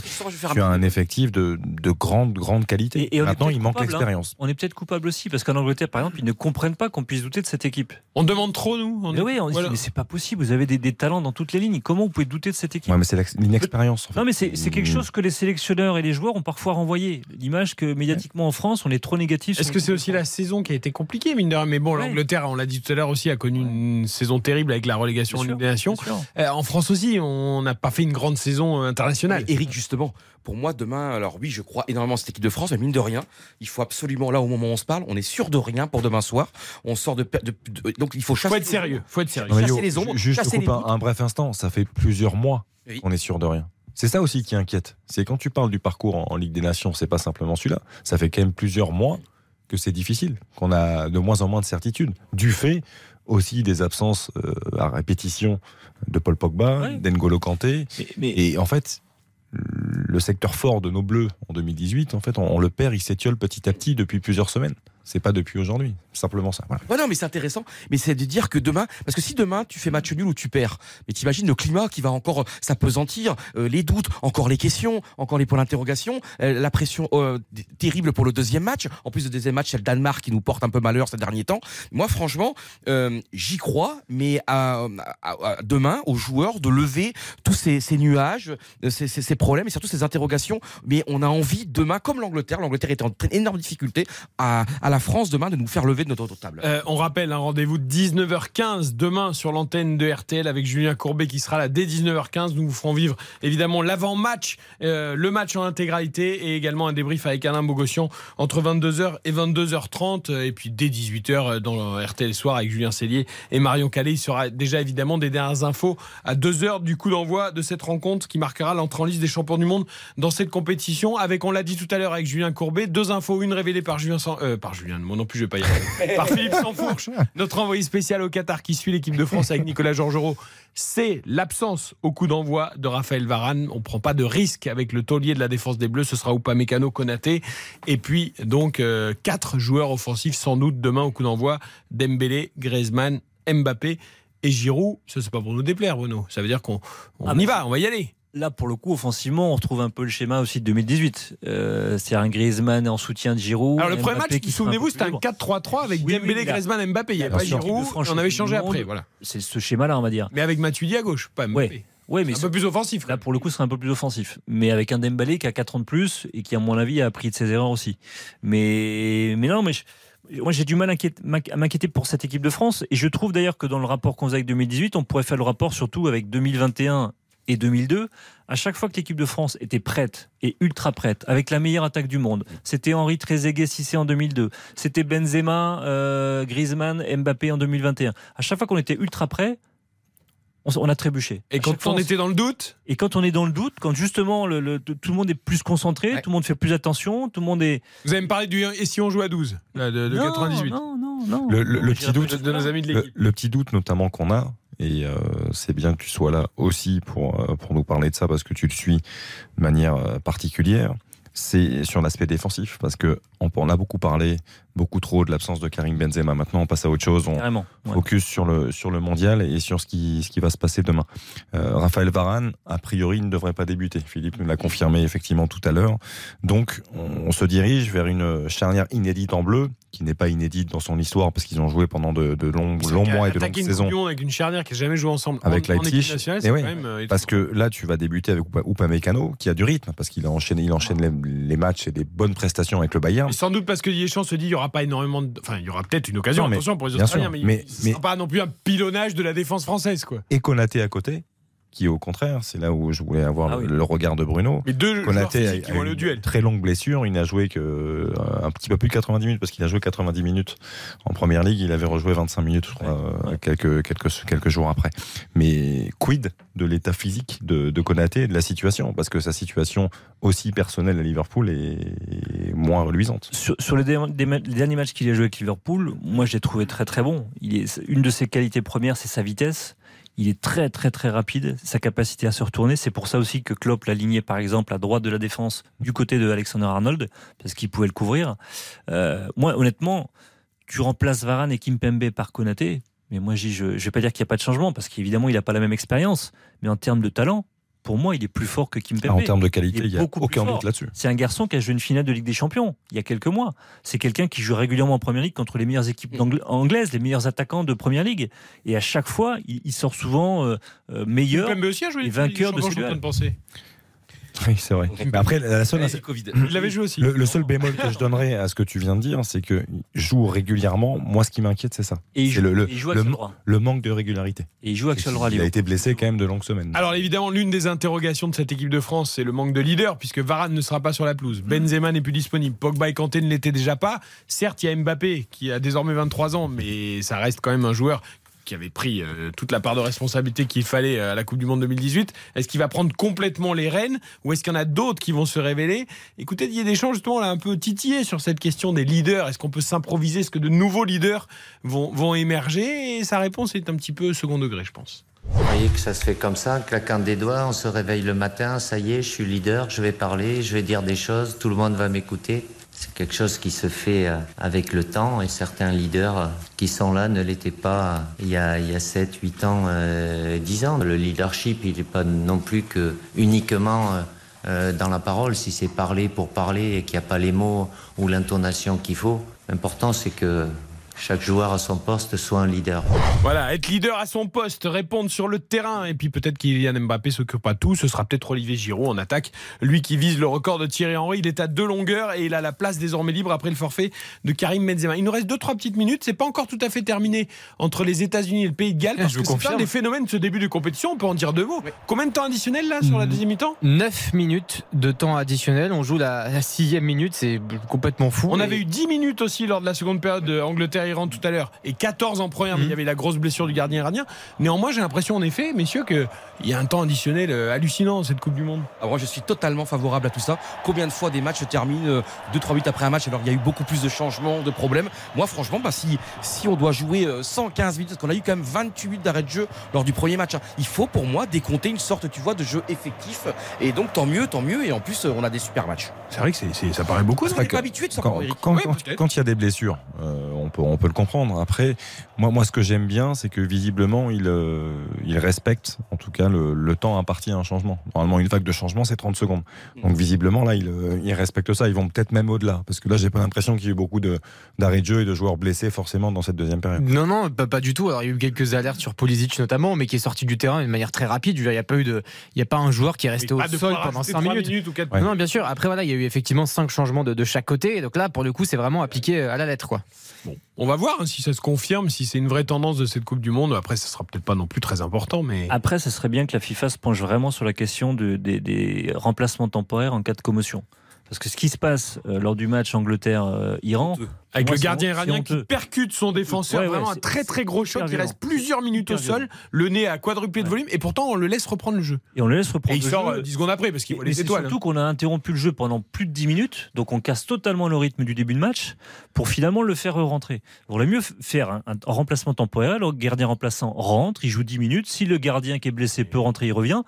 tu as un effectif de, de grande, grande qualité. Et est Maintenant, il manque hein. l'expérience. On est peut-être coupable aussi, parce qu'en Angleterre, par exemple, ils ne comprennent pas qu'on puisse douter de cette équipe. On demande trop, nous. On mais oui, on dit, mais c'est pas possible, vous avez des, des talents dans toutes les lignes. Comment vous pouvez douter de cette équipe Ouais, mais c'est l'inexpérience. en fait. Non, mais c'est c'est quelque chose que les sélectionneurs et les joueurs ont parfois renvoyé. L'image que médiatiquement en France, on est trop négatif. Est-ce que c'est aussi la saison qui a été compliquée, mine de rien Mais bon, l'Angleterre, on l'a dit tout à l'heure aussi, a connu une saison terrible avec la relégation en Bien Ligue des Nations. Euh, en France aussi, on n'a pas fait une grande saison euh, internationale. Mais Eric, justement, pour moi, demain, alors oui, je crois énormément à cette équipe de France, mais mine de rien, il faut absolument, là, au moment où on se parle, on est sûr de rien pour demain soir. On sort de. per- de- de- donc il faut chasser. Faut être sérieux, ombres. faut être sérieux. Chasser les ombres, ju- juste chasser les un bref instant, ça fait plusieurs mois Oui. qu'on est sûr de rien. C'est ça aussi qui inquiète. C'est quand tu parles du parcours en, en Ligue des Nations, c'est pas simplement celui-là. Ça fait quand même plusieurs mois que c'est difficile, qu'on a de moins en moins de certitudes, du fait aussi des absences euh, à répétition de Paul Pogba, d'Engolo Kanté. Et en fait, le secteur fort de nos Bleus en 2018, en fait, on, on le perd, il s'étiole petit à petit depuis plusieurs semaines. C'est pas depuis aujourd'hui, simplement ça. Voilà. Non, mais c'est intéressant. Mais c'est de dire que demain, parce que si demain tu fais match nul ou tu perds, mais t'imagines le climat qui va encore s'apesantir, euh, les doutes, encore les questions, encore les points d'interrogation, euh, la pression euh, terrible pour le deuxième match. En plus, le deuxième match, c'est le Danemark qui nous porte un peu malheur ces derniers temps. Moi, franchement, j'y crois, mais à, demain, aux joueurs de lever tous ces, nuages, ces, problèmes et surtout ces interrogations. Mais on a envie demain, comme l'Angleterre, l'Angleterre est en énorme difficulté à, à la France demain de nous faire lever de notre table. Euh, on rappelle un rendez-vous de 19h15 demain sur l'antenne de RTL avec Julien Courbet qui sera là dès 19h15. Nous vous ferons vivre évidemment l'avant-match, euh, le match en intégralité et également un débrief avec Alain Bogossian entre 22h et 22h30 euh, et puis dès 18h dans le RTL Soir avec Julien Cellier et Marion Calais. Il sera déjà évidemment des dernières infos à 2h du coup d'envoi de cette rencontre qui marquera l'entrée en liste des champions du monde dans cette compétition avec, on l'a dit tout à l'heure avec Julien Courbet, deux infos, une révélée euh, par Julien, moi non plus je vais pas y arriver, par Philippe Sansfourche, notre envoyé spécial au Qatar qui suit l'équipe de France avec Nicolas Georgerot. C'est l'absence au coup d'envoi de Raphaël Varane. On prend pas de risque avec le taulier de la défense des Bleus. Ce sera Upamecano, Konaté. Et puis, donc, euh, quatre joueurs offensifs sans doute demain au coup d'envoi. Dembélé, Griezmann, Mbappé et Giroud. Ça, c'est pas pour nous déplaire, Bruno. Ça veut dire qu'on on Ah, y va, on va y aller. Là, pour le coup, offensivement, on retrouve un peu le schéma aussi de 2018. Euh, C'est un Griezmann en soutien de Giroud. Alors le premier Mbappé match, souvenez-vous, c'était un plus libre. 4-3-3 avec Oui, oui, Dembélé, là- Griezmann, Mbappé. Il n'y avait pas. Giroud. On avait changé après, voilà. C'est ce schéma-là, on va dire. Mais avec Matuidi à gauche, pas Mbappé. Ouais. Ouais, mais un peu plus offensif. Là, pour le coup, ce sera un peu plus offensif. Mais avec un Dembélé qui a 4 ans de plus et qui, à mon avis, a appris de ses erreurs aussi. Mais, mais non, mais je- moi, j'ai du mal à inquiéter- à m'inquiéter pour cette équipe de France. Et je trouve d'ailleurs que dans le rapport qu'on faisait avec 2018, on pourrait faire le rapport surtout avec 2021 et 2002. À chaque fois que l'équipe de France était prête et ultra prête, avec la meilleure attaque du monde, c'était Henri Trezeguet Cissé en 2002, c'était Benzema, euh, Griezmann, Mbappé en 2021. À chaque fois qu'on était ultra prêt, on, a trébuché. Et À quand fois, on était dans le doute et quand on est dans le doute, quand justement le, le- tout le monde est plus concentré, tout le monde fait plus attention, tout le monde est. Vous allez me parler du et si on joue à 12 là, de, de Non, 98 Non, non, non. Le, le- le Je petit doute, de nos amis de le, l'équipe. le petit doute notamment qu'on a, et euh, c'est bien que tu sois là aussi pour, euh, pour nous parler de ça parce que tu le suis de manière euh, particulière, c'est sur l'aspect défensif parce que on, a beaucoup parlé, beaucoup trop de l'absence de Karim Benzema. Maintenant, on passe à autre chose. On Carrément, ouais. focus sur le sur le mondial et sur ce qui ce qui va se passer demain. Euh, Raphaël Varane, a priori, ne devrait pas débuter. Philippe nous l'a confirmé effectivement tout à l'heure. Donc, on, on se dirige vers une charnière inédite en bleu qui n'est pas inédite dans son histoire parce qu'ils ont joué pendant de, de longs, longs mois et de longues saisons avec une charnière qui n'a jamais joué ensemble avec en, Leipzig. nationale, Et c'est oui, quand même, euh, parce que là, tu vas débuter avec Upa- Upamecano, qui a du rythme, parce qu'il a enchaîné, il enchaîne les, les matchs et des bonnes prestations avec le Bayern. Sans doute parce que Deschamps se dit il n'y aura pas énormément de. Enfin, il y aura peut-être une occasion, Non, mais- attention pour les Australiens, sûr, mais, mais- mais- pas non plus un pilonnage de la défense française. quoi. Et Konaté à côté, qui au contraire, c'est là où je voulais avoir Ah le, oui. le regard de Bruno. Mais deux joueurs Konaté qui a, a aller au une duel. très longue blessure. Il n'a joué que euh, un petit peu plus de 90 minutes parce qu'il a joué 90 minutes en première ligue. Il avait rejoué 25 minutes, je crois, euh, quelques, quelques, quelques jours après. Mais quid de l'état physique de, de Konaté et de la situation? Parce que sa situation aussi personnelle à Liverpool est moins reluisante. Sur, sur les, les derniers matchs qu'il a joué avec Liverpool, moi je l'ai trouvé très très bon. Il est, une de ses qualités premières, c'est sa vitesse. Il est très très très rapide, sa capacité à se retourner. C'est pour ça aussi que Klopp l'aligné par exemple à droite de la défense du côté de Alexander Arnold, parce qu'il pouvait le couvrir. Euh, moi honnêtement, tu remplaces Varane et Kimpembe par Konaté, mais moi je ne vais pas dire qu'il n'y a pas de changement, parce qu'évidemment il n'a pas la même expérience, mais en termes de talent, pour moi il est plus fort que Kimpembe. Ah, en termes de qualité, il y a beaucoup plus aucun fort. doute là-dessus. C'est un garçon qui a joué une finale de Ligue des Champions il y a quelques mois. C'est quelqu'un qui joue régulièrement en Première Ligue contre les meilleures équipes d'Angl- anglaises, les meilleurs attaquants de Première Ligue. Et à chaque fois, il, il sort souvent euh, euh, meilleur Kimpembe aussi a joué et les vainqueur de champions, Oui, c'est vrai. Mais après, la seule, Ouais, le Covid. Il l'avait joué aussi. Le, le seul bémol que je donnerais à ce que tu viens de dire, c'est qu'il joue régulièrement. Moi, ce qui m'inquiète, c'est ça. Et il joue- le, le, il joue le, manque de régularité. Et il joue Axel Roy Il a été blessé quand même de longues semaines. Alors évidemment, l'une des interrogations de cette équipe de France, c'est le manque de leader, puisque Varane ne sera pas sur la pelouse. Benzema n'est plus disponible. Pogba et Kanté ne l'étaient déjà pas. Certes, il y a Mbappé qui a désormais 23 ans, mais ça reste quand même un joueur qui avait pris euh, toute la part de responsabilité qu'il fallait euh, à la Coupe du Monde 2018. Est-ce qu'il va prendre complètement les rênes ou est-ce qu'il y en a d'autres qui vont se révéler? Écoutez, Didier Deschamps, justement, l'a un peu titillé sur cette question des leaders. Est-ce qu'on peut s'improviser? Est-ce que de nouveaux leaders vont, vont émerger? Et sa réponse est un petit peu second degré, je pense. Vous voyez que ça se fait comme ça, claquant des doigts, on se réveille le matin, ça y est, je suis leader, je vais parler, je vais dire des choses, tout le monde va m'écouter. C'est quelque chose qui se fait euh, avec le temps et certains leaders euh, qui sont là ne l'étaient pas euh, il y a, il y a 7, 8 ans, euh, 10 ans. Le leadership, il n'est pas non plus que uniquement dans la parole. Si c'est parler pour parler et qu'il n'y a pas les mots ou l'intonation qu'il faut, l'important c'est que chaque joueur à son poste soit un leader. Voilà, être leader à son poste, répondre sur le terrain, et puis peut-être Kylian Mbappé s'occupe pas tout, ce sera peut-être Olivier Giroud en attaque, lui qui vise le record de Thierry Henry, il est à deux longueurs et il a la place désormais libre après le forfait de Karim Benzema. Il nous reste deux trois petites minutes, c'est pas encore tout à fait terminé entre les États-Unis et le Pays de Galles, parce je que c'est un confirme. des phénomènes de ce début de compétition, on peut en dire deux mots. Combien de temps additionnel là sur la deuxième mi-temps? 9 minutes de temps additionnel. On joue la, la sixième minute, c'est complètement fou. On Et- avait eu 10 minutes aussi lors de la seconde période de Angleterre-Iran tout à l'heure et 14 en première, mais il y avait la grosse blessure du gardien iranien. Néanmoins, j'ai l'impression en effet, messieurs, qu'il y a un temps additionnel euh, hallucinant dans cette Coupe du Monde. Ah, moi, je suis totalement favorable à tout ça. Combien de fois des matchs se terminent 2-3 minutes après un match alors il y a eu beaucoup plus de changements, de problèmes Moi, franchement, bah, si, si on doit jouer euh, 115 minutes, parce qu'on a eu quand même 28 minutes d'arrêt de jeu lors du premier match, hein, il faut pour moi décompter une sorte, tu vois, de jeu effectif. Et donc, tant mieux, tant mieux. Et en plus, euh, on a des super matchs. C'est vrai que c'est, ça paraît beaucoup. On n'est pas habitué de ça, Quand, il y a des blessures, euh, on, peut, on peut le comprendre. Après, moi, moi ce que j'aime bien, c'est que visiblement, il, euh, il respecte en tout cas le, le temps imparti à un changement. Normalement, une vague de changement, c'est 30 secondes. Donc visiblement, là, il, euh, il respecte ça. Ils vont peut-être même au-delà. Parce que là, j'ai pas l'impression qu'il y ait eu beaucoup de- d'arrêts de jeu et de joueurs blessés forcément dans cette deuxième période. Non, non, pas, pas du tout. Alors, il y a eu quelques alertes sur Pulisic notamment, mais qui est sorti du terrain de manière très rapide. Il n'y a pas eu de, il y a pas un joueur qui est resté au de sol pendant rajouter 5 trois minutes. minutes ou quatre Non, non, bien sûr. Après, voilà, il y a eu effectivement 5 changements de, de chaque côté. Et donc là, pour le coup, c'est vraiment appliqué à la lettre, quoi. On va voir hein, si ça se confirme, si c'est une vraie tendance de cette Coupe du Monde. Après, ça sera peut-être pas non plus très important, mais. Après, ça serait bien que la FIFA se penche vraiment sur la question de- des, des remplacements temporaires en cas de commotion. Parce que ce qui se passe euh, lors du match Angleterre-Iran. Avec moi, le gardien iranien qui percute son défenseur, Ouais, ouais, vraiment un très très gros choc qui reste plusieurs minutes au sol, le nez à quadruplé de volume, et pourtant on le laisse reprendre le jeu. Et on le laisse reprendre. Et il le sort jeu. euh, 10 secondes après parce qu'il voit les étoiles. surtout qu'on a interrompu le jeu pendant plus de 10 minutes, donc on casse totalement le rythme du début de match pour finalement le faire rentrer. On aurait mieux faire un, un remplacement temporaire, le gardien remplaçant rentre, il joue 10 minutes, si le gardien qui est blessé peut rentrer, il revient,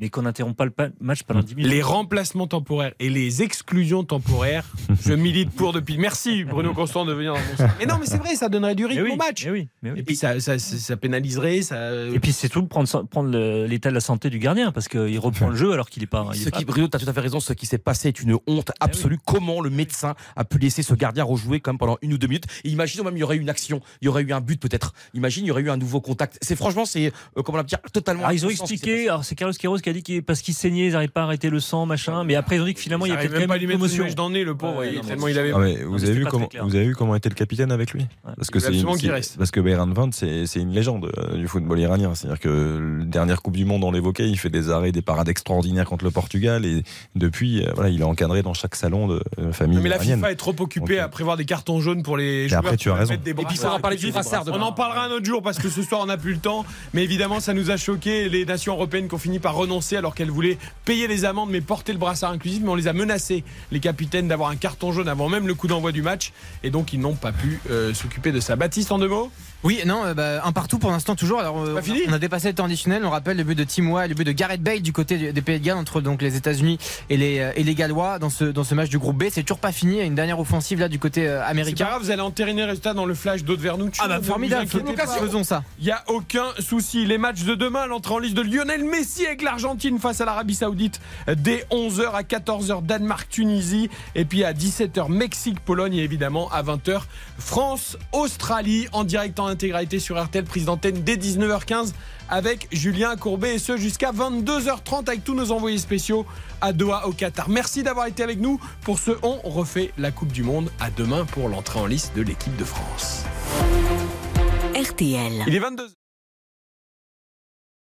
mais qu'on n'interrompt pas le match pendant 10 minutes. Les remplacements temporaires et les exclusions temporaires, je milite pour depuis. Merci Bruno Constant. constant de venir dans mon sens. Mais non, mais c'est vrai, ça donnerait du rythme oui, au match. mais oui, mais oui. Et puis ça, ça, ça- ça pénaliserait. Ça... Et puis c'est tout prendre, prendre l'état de la santé du gardien parce qu'il reprend le jeu alors qu'il est pas. il est Ce pas- qui, Bruno, tu as tout à fait raison. Ce qui s'est passé est une honte absolue. Comment le médecin a pu laisser ce gardien rejouer comme pendant une ou deux minutes? Et imagine même il y aurait eu une action, il y aurait eu un but peut-être. Imagine il y aurait eu un nouveau contact. C'est franchement, c'est euh, comment on va dire, totalement. Alors, ils ont expliqué, alors c'est Carlos Queiroz qui a dit que parce qu'il saignait, ils n'arrivaient pas à arrêter le sang, machin. Mais après, ils ont dit que finalement, il y a peut-être même quand même une dans le pauvre. Ouais, il- tellement avait. Ah vous, avez vu comment, avez vu comment était le capitaine avec lui Parce que c'est. Parce que Bayram Vand, c'est c'est une légende euh, du football iranien. C'est-à-dire que la dernière Coupe du Monde, on l'évoquait, il fait des arrêts, des parades extraordinaires contre le Portugal. Et depuis, euh, voilà, il est encadré dans chaque salon de euh, famille Non, mais la. FIFA est trop occupée à prévoir des cartons jaunes pour les joueurs. après, tu as raison. des Et puis, faudra parler du brassard. On en parlera un autre jour parce que ce soir on n'a plus le temps. Mais évidemment, ça nous a choqué les nations européennes qui ont fini par renoncer alors qu'elles voulaient payer les amendes mais porter le brassard inclusif. Mais on les a menacés, les capitaines, d'avoir un carton jaune avant même le coup d'envoi du match. Et donc ils n'ont pas pu euh, s'occuper de ça. Baptiste, en deux mots? Oui, non, euh, bah, un partout pour l'instant toujours. Alors, euh, Pas fini on a dépassé le temps additionnel. On rappelle le but de Tim Weah et le but de Gareth Bale du côté des Pays de Galles entre donc les États-Unis et les euh, et les Gallois dans ce dans ce match du groupe B. C'est toujours pas fini. Il y a une dernière offensive là du côté euh, C'est pas américain. grave, vous allez entériner le résultat dans le flash d'Aude Vernucci. Ah bah formidable. Faisons ça. Il n'y a aucun souci. Les matchs de demain, l'entrée en liste de Lionel Messi avec l'Argentine face à l'Arabie Saoudite dès 11h à 14h Danemark-Tunisie et puis à 17h Mexique-Pologne et évidemment à 20h France-Australie en direct en intégralité sur RTL prise d'antenne dès 19h15 avec Julien Courbet et ce jusqu'à 22h30 avec tous nos envoyés spéciaux à Doha au Qatar. Merci d'avoir été avec nous pour ce On refait la Coupe du Monde. À demain pour l'entrée en liste de l'équipe de France. RTL. Il est 22